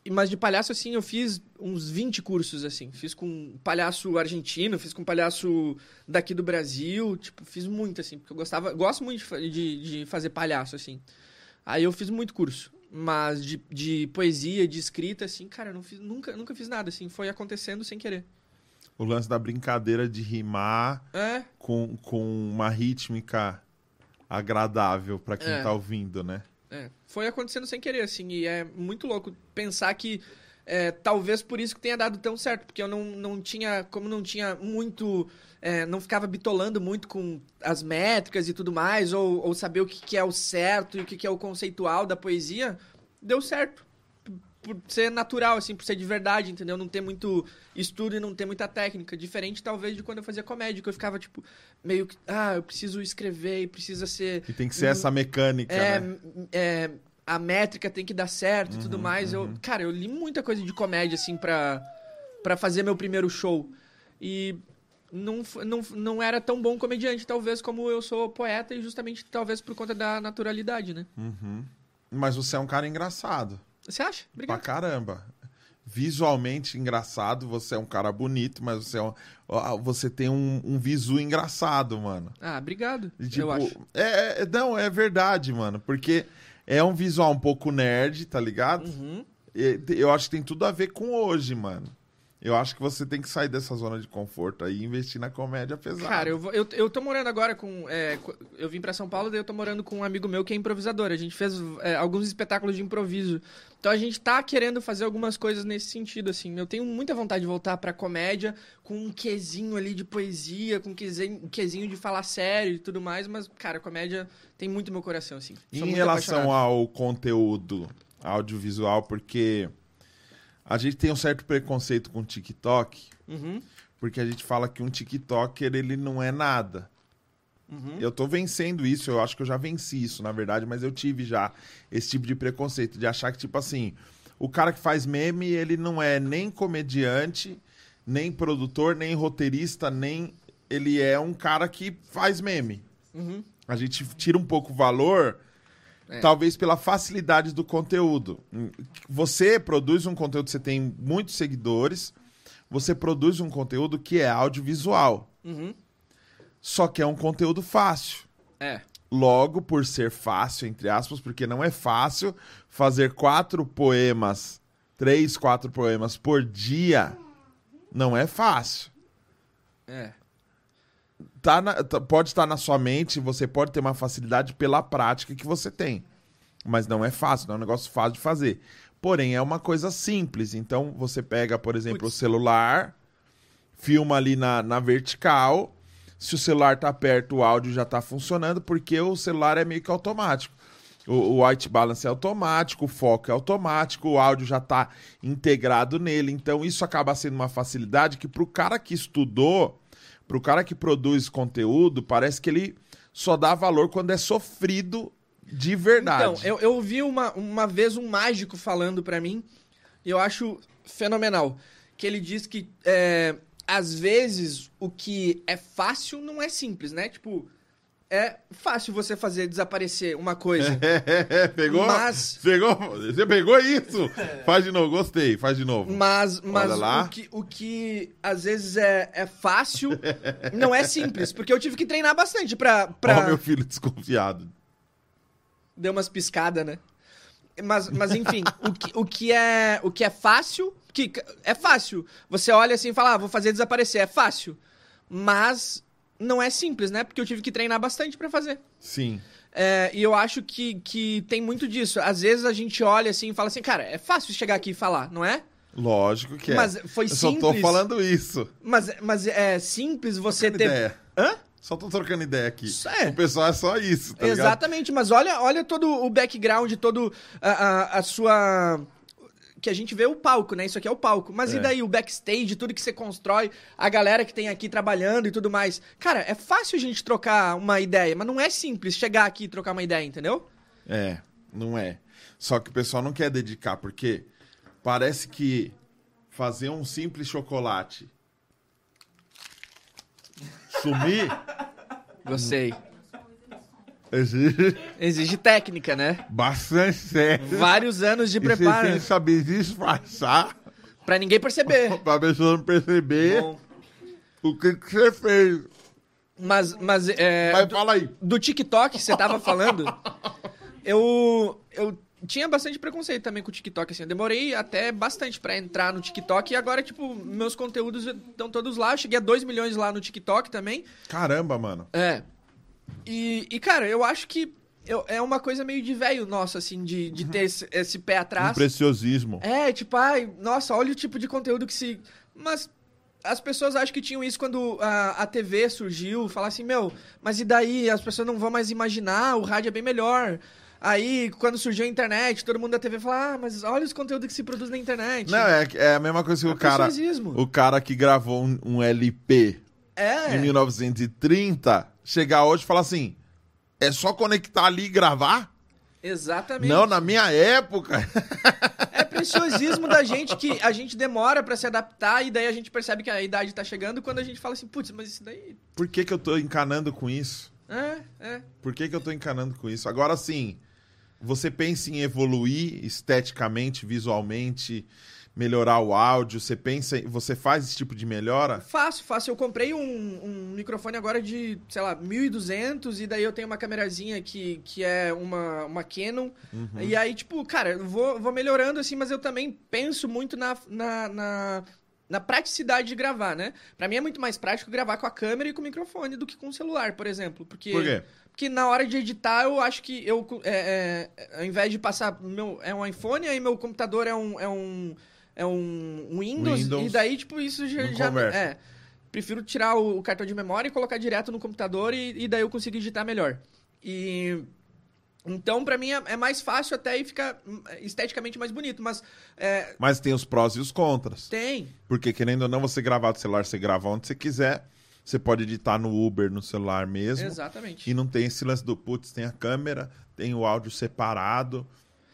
[SPEAKER 2] Mas de palhaço, assim, eu fiz uns 20 cursos, assim. Fiz com palhaço argentino, fiz com palhaço daqui do Brasil. Tipo, fiz muito, assim, porque eu gostava. Gosto muito de, de, de fazer palhaço, assim. Aí eu fiz muito curso. Mas de, de poesia, de escrita, assim, cara, eu fiz, nunca, nunca fiz nada, assim. Foi acontecendo sem querer.
[SPEAKER 1] O lance da brincadeira de rimar
[SPEAKER 2] É,
[SPEAKER 1] com, com uma rítmica agradável pra quem
[SPEAKER 2] É.
[SPEAKER 1] tá ouvindo, né?
[SPEAKER 2] É, foi acontecendo sem querer, assim, e é muito louco pensar que é, talvez por isso que tenha dado tão certo, porque eu não, não tinha, como não tinha muito, é, não ficava bitolando muito com as métricas e tudo mais, ou, ou saber o que, que é o certo e o que, que é o conceitual da poesia, deu certo. Por ser natural, assim, por ser de verdade, entendeu? Não ter muito estudo e não ter muita técnica. Diferente, talvez, de quando eu fazia comédia, que eu ficava, tipo, meio que, ah, eu preciso escrever e precisa ser
[SPEAKER 1] E tem que ser essa mecânica,
[SPEAKER 2] é,
[SPEAKER 1] né?
[SPEAKER 2] é, a métrica tem que dar certo e tudo mais. Eu, cara, eu li muita coisa de comédia, assim, pra, pra fazer meu primeiro show. E não, não, não era tão bom comediante, talvez, como eu sou poeta, e justamente talvez por conta da naturalidade, né?
[SPEAKER 1] Uhum. Mas você é um cara engraçado.
[SPEAKER 2] Você acha?
[SPEAKER 1] Pra
[SPEAKER 2] Obrigado.
[SPEAKER 1] caramba. visualmente engraçado, você é um cara bonito, mas você, é um- ó, você tem um, um visu engraçado, mano.
[SPEAKER 2] Ah, obrigado.
[SPEAKER 1] Tipo,
[SPEAKER 2] eu acho.
[SPEAKER 1] É, é- não, é verdade, mano. Porque é um visual um pouco nerd, tá ligado?
[SPEAKER 2] Uhum.
[SPEAKER 1] Eu acho que tem tudo a ver com hoje, mano. Eu acho que você tem que sair dessa zona de conforto aí e investir na comédia pesada.
[SPEAKER 2] Cara, eu, vou- eu, eu tô morando agora com. é, eu vim pra São Paulo, daí eu tô morando com um amigo meu que é improvisador. A gente fez é, alguns espetáculos de improviso. Então a gente tá querendo fazer algumas coisas nesse sentido, assim. Eu tenho muita vontade de voltar pra comédia com um quesinho ali de poesia, com um quesinho, um quesinho de falar sério e tudo mais, mas, cara, comédia tem muito meu coração, assim. Sou
[SPEAKER 1] em relação
[SPEAKER 2] apaixonado.
[SPEAKER 1] ao conteúdo audiovisual, porque a gente tem um certo preconceito com o TikTok,
[SPEAKER 2] Uhum,
[SPEAKER 1] porque a gente fala que um TikToker ele não é nada.
[SPEAKER 2] uhum.
[SPEAKER 1] Eu tô vencendo isso, eu acho que eu já venci isso, na verdade, mas eu tive já esse tipo de preconceito, de achar que, tipo assim, o cara que faz meme, ele não é nem comediante, nem produtor, nem roteirista, nem. Ele é um cara que faz meme.
[SPEAKER 2] Uhum.
[SPEAKER 1] A gente tira um pouco o valor,
[SPEAKER 2] É.
[SPEAKER 1] talvez pela facilidade do conteúdo. Você produz um conteúdo, você tem muitos seguidores, você produz um conteúdo que é audiovisual.
[SPEAKER 2] Uhum.
[SPEAKER 1] Só que é um conteúdo fácil.
[SPEAKER 2] É.
[SPEAKER 1] Logo, por ser fácil, entre aspas, porque não é fácil fazer quatro poemas, três, quatro poemas por dia, não é fácil.
[SPEAKER 2] É.
[SPEAKER 1] Tá na- tá- pode estar na sua mente, você pode ter uma facilidade pela prática que você tem. Mas não é fácil, não é um negócio fácil de fazer. Porém, é uma coisa simples. Então, você pega, por exemplo, o celular, filma ali na, na vertical. Se o celular tá perto, o áudio já tá funcionando, porque o celular é meio que automático. O, o white balance é automático, o foco é automático, o áudio já tá integrado nele. Então, isso acaba sendo uma facilidade que pro cara que estudou, pro cara que produz conteúdo, parece que ele só dá valor quando é sofrido de verdade.
[SPEAKER 2] Então, eu, eu ouvi uma, uma vez um mágico falando pra mim, e eu acho fenomenal. Que ele diz que, é, às vezes, o que é fácil não é simples, né? Tipo, é fácil você fazer desaparecer uma coisa.
[SPEAKER 1] pegou?
[SPEAKER 2] Mas-
[SPEAKER 1] Pegou? Você pegou isso? Faz de novo, gostei, faz de novo.
[SPEAKER 2] Mas, mas o, que, o que às vezes é, é fácil não é simples. Porque eu tive que treinar bastante pra. pra...
[SPEAKER 1] Ó, meu filho desconfiado.
[SPEAKER 2] Deu umas piscadas, né? Mas, mas enfim, o, que, o, que é, o que é fácil, que é fácil. Você olha assim e fala, ah, vou fazer desaparecer, é fácil. Mas não é simples, né? Porque eu tive que treinar bastante pra fazer.
[SPEAKER 1] Sim.
[SPEAKER 2] É, e eu acho que, que tem muito disso. Às vezes a gente olha assim e fala assim, cara, é fácil chegar aqui e falar, não é?
[SPEAKER 1] Lógico que é.
[SPEAKER 2] Mas foi
[SPEAKER 1] Eu só tô falando isso.
[SPEAKER 2] Mas, mas é simples você ter.
[SPEAKER 1] ideia.
[SPEAKER 2] Hã?
[SPEAKER 1] Só tô trocando ideia aqui.
[SPEAKER 2] Isso é.
[SPEAKER 1] O pessoal é só isso, tá ligado?
[SPEAKER 2] Exatamente, mas olha, olha todo o background, todo a, a, a sua. Que a gente vê o palco, né? Isso aqui é o palco. Mas
[SPEAKER 1] É.
[SPEAKER 2] e daí o backstage, tudo que você constrói, a galera que tem aqui trabalhando e tudo mais. Cara, é fácil a gente trocar uma ideia, mas não é simples chegar aqui e trocar uma ideia, entendeu?
[SPEAKER 1] É, não é. Só que o pessoal não quer dedicar, porque parece que fazer um simples chocolate sumir
[SPEAKER 2] Gostei.
[SPEAKER 1] Exige
[SPEAKER 2] Exige técnica, né?
[SPEAKER 1] bastante sério.
[SPEAKER 2] Vários anos de
[SPEAKER 1] E você tem
[SPEAKER 2] preparo
[SPEAKER 1] que saber disfarçar
[SPEAKER 2] pra ninguém perceber.
[SPEAKER 1] pra pessoa não perceber
[SPEAKER 2] Bom,
[SPEAKER 1] o que, que você fez.
[SPEAKER 2] mas, mas é,
[SPEAKER 1] Mas fala aí.
[SPEAKER 2] do TikTok que você tava falando, eu, eu tinha bastante preconceito também com o TikTok, assim. Eu demorei até bastante pra entrar no TikTok e agora, tipo, meus conteúdos estão todos lá. Eu cheguei a 2 milhões lá no TikTok também.
[SPEAKER 1] Caramba, mano.
[SPEAKER 2] É. E, e cara, eu acho que eu- é uma coisa meio de velho nosso, assim, de, de ter esse, esse pé
[SPEAKER 1] Um
[SPEAKER 2] atrás.
[SPEAKER 1] preciosismo.
[SPEAKER 2] É, tipo, ai, nossa, olha o tipo de conteúdo que se. Mas as pessoas acham que tinham isso quando a, a TV surgiu, falar assim, meu, mas e daí? As pessoas não vão mais imaginar, o rádio é bem melhor. Aí, quando surgiu a internet, todo mundo da TV fala, ah, mas olha os conteúdos que se produz na internet.
[SPEAKER 1] Não, é, é a mesma coisa que
[SPEAKER 2] É
[SPEAKER 1] o cara. O cara que gravou um, um LP
[SPEAKER 2] É.
[SPEAKER 1] em 1930 chegar hoje e falar assim: é só conectar ali e gravar?
[SPEAKER 2] Exatamente.
[SPEAKER 1] Não, na minha época.
[SPEAKER 2] É preciosismo da gente que a gente demora pra se adaptar e daí a gente percebe que a idade tá chegando quando a gente fala assim, putz, mas isso daí.
[SPEAKER 1] Por que, que eu tô encanando com isso?
[SPEAKER 2] É, é.
[SPEAKER 1] Por que, que eu tô encanando com isso? Agora sim, você pensa em evoluir esteticamente, visualmente, melhorar o áudio? Você pensa, você faz esse tipo de melhora?
[SPEAKER 2] Faço, faço. Eu comprei um, um microfone agora de, sei lá, 1.200 e daí eu tenho uma camerazinha que, que é uma, uma Canon. E aí, tipo, cara, eu vou, vou melhorando assim, mas eu também penso muito na, na, na, na praticidade de gravar, né? Pra mim é muito mais prático gravar com a câmera e com o microfone do que com o celular, por exemplo. Porque,
[SPEAKER 1] Por quê?
[SPEAKER 2] Porque na hora de editar, eu acho que eu, é, é, ao invés de passar, meu, é um iPhone, aí meu computador é um, é um, é um Windows,
[SPEAKER 1] Windows.
[SPEAKER 2] e daí, tipo, isso já... Já é, prefiro tirar o, o cartão de memória e colocar direto no computador e, e daí eu consigo editar melhor. E... Então, pra mim, é, é mais fácil até e fica hum, esteticamente mais bonito, mas é,
[SPEAKER 1] Mas tem os prós e os contras.
[SPEAKER 2] tem.
[SPEAKER 1] Porque querendo ou não, você gravar do celular, você grava onde você quiser. Você pode editar no Uber, no celular mesmo.
[SPEAKER 2] Exatamente.
[SPEAKER 1] E não tem esse lance do putz, tem a câmera, tem o áudio separado.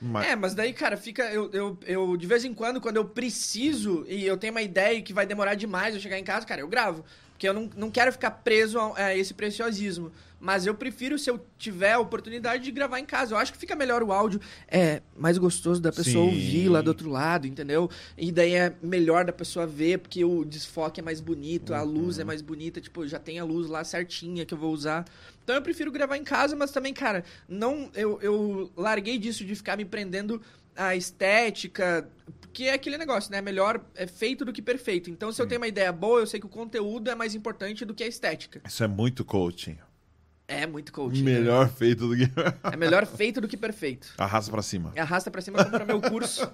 [SPEAKER 1] Mas...
[SPEAKER 2] É, mas daí, cara, fica. Eu, eu, eu, de vez em quando, quando eu preciso e eu tenho uma ideia que vai demorar demais eu chegar em casa, cara, eu gravo. Porque eu não, não quero ficar preso a, a esse preciosismo. Mas eu prefiro, se eu tiver a oportunidade, de gravar em casa. Eu acho que fica melhor o áudio. É mais gostoso da pessoa
[SPEAKER 1] Sim.
[SPEAKER 2] ouvir lá do outro lado, entendeu? E daí é melhor da pessoa ver, porque o desfoque é mais bonito, a luz é mais bonita. Tipo, já tem a luz lá certinha que eu vou usar. Então eu prefiro gravar em casa, mas também, cara, não. Eu, eu larguei disso de ficar me prendendo à estética. Porque é aquele negócio, né? Melhor é feito do que perfeito. Então, se eu tenho uma ideia boa, eu sei que o conteúdo é mais importante do que a estética.
[SPEAKER 1] Isso é muito coaching.
[SPEAKER 2] É muito coaching. né?
[SPEAKER 1] Melhor feito do que.
[SPEAKER 2] É melhor feito do que perfeito.
[SPEAKER 1] Arrasta pra cima.
[SPEAKER 2] Arrasta pra cima compra meu curso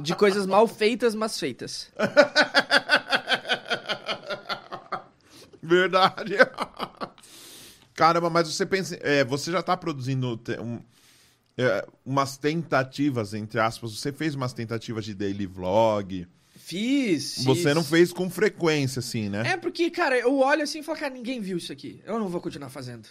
[SPEAKER 2] de coisas mal feitas, mas feitas.
[SPEAKER 1] Verdade. Caramba, mas você pensa. é, você já tá produzindo um- é, umas tentativas, entre aspas. Você fez umas tentativas de daily vlog.
[SPEAKER 2] Fiz.
[SPEAKER 1] Você
[SPEAKER 2] fiz.
[SPEAKER 1] não fez com frequência, assim, né?
[SPEAKER 2] É porque, cara, eu olho assim e falo, cara, ninguém viu isso aqui. Eu não vou continuar fazendo.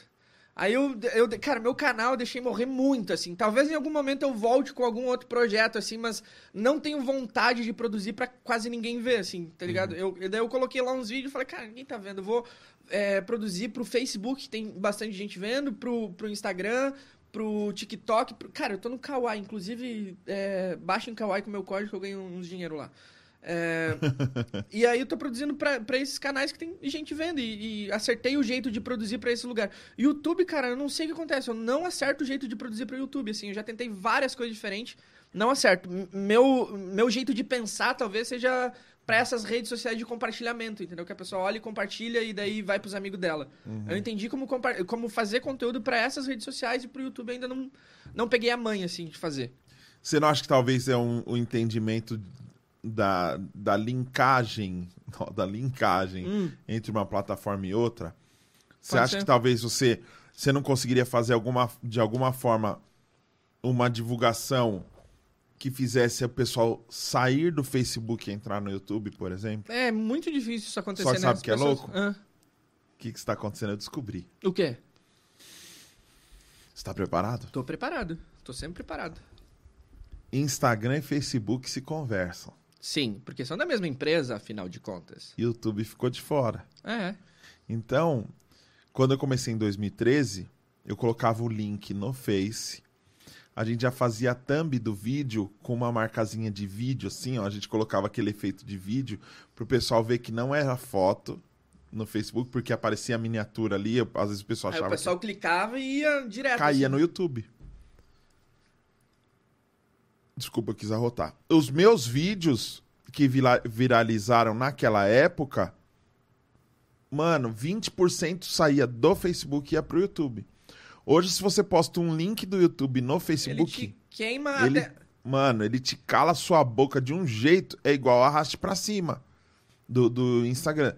[SPEAKER 2] Aí eu, eu, cara, meu canal eu deixei morrer muito, assim. Talvez em algum momento eu volte com algum outro projeto, assim, mas não tenho vontade de produzir pra quase ninguém ver, assim, tá ligado? Eu, e daí eu coloquei lá uns vídeos e falei, cara, ninguém tá vendo. Eu vou é, produzir pro Facebook, tem bastante gente vendo, pro, pro Instagram, pro TikTok. pro- Cara, eu tô no Kawaii, inclusive, é, baixem Kawaii com o meu código que eu ganho uns dinheiro lá. É, e aí eu tô produzindo pra, pra esses canais que tem gente vendo e, e acertei o jeito de produzir pra esse lugar. YouTube, cara, eu não sei o que acontece, eu não acerto o jeito de produzir pro YouTube, assim, eu já tentei várias coisas diferentes, não acerto. Meu, meu jeito de pensar talvez seja pra essas redes sociais de compartilhamento, entendeu? Que a pessoa olha e compartilha e daí vai pros amigos dela. Eu entendi como, como fazer conteúdo pra essas redes sociais e pro YouTube ainda não, não peguei a manha, assim, de fazer.
[SPEAKER 1] Você não acha que talvez é um, um entendimento da, da linkagem, da linkagem
[SPEAKER 2] Hum.
[SPEAKER 1] entre uma plataforma e outra? Você
[SPEAKER 2] Pode
[SPEAKER 1] acha
[SPEAKER 2] ser.
[SPEAKER 1] que talvez você, você não conseguiria fazer alguma, de alguma forma uma divulgação que fizesse o pessoal sair do Facebook e entrar no YouTube, por exemplo?
[SPEAKER 2] É muito difícil isso acontecer,
[SPEAKER 1] Só
[SPEAKER 2] né?
[SPEAKER 1] sabe que é
[SPEAKER 2] pessoas-
[SPEAKER 1] louco?
[SPEAKER 2] Ah,
[SPEAKER 1] O que, que está acontecendo? Eu descobri.
[SPEAKER 2] o quê?
[SPEAKER 1] Você está preparado?
[SPEAKER 2] Tô preparado. Tô sempre preparado.
[SPEAKER 1] Instagram e Facebook se conversam.
[SPEAKER 2] Sim, porque são da mesma empresa, afinal de contas.
[SPEAKER 1] YouTube ficou de fora.
[SPEAKER 2] É.
[SPEAKER 1] Então, quando eu comecei em 2013, eu colocava o link no Face. A gente já fazia a thumb do vídeo com uma marcazinha de vídeo, assim, ó. A gente colocava aquele efeito de vídeo pro pessoal ver que não era foto no Facebook, porque aparecia a miniatura ali. eu- às vezes o pessoal
[SPEAKER 2] Aí
[SPEAKER 1] achava
[SPEAKER 2] o pessoal clicava e ia
[SPEAKER 1] que
[SPEAKER 2] direto.
[SPEAKER 1] caía
[SPEAKER 2] assim.
[SPEAKER 1] no YouTube. Desculpa, eu quis arrotar. Os meus vídeos que viralizaram naquela época, mano, 20% saía do Facebook e ia pro YouTube. Hoje, se você posta um link do YouTube no
[SPEAKER 2] Ele
[SPEAKER 1] Facebook,
[SPEAKER 2] te queima
[SPEAKER 1] ele,
[SPEAKER 2] até...
[SPEAKER 1] mano, ele te cala a sua boca de um jeito, é igual arraste pra cima do, do Instagram.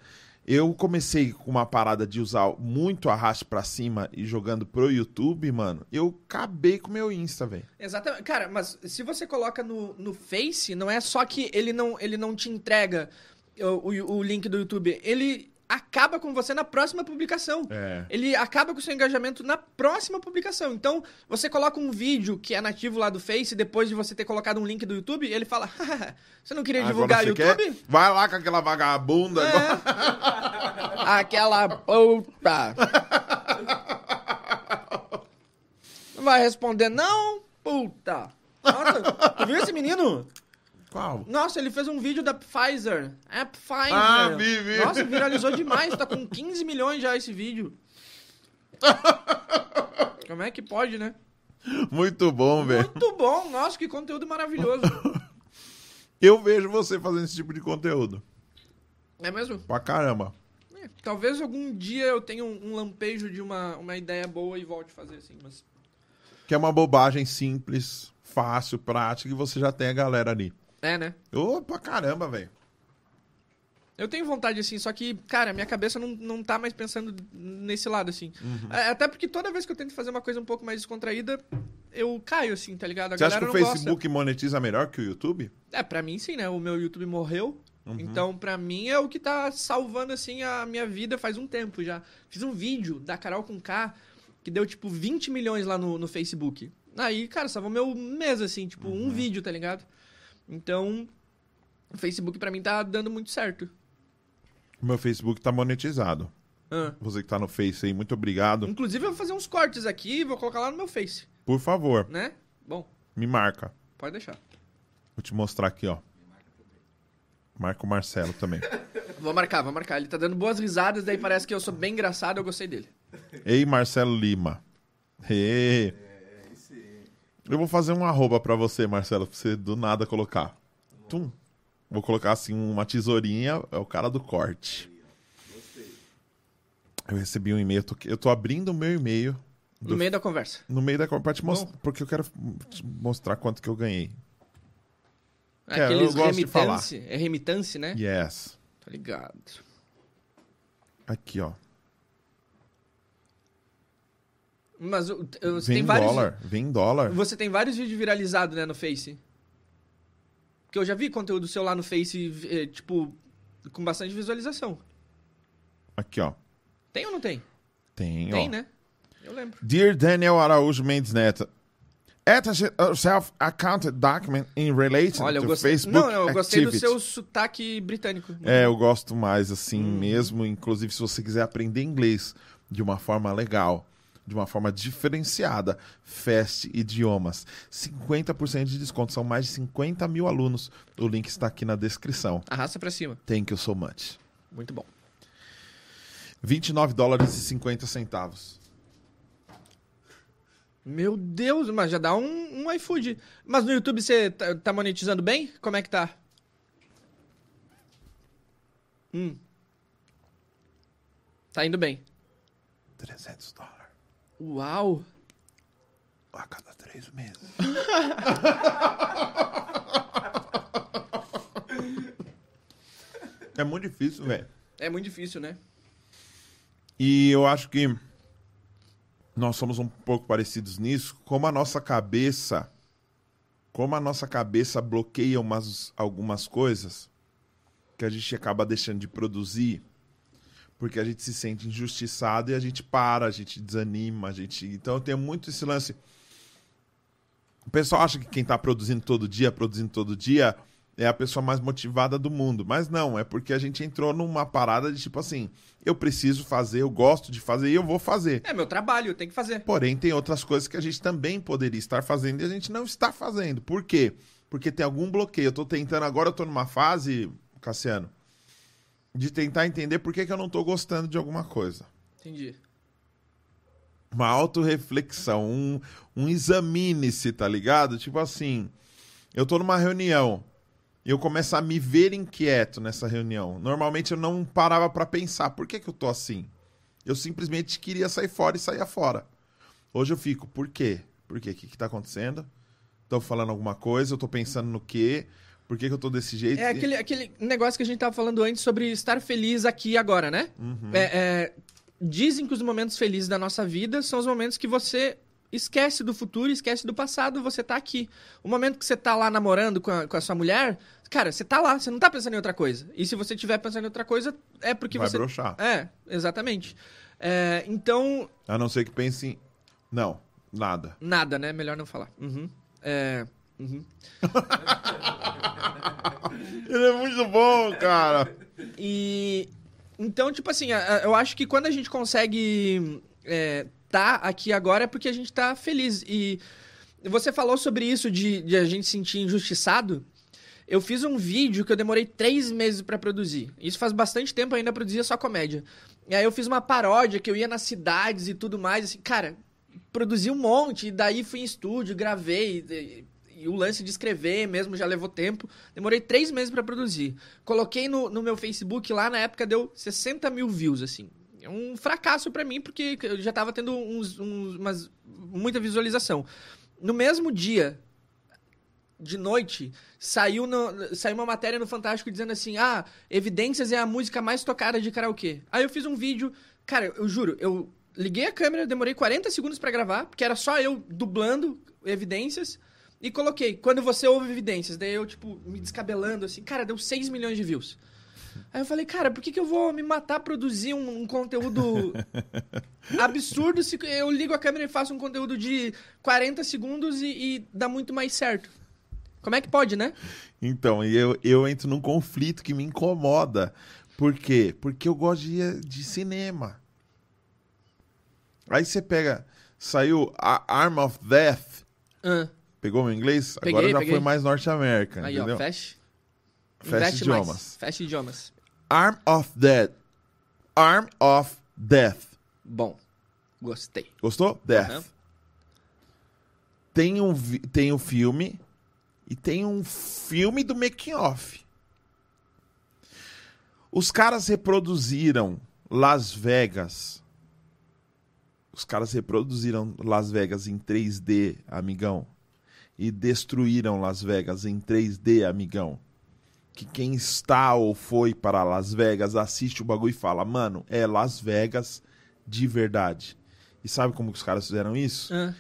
[SPEAKER 1] Eu comecei com uma parada de usar muito arraste pra cima e jogando pro YouTube, mano. Eu acabei com o meu Insta, velho.
[SPEAKER 2] Exatamente. Cara, mas se você coloca no, no Face, não é só que ele não, ele não te entrega o, o, o link do YouTube. Ele acaba com você na próxima publicação.
[SPEAKER 1] É.
[SPEAKER 2] Ele acaba com o seu engajamento na próxima publicação. Então, você coloca um vídeo que é nativo lá do Face, depois de você ter colocado um link do YouTube, ele fala: "Haha, Você não queria divulgar
[SPEAKER 1] Agora
[SPEAKER 2] o
[SPEAKER 1] você
[SPEAKER 2] YouTube?
[SPEAKER 1] quer? Vai lá com aquela vagabunda. agora.
[SPEAKER 2] É. Aquela puta. Não vai responder, não, puta. Nossa, tu viu esse menino?
[SPEAKER 1] Qual?
[SPEAKER 2] Nossa, ele fez um vídeo da Pfizer. É Pfizer.
[SPEAKER 1] Ah, vi, vi.
[SPEAKER 2] Nossa, viralizou demais. Tá com 15 milhões já esse vídeo. Como é que pode, né?
[SPEAKER 1] Muito bom, velho.
[SPEAKER 2] Muito bom. Nossa, que conteúdo maravilhoso.
[SPEAKER 1] Eu vejo você fazendo esse tipo de conteúdo.
[SPEAKER 2] É mesmo?
[SPEAKER 1] Pra caramba.
[SPEAKER 2] É, talvez algum dia eu tenha um, um lampejo de uma, uma ideia boa e volte a fazer assim, mas...
[SPEAKER 1] Que é uma bobagem simples, fácil, prática, e você já tem a galera ali.
[SPEAKER 2] É, né?
[SPEAKER 1] Ô, pra caramba, velho.
[SPEAKER 2] Eu tenho vontade, assim, só que, cara, minha cabeça não, não tá mais pensando nesse lado, assim.
[SPEAKER 1] Uhum.
[SPEAKER 2] É, Até porque toda vez que eu tento fazer uma coisa um pouco mais descontraída, eu caio, assim, tá ligado? A
[SPEAKER 1] Você acha que o Facebook monetiza melhor que o YouTube?
[SPEAKER 2] gosta. É, pra mim sim, né? O meu YouTube morreu.
[SPEAKER 1] Uhum.
[SPEAKER 2] Então, pra mim, é o que tá salvando, assim, a minha vida faz um tempo já. Fiz um vídeo da Carol com K que deu, tipo, 20 milhões lá no, no Facebook. Aí, cara, salvou meu mês, assim, tipo,
[SPEAKER 1] Uhum.
[SPEAKER 2] um vídeo, tá ligado? Então, o Facebook pra mim tá dando muito certo.
[SPEAKER 1] O meu Facebook tá monetizado.
[SPEAKER 2] Ah.
[SPEAKER 1] Você que tá no Face aí, muito obrigado.
[SPEAKER 2] Inclusive, eu vou fazer uns cortes aqui e vou colocar lá no meu Face,
[SPEAKER 1] Por favor,
[SPEAKER 2] né? Bom,
[SPEAKER 1] me marca.
[SPEAKER 2] pode deixar.
[SPEAKER 1] Vou te mostrar aqui, ó. Marca o Marcelo também.
[SPEAKER 2] Vou marcar, vou marcar. Ele tá dando boas risadas, daí parece que eu sou bem engraçado, eu gostei dele.
[SPEAKER 1] Ei, Marcelo Lima. Ê. Eu vou fazer um arroba pra você, Marcelo, pra você do nada colocar. Tum. Vou colocar assim uma tesourinha, é o cara do corte. Eu recebi um e-mail, eu tô abrindo o meu e-mail
[SPEAKER 2] No
[SPEAKER 1] Do-
[SPEAKER 2] meio da conversa.
[SPEAKER 1] no meio da conversa pra te mostrar, porque eu quero te mostrar quanto que eu ganhei. É, eu
[SPEAKER 2] Aqueles
[SPEAKER 1] gosto de falar.
[SPEAKER 2] É remitance, né?
[SPEAKER 1] Yes.
[SPEAKER 2] Tá ligado.
[SPEAKER 1] Aqui, ó.
[SPEAKER 2] Mas você
[SPEAKER 1] Vem
[SPEAKER 2] tem
[SPEAKER 1] em
[SPEAKER 2] vários.
[SPEAKER 1] dólar. Vem em dólar.
[SPEAKER 2] Você tem vários vídeos viralizados, né, no Face. Porque eu já vi conteúdo seu lá no Face, eh, tipo, com bastante visualização.
[SPEAKER 1] Aqui, ó.
[SPEAKER 2] Tem ou não tem?
[SPEAKER 1] Tem,
[SPEAKER 2] Tem,
[SPEAKER 1] ó.
[SPEAKER 2] né? Eu lembro.
[SPEAKER 1] Dear Daniel Araújo Mendes Neto, attach yourself account document in relation
[SPEAKER 2] Olha, eu
[SPEAKER 1] to
[SPEAKER 2] gostei.
[SPEAKER 1] Facebook
[SPEAKER 2] Não, eu gostei do
[SPEAKER 1] activity.
[SPEAKER 2] seu sotaque britânico.
[SPEAKER 1] É, eu gosto mais assim
[SPEAKER 2] Uhum.
[SPEAKER 1] mesmo. Inclusive, se você quiser aprender inglês de uma forma legal, de uma forma diferenciada, Fast Idiomas. 50% de desconto. São mais de 50 mil alunos. O link está aqui na descrição.
[SPEAKER 2] Arrasta pra cima.
[SPEAKER 1] Thank you so much.
[SPEAKER 2] Muito bom.
[SPEAKER 1] 29 dólares e 50 centavos.
[SPEAKER 2] Meu Deus, mas já dá um, um iFood. Mas no YouTube você tá, tá monetizando bem? Como é que tá? Hum. Tá indo bem.
[SPEAKER 1] 300 dólares
[SPEAKER 2] Uau!
[SPEAKER 1] a cada três meses. é muito difícil, velho.
[SPEAKER 2] É muito difícil, né?
[SPEAKER 1] E eu acho que nós somos um pouco parecidos nisso, como a nossa cabeça, como a nossa cabeça bloqueia umas, algumas coisas que a gente acaba deixando de produzir, porque a gente se sente injustiçado e a gente para, a gente desanima, a gente. Então eu tenho muito esse lance. O pessoal acha que quem tá produzindo todo dia, produzindo todo dia, é a pessoa mais motivada do mundo. Mas não, é porque a gente entrou numa parada de tipo assim, eu preciso fazer, eu gosto de fazer e eu vou fazer.
[SPEAKER 2] É meu trabalho, eu tenho que fazer.
[SPEAKER 1] Porém, tem outras coisas que a gente também poderia estar fazendo e a gente não está fazendo. Por quê? Porque tem algum bloqueio. Eu tô tentando, agora eu tô numa fase, Cassiano, de tentar entender por que, que eu não tô gostando de alguma coisa.
[SPEAKER 2] Entendi.
[SPEAKER 1] Uma autorreflexão, um, um examine-se, tá ligado? Tipo assim, eu tô numa reunião e eu começo a me ver inquieto nessa reunião. Normalmente eu não parava pra pensar, por que, que eu tô assim? Eu simplesmente queria sair fora e saía fora. Hoje eu fico, por quê? Por quê? O que, que tá acontecendo? Estão falando alguma coisa? Eu tô pensando no quê? Por que, que eu tô desse jeito?
[SPEAKER 2] É aquele, aquele negócio que a gente tava falando antes sobre estar feliz aqui e agora, né?
[SPEAKER 1] Uhum.
[SPEAKER 2] É, é, dizem que os momentos felizes da nossa vida são os momentos que você esquece do futuro, esquece do passado, você tá aqui. O momento que você tá lá namorando com a, com a sua mulher, cara, você tá lá, você não tá pensando em outra coisa. E se você tiver pensando em outra coisa, é porque
[SPEAKER 1] Vai
[SPEAKER 2] você.
[SPEAKER 1] broxar.
[SPEAKER 2] É, exatamente. É, então,
[SPEAKER 1] A não ser que pense em... Não, nada.
[SPEAKER 2] nada, né? Melhor não falar. Uhum. É. Uhum.
[SPEAKER 1] Ele é muito bom, cara.
[SPEAKER 2] E então, tipo assim, eu acho que quando a gente consegue é, tá aqui agora é porque a gente tá feliz. E você falou sobre isso de, de a gente se sentir injustiçado. Eu fiz um vídeo que eu demorei três meses pra produzir. Isso faz bastante tempo ainda produzia só comédia. E aí eu fiz uma paródia que eu ia nas cidades e tudo mais, assim, cara, produzi um monte, e daí fui em estúdio, gravei. E, o lance de escrever mesmo já levou tempo. Demorei três meses pra produzir. Coloquei no, no meu Facebook lá, na época deu 60 mil views, assim. É um fracasso pra mim, porque eu já tava tendo uns, uns, umas, muita visualização. No mesmo dia, de noite, saiu, no- saiu uma matéria no Fantástico dizendo assim: Ah, Evidências é a música mais tocada de karaokê. Aí eu fiz um vídeo. Cara, eu juro, eu liguei a câmera, demorei 40 segundos pra gravar, porque era só eu dublando Evidências. E coloquei, quando você ouve Evidências. Daí eu, tipo, me descabelando assim. Cara, deu 6 milhões de views. Aí eu falei, cara, por que, que eu vou me matar produzir um, um conteúdo absurdo se eu ligo a câmera e faço um conteúdo de 40 segundos e, e dá muito mais certo? Como é que pode, né?
[SPEAKER 1] Então, eu, eu entro num conflito que me incomoda. Por quê? Porque eu gosto de, de cinema. Aí você pega. Saiu a Arm of Death.
[SPEAKER 2] Ah,
[SPEAKER 1] Pegou meu inglês?
[SPEAKER 2] Peguei,
[SPEAKER 1] Agora já
[SPEAKER 2] peguei.
[SPEAKER 1] foi mais norte-americana.
[SPEAKER 2] aí,
[SPEAKER 1] entendeu?
[SPEAKER 2] ó, fecha.
[SPEAKER 1] Fecha
[SPEAKER 2] Investe
[SPEAKER 1] idiomas.
[SPEAKER 2] mais. Fecha idiomas.
[SPEAKER 1] Arm of Death. Arm of Death.
[SPEAKER 2] Bom, gostei.
[SPEAKER 1] Gostou? Death.
[SPEAKER 2] Aham.
[SPEAKER 1] Tem um, tem um filme e tem um filme do making off. Os caras reproduziram Las Vegas. Os caras reproduziram Las Vegas em 3D, amigão. E destruíram Las Vegas em 3D, amigão. Que quem está ou foi para Las Vegas assiste o bagulho e fala: Mano, é Las Vegas de verdade. E sabe como que os caras fizeram isso?
[SPEAKER 2] Ah,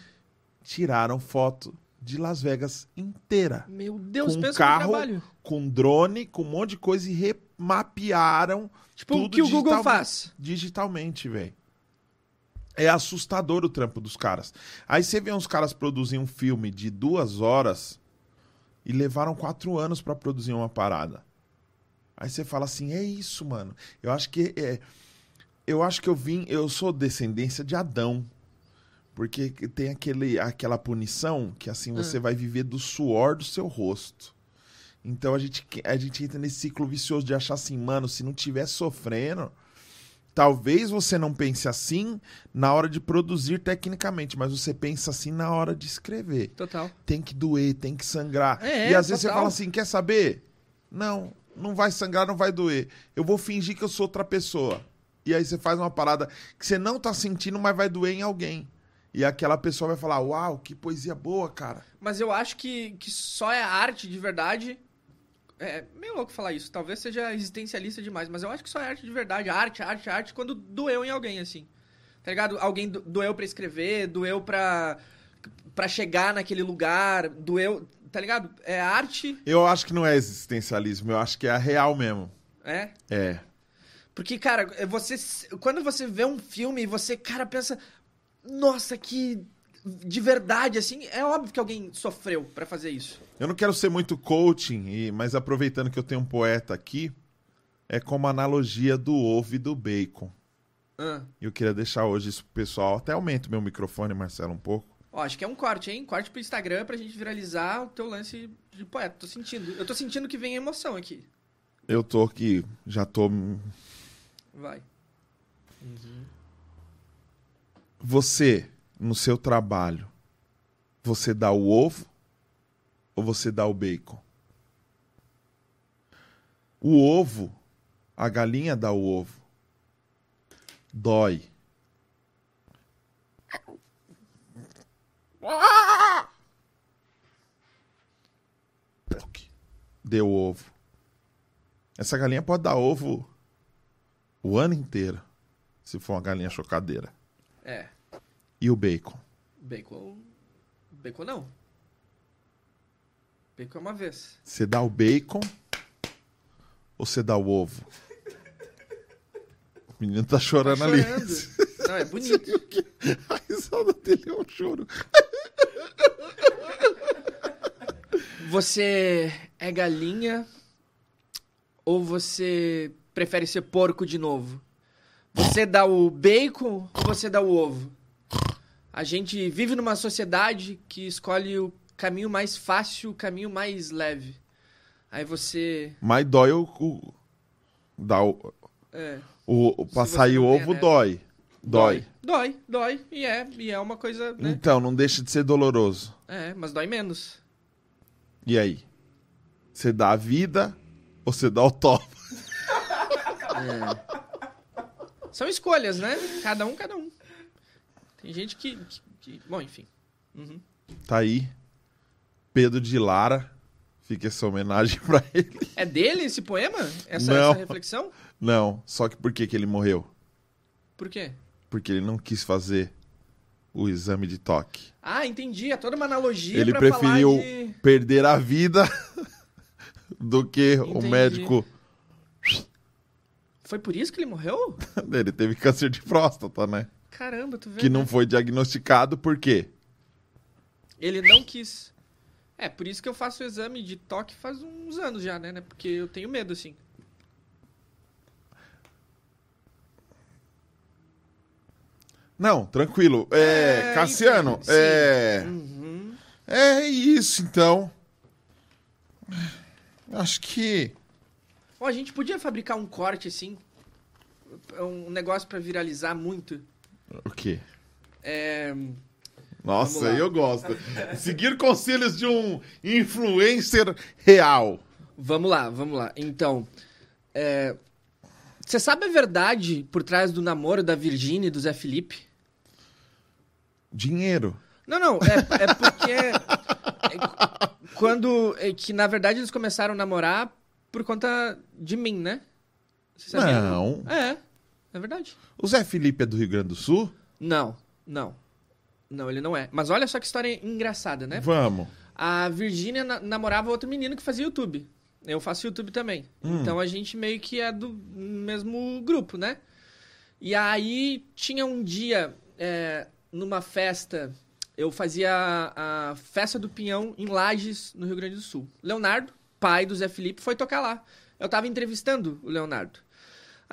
[SPEAKER 1] tiraram foto de Las Vegas inteira.
[SPEAKER 2] meu Deus,
[SPEAKER 1] com
[SPEAKER 2] pensa
[SPEAKER 1] carro,
[SPEAKER 2] trabalho.
[SPEAKER 1] com drone, com um monte de coisa e remapearam
[SPEAKER 2] Tipo, o
[SPEAKER 1] tudo
[SPEAKER 2] que o Google faz?
[SPEAKER 1] digitalmente, velho. É assustador o trampo dos caras. Aí você vê uns caras produzir um filme de duas horas e levaram quatro anos pra produzir uma parada. Aí você fala assim, é isso, mano. Eu acho que é, eu acho que eu vim, eu sou descendência de Adão. Porque tem aquele, aquela punição que assim você vai viver do suor do seu rosto. Então a gente, a gente entra nesse ciclo vicioso de achar assim, mano, se não tiver sofrendo, talvez você não pense assim na hora de produzir tecnicamente, mas você pensa assim na hora de escrever.
[SPEAKER 2] Total.
[SPEAKER 1] Tem que doer, tem que sangrar.
[SPEAKER 2] É,
[SPEAKER 1] e às vezes você fala assim, quer saber? Não, não vai sangrar, não vai doer. Eu vou fingir que eu sou outra pessoa. E aí você faz uma parada que você não tá sentindo, mas vai doer em alguém. E aquela pessoa vai falar, uau, que poesia boa, cara.
[SPEAKER 2] Mas eu acho que, que só é arte de verdade. É meio louco falar isso. Talvez seja existencialista demais, mas eu acho que só é arte de verdade. Arte, arte, arte, quando doeu em alguém, assim. Tá ligado? Alguém do- doeu pra escrever, doeu pra, pra chegar naquele lugar, doeu. Tá ligado? É arte.
[SPEAKER 1] Eu acho que não é existencialismo, eu acho que é a real mesmo.
[SPEAKER 2] É.
[SPEAKER 1] É.
[SPEAKER 2] Porque, cara, você. Quando você vê um filme, você, cara, pensa. Nossa, que. De verdade, assim, é óbvio que alguém sofreu pra fazer isso.
[SPEAKER 1] Eu não quero ser muito coaching, e- mas aproveitando que eu tenho um poeta aqui, é como a analogia do ovo e do bacon.
[SPEAKER 2] Ah.
[SPEAKER 1] E eu queria deixar hoje isso pro pessoal. Até aumento meu microfone, Marcelo, um pouco.
[SPEAKER 2] Ó, acho que é um corte, hein? Corte pro Instagram pra gente viralizar o teu lance de poeta. Tô sentindo. Eu tô sentindo que vem emoção aqui.
[SPEAKER 1] Eu tô aqui, já tô.
[SPEAKER 2] Vai.
[SPEAKER 1] Você, no seu trabalho, você dá o ovo ou você dá o bacon? O ovo, a galinha dá o ovo. Dói. Deu ovo. Essa galinha pode dar ovo o ano inteiro, se for uma galinha chocadeira.
[SPEAKER 2] É.
[SPEAKER 1] E o bacon?
[SPEAKER 2] Bacon. Bacon não. Bacon é uma vez.
[SPEAKER 1] Você dá o bacon ou você dá o ovo? O menino tá chorando
[SPEAKER 2] Tá
[SPEAKER 1] ali.
[SPEAKER 2] chorando. Não, é bonito.
[SPEAKER 1] A risada dele é um choro.
[SPEAKER 2] Você é galinha ou você prefere ser porco de novo? Você dá o bacon ou você dá o ovo? A gente vive numa sociedade que escolhe o caminho mais fácil, o caminho mais leve. Aí você.
[SPEAKER 1] Mas dói o. o dá o,
[SPEAKER 2] É,
[SPEAKER 1] o, o- pra sair o ovo,
[SPEAKER 2] neve.
[SPEAKER 1] dói. Dói.
[SPEAKER 2] Dói, dói. E é, e é uma coisa, né?
[SPEAKER 1] Então, não deixa de ser doloroso.
[SPEAKER 2] É, mas dói menos.
[SPEAKER 1] E aí? Você dá a vida ou você dá o top?
[SPEAKER 2] São escolhas, né? Cada um, cada um. Tem gente que. que- que- bom, enfim. Uhum.
[SPEAKER 1] Tá aí. Pedro de Lara. Fica essa homenagem pra ele.
[SPEAKER 2] É dele esse poema? Essa,
[SPEAKER 1] Não.
[SPEAKER 2] essa reflexão?
[SPEAKER 1] Não, só que por que, que ele morreu?
[SPEAKER 2] Por quê?
[SPEAKER 1] Porque ele não quis fazer o exame de toque.
[SPEAKER 2] Ah, entendi. É toda uma analogia
[SPEAKER 1] Ele
[SPEAKER 2] pra
[SPEAKER 1] preferiu
[SPEAKER 2] falar de...
[SPEAKER 1] perder a vida do que o
[SPEAKER 2] Entendi.
[SPEAKER 1] médico.
[SPEAKER 2] Foi por isso que ele morreu?
[SPEAKER 1] Ele teve câncer de próstata, né?
[SPEAKER 2] Caramba, tu vê.
[SPEAKER 1] Que não
[SPEAKER 2] né?
[SPEAKER 1] foi diagnosticado por quê?
[SPEAKER 2] Ele não quis. É, por isso que eu faço o exame de toque faz uns anos já, né? Porque eu tenho medo, assim.
[SPEAKER 1] Não, tranquilo. É,
[SPEAKER 2] É,
[SPEAKER 1] Cassiano,
[SPEAKER 2] enfim,
[SPEAKER 1] é.
[SPEAKER 2] Uhum.
[SPEAKER 1] É isso, então. Acho que.
[SPEAKER 2] Ó, a gente podia fabricar um corte, assim. Um negócio pra viralizar muito.
[SPEAKER 1] O quê?
[SPEAKER 2] É.
[SPEAKER 1] Nossa, eu gosto. Seguir conselhos de um influencer real.
[SPEAKER 2] Vamos lá, vamos lá. Então, é, você sabe a verdade por trás do namoro da Virgínia e do Zé Felipe?
[SPEAKER 1] Dinheiro.
[SPEAKER 2] Não, não, é, é porque é, quando é que na verdade eles começaram a namorar por conta de mim, né?
[SPEAKER 1] Não.
[SPEAKER 2] É, é verdade.
[SPEAKER 1] O Zé Felipe é do Rio Grande do Sul?
[SPEAKER 2] Não, não. Não, ele não é. Mas olha só que história engraçada, né?
[SPEAKER 1] Vamos.
[SPEAKER 2] A Virgínia na- namorava outro menino que fazia YouTube. Eu faço YouTube também.
[SPEAKER 1] Hum.
[SPEAKER 2] Então a gente meio que é do mesmo grupo, né? E aí tinha um dia, é, numa festa, eu fazia a, a festa do Pinhão em Lages, no Rio Grande do Sul. Leonardo, pai do Zé Felipe, foi tocar lá. Eu tava entrevistando o Leonardo.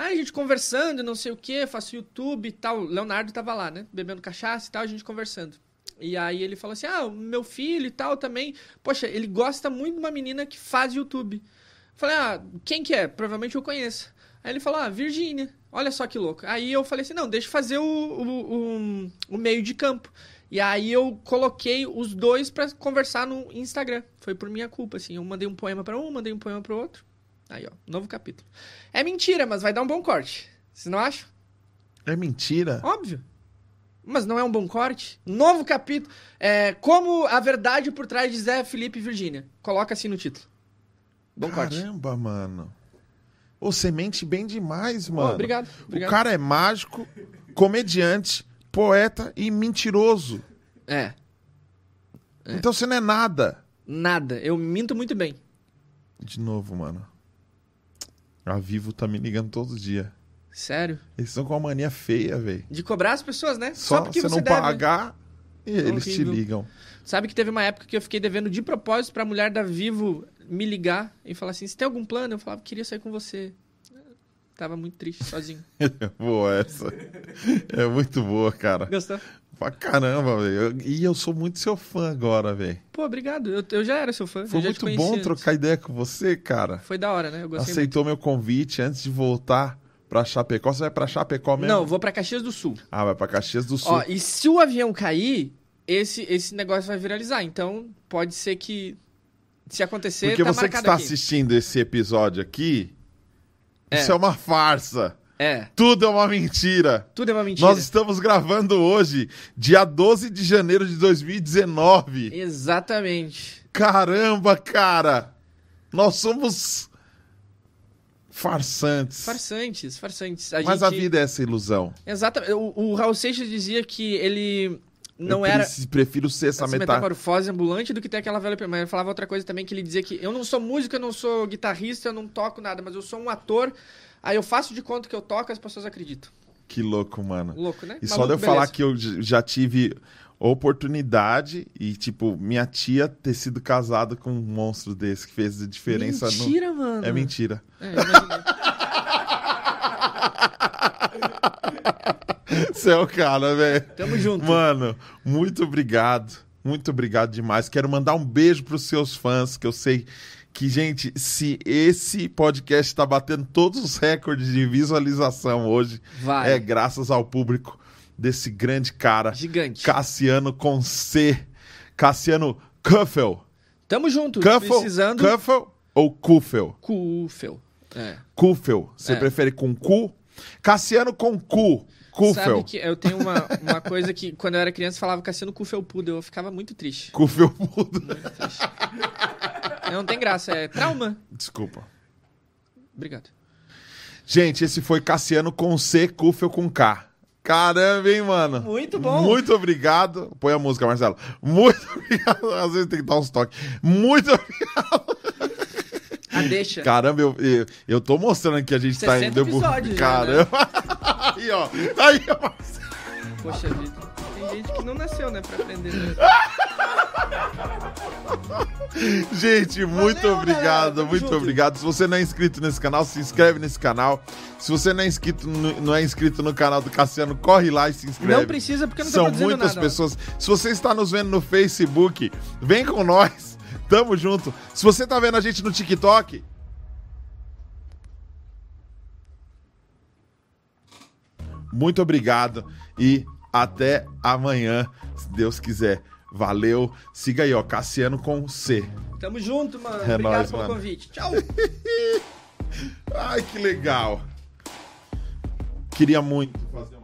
[SPEAKER 2] Aí a gente conversando, não sei o que, faço YouTube e tal. Leonardo tava lá, né? Bebendo cachaça e tal, a gente conversando. E aí ele falou assim: Ah, meu filho e tal também. Poxa, ele gosta muito de uma menina que faz YouTube. Falei, ah, quem que é? Provavelmente eu conheço. Aí ele falou, ah, Virgínia. Olha só que louco. Aí eu falei assim, não, deixa eu fazer o, o, o, o meio de campo. E aí eu coloquei os dois pra conversar no Instagram. Foi por minha culpa, assim. Eu mandei um poema pra um, mandei um poema pro outro. Aí, ó, novo capítulo. É mentira, mas vai dar um bom corte. Vocês não acham?
[SPEAKER 1] É mentira?
[SPEAKER 2] Óbvio. Mas não é um bom corte? Novo capítulo. É, como a verdade por trás de Zé Felipe e Virgínia. Coloca assim no título. Bom corte.
[SPEAKER 1] Caramba, mano. Ô, você mente bem demais, mano.
[SPEAKER 2] obrigado.
[SPEAKER 1] O
[SPEAKER 2] obrigado.
[SPEAKER 1] cara é mágico, comediante, poeta e mentiroso.
[SPEAKER 2] É,
[SPEAKER 1] Então você não é nada.
[SPEAKER 2] nada. Eu minto muito bem.
[SPEAKER 1] De novo, mano. A Vivo tá me ligando todo dia.
[SPEAKER 2] Sério.
[SPEAKER 1] Eles estão com uma mania feia, velho.
[SPEAKER 2] De cobrar as pessoas, né?
[SPEAKER 1] Só
[SPEAKER 2] porque
[SPEAKER 1] você não
[SPEAKER 2] deve.
[SPEAKER 1] pagar e eles te ligam.
[SPEAKER 2] Sabe que teve uma época que eu fiquei devendo de propósito pra mulher da Vivo me ligar e falar assim: você tem algum plano? Eu falava, queria sair com você. Tava muito triste, sozinho.
[SPEAKER 1] boa essa. É muito boa, cara.
[SPEAKER 2] Gostou?
[SPEAKER 1] Pra caramba, velho. E eu sou muito seu fã agora, velho.
[SPEAKER 2] Pô, obrigado. Eu, eu já era seu fã.
[SPEAKER 1] Foi muito bom
[SPEAKER 2] antes.
[SPEAKER 1] trocar ideia com você, cara.
[SPEAKER 2] Foi da hora, né? Eu gostei
[SPEAKER 1] Aceitou meu convite antes de voltar pra Chapecó. Você vai pra Chapecó
[SPEAKER 2] muito.
[SPEAKER 1] mesmo?
[SPEAKER 2] Não, vou pra Caxias do Sul.
[SPEAKER 1] Ah, vai pra Caxias do Sul.
[SPEAKER 2] Ó, e se o avião cair, esse, esse negócio vai viralizar. Então, pode ser que. Se acontecer,
[SPEAKER 1] Porque
[SPEAKER 2] tá
[SPEAKER 1] você que está
[SPEAKER 2] aqui.
[SPEAKER 1] assistindo esse episódio aqui,
[SPEAKER 2] É.
[SPEAKER 1] isso é uma farsa.
[SPEAKER 2] É,
[SPEAKER 1] Tudo é uma mentira.
[SPEAKER 2] tudo é uma mentira.
[SPEAKER 1] Nós estamos gravando hoje, dia 12 de janeiro de 2019.
[SPEAKER 2] Exatamente.
[SPEAKER 1] Caramba, cara! Nós somos farsantes.
[SPEAKER 2] Farsantes, farsantes.
[SPEAKER 1] Mas a vida é essa ilusão.
[SPEAKER 2] Exatamente. O, o Raul Seixas dizia que ele não
[SPEAKER 1] Eu
[SPEAKER 2] era.
[SPEAKER 1] prefiro ser essa
[SPEAKER 2] essa
[SPEAKER 1] metáfora.
[SPEAKER 2] metamorfose ambulante do que ter aquela velha. Mas ele falava outra coisa também, que ele dizia que eu não sou músico, eu não sou guitarrista, eu não toco nada, mas eu sou um ator. Aí eu faço de conta que eu toco e as pessoas acreditam.
[SPEAKER 1] Que louco, mano.
[SPEAKER 2] Louco, né?
[SPEAKER 1] E só
[SPEAKER 2] Maluco,
[SPEAKER 1] de eu falar
[SPEAKER 2] beleza.
[SPEAKER 1] que eu já tive oportunidade e, tipo, minha tia ter sido casada com um monstro desse que fez a diferença
[SPEAKER 2] Mentira,
[SPEAKER 1] no.
[SPEAKER 2] mano.
[SPEAKER 1] É mentira.
[SPEAKER 2] É.
[SPEAKER 1] Você é o cara, velho.
[SPEAKER 2] Tamo junto.
[SPEAKER 1] Mano, muito obrigado. Muito obrigado demais. Quero mandar um beijo pros seus fãs, que eu sei que, gente, se esse podcast tá batendo todos os recordes de visualização hoje,
[SPEAKER 2] Vai.
[SPEAKER 1] é graças ao público desse grande cara,
[SPEAKER 2] Gigante.
[SPEAKER 1] Cassiano com C. Cassiano Kuffel.
[SPEAKER 2] Tamo junto.
[SPEAKER 1] Kuffel,
[SPEAKER 2] Precisando.
[SPEAKER 1] Kuffel ou Kuffel?
[SPEAKER 2] Kufel. É.
[SPEAKER 1] Kuffel. Você
[SPEAKER 2] É.
[SPEAKER 1] prefere com cu? Cassiano com cu. Kuffel.
[SPEAKER 2] Sabe que eu tenho uma, uma coisa que quando eu era criança falava Cassiano Kufelpudo, eu ficava muito triste.
[SPEAKER 1] Kuffel mudo.
[SPEAKER 2] Não tem graça, é trauma.
[SPEAKER 1] Desculpa.
[SPEAKER 2] Obrigado.
[SPEAKER 1] Gente, esse foi Cassiano com C, Kuffel com K. Caramba, hein, mano?
[SPEAKER 2] Muito bom.
[SPEAKER 1] Muito obrigado. Põe a música, Marcelo. Muito obrigado. Às vezes tem que dar uns toques. Muito obrigado.
[SPEAKER 2] A deixa.
[SPEAKER 1] Caramba, eu, eu, eu tô mostrando que a gente tá
[SPEAKER 2] 60
[SPEAKER 1] indo.
[SPEAKER 2] episódios já, né?
[SPEAKER 1] Aí, ó. Aí, ó.
[SPEAKER 2] Poxa vida. Tem gente que não nasceu, né, pra aprender.
[SPEAKER 1] Gente, muito
[SPEAKER 2] Valeu,
[SPEAKER 1] obrigado,
[SPEAKER 2] galera,
[SPEAKER 1] muito
[SPEAKER 2] junto.
[SPEAKER 1] obrigado. Se você não é inscrito nesse canal, se inscreve nesse canal. Se você não é inscrito no, não é inscrito no canal do Cassiano, corre lá e se inscreve.
[SPEAKER 2] Não precisa, porque não tá
[SPEAKER 1] São muitas
[SPEAKER 2] nada.
[SPEAKER 1] pessoas. Se você está nos vendo no Facebook, vem com nós. Tamo junto. Se você tá vendo a gente no TikTok, muito obrigado e até amanhã, se Deus quiser. Valeu. Siga aí, ó, Cassiano com C.
[SPEAKER 2] Tamo junto, mano.
[SPEAKER 1] É
[SPEAKER 2] Obrigado
[SPEAKER 1] nóis,
[SPEAKER 2] pelo
[SPEAKER 1] mano.
[SPEAKER 2] convite. Tchau.
[SPEAKER 1] Ai, que legal. Queria muito fazer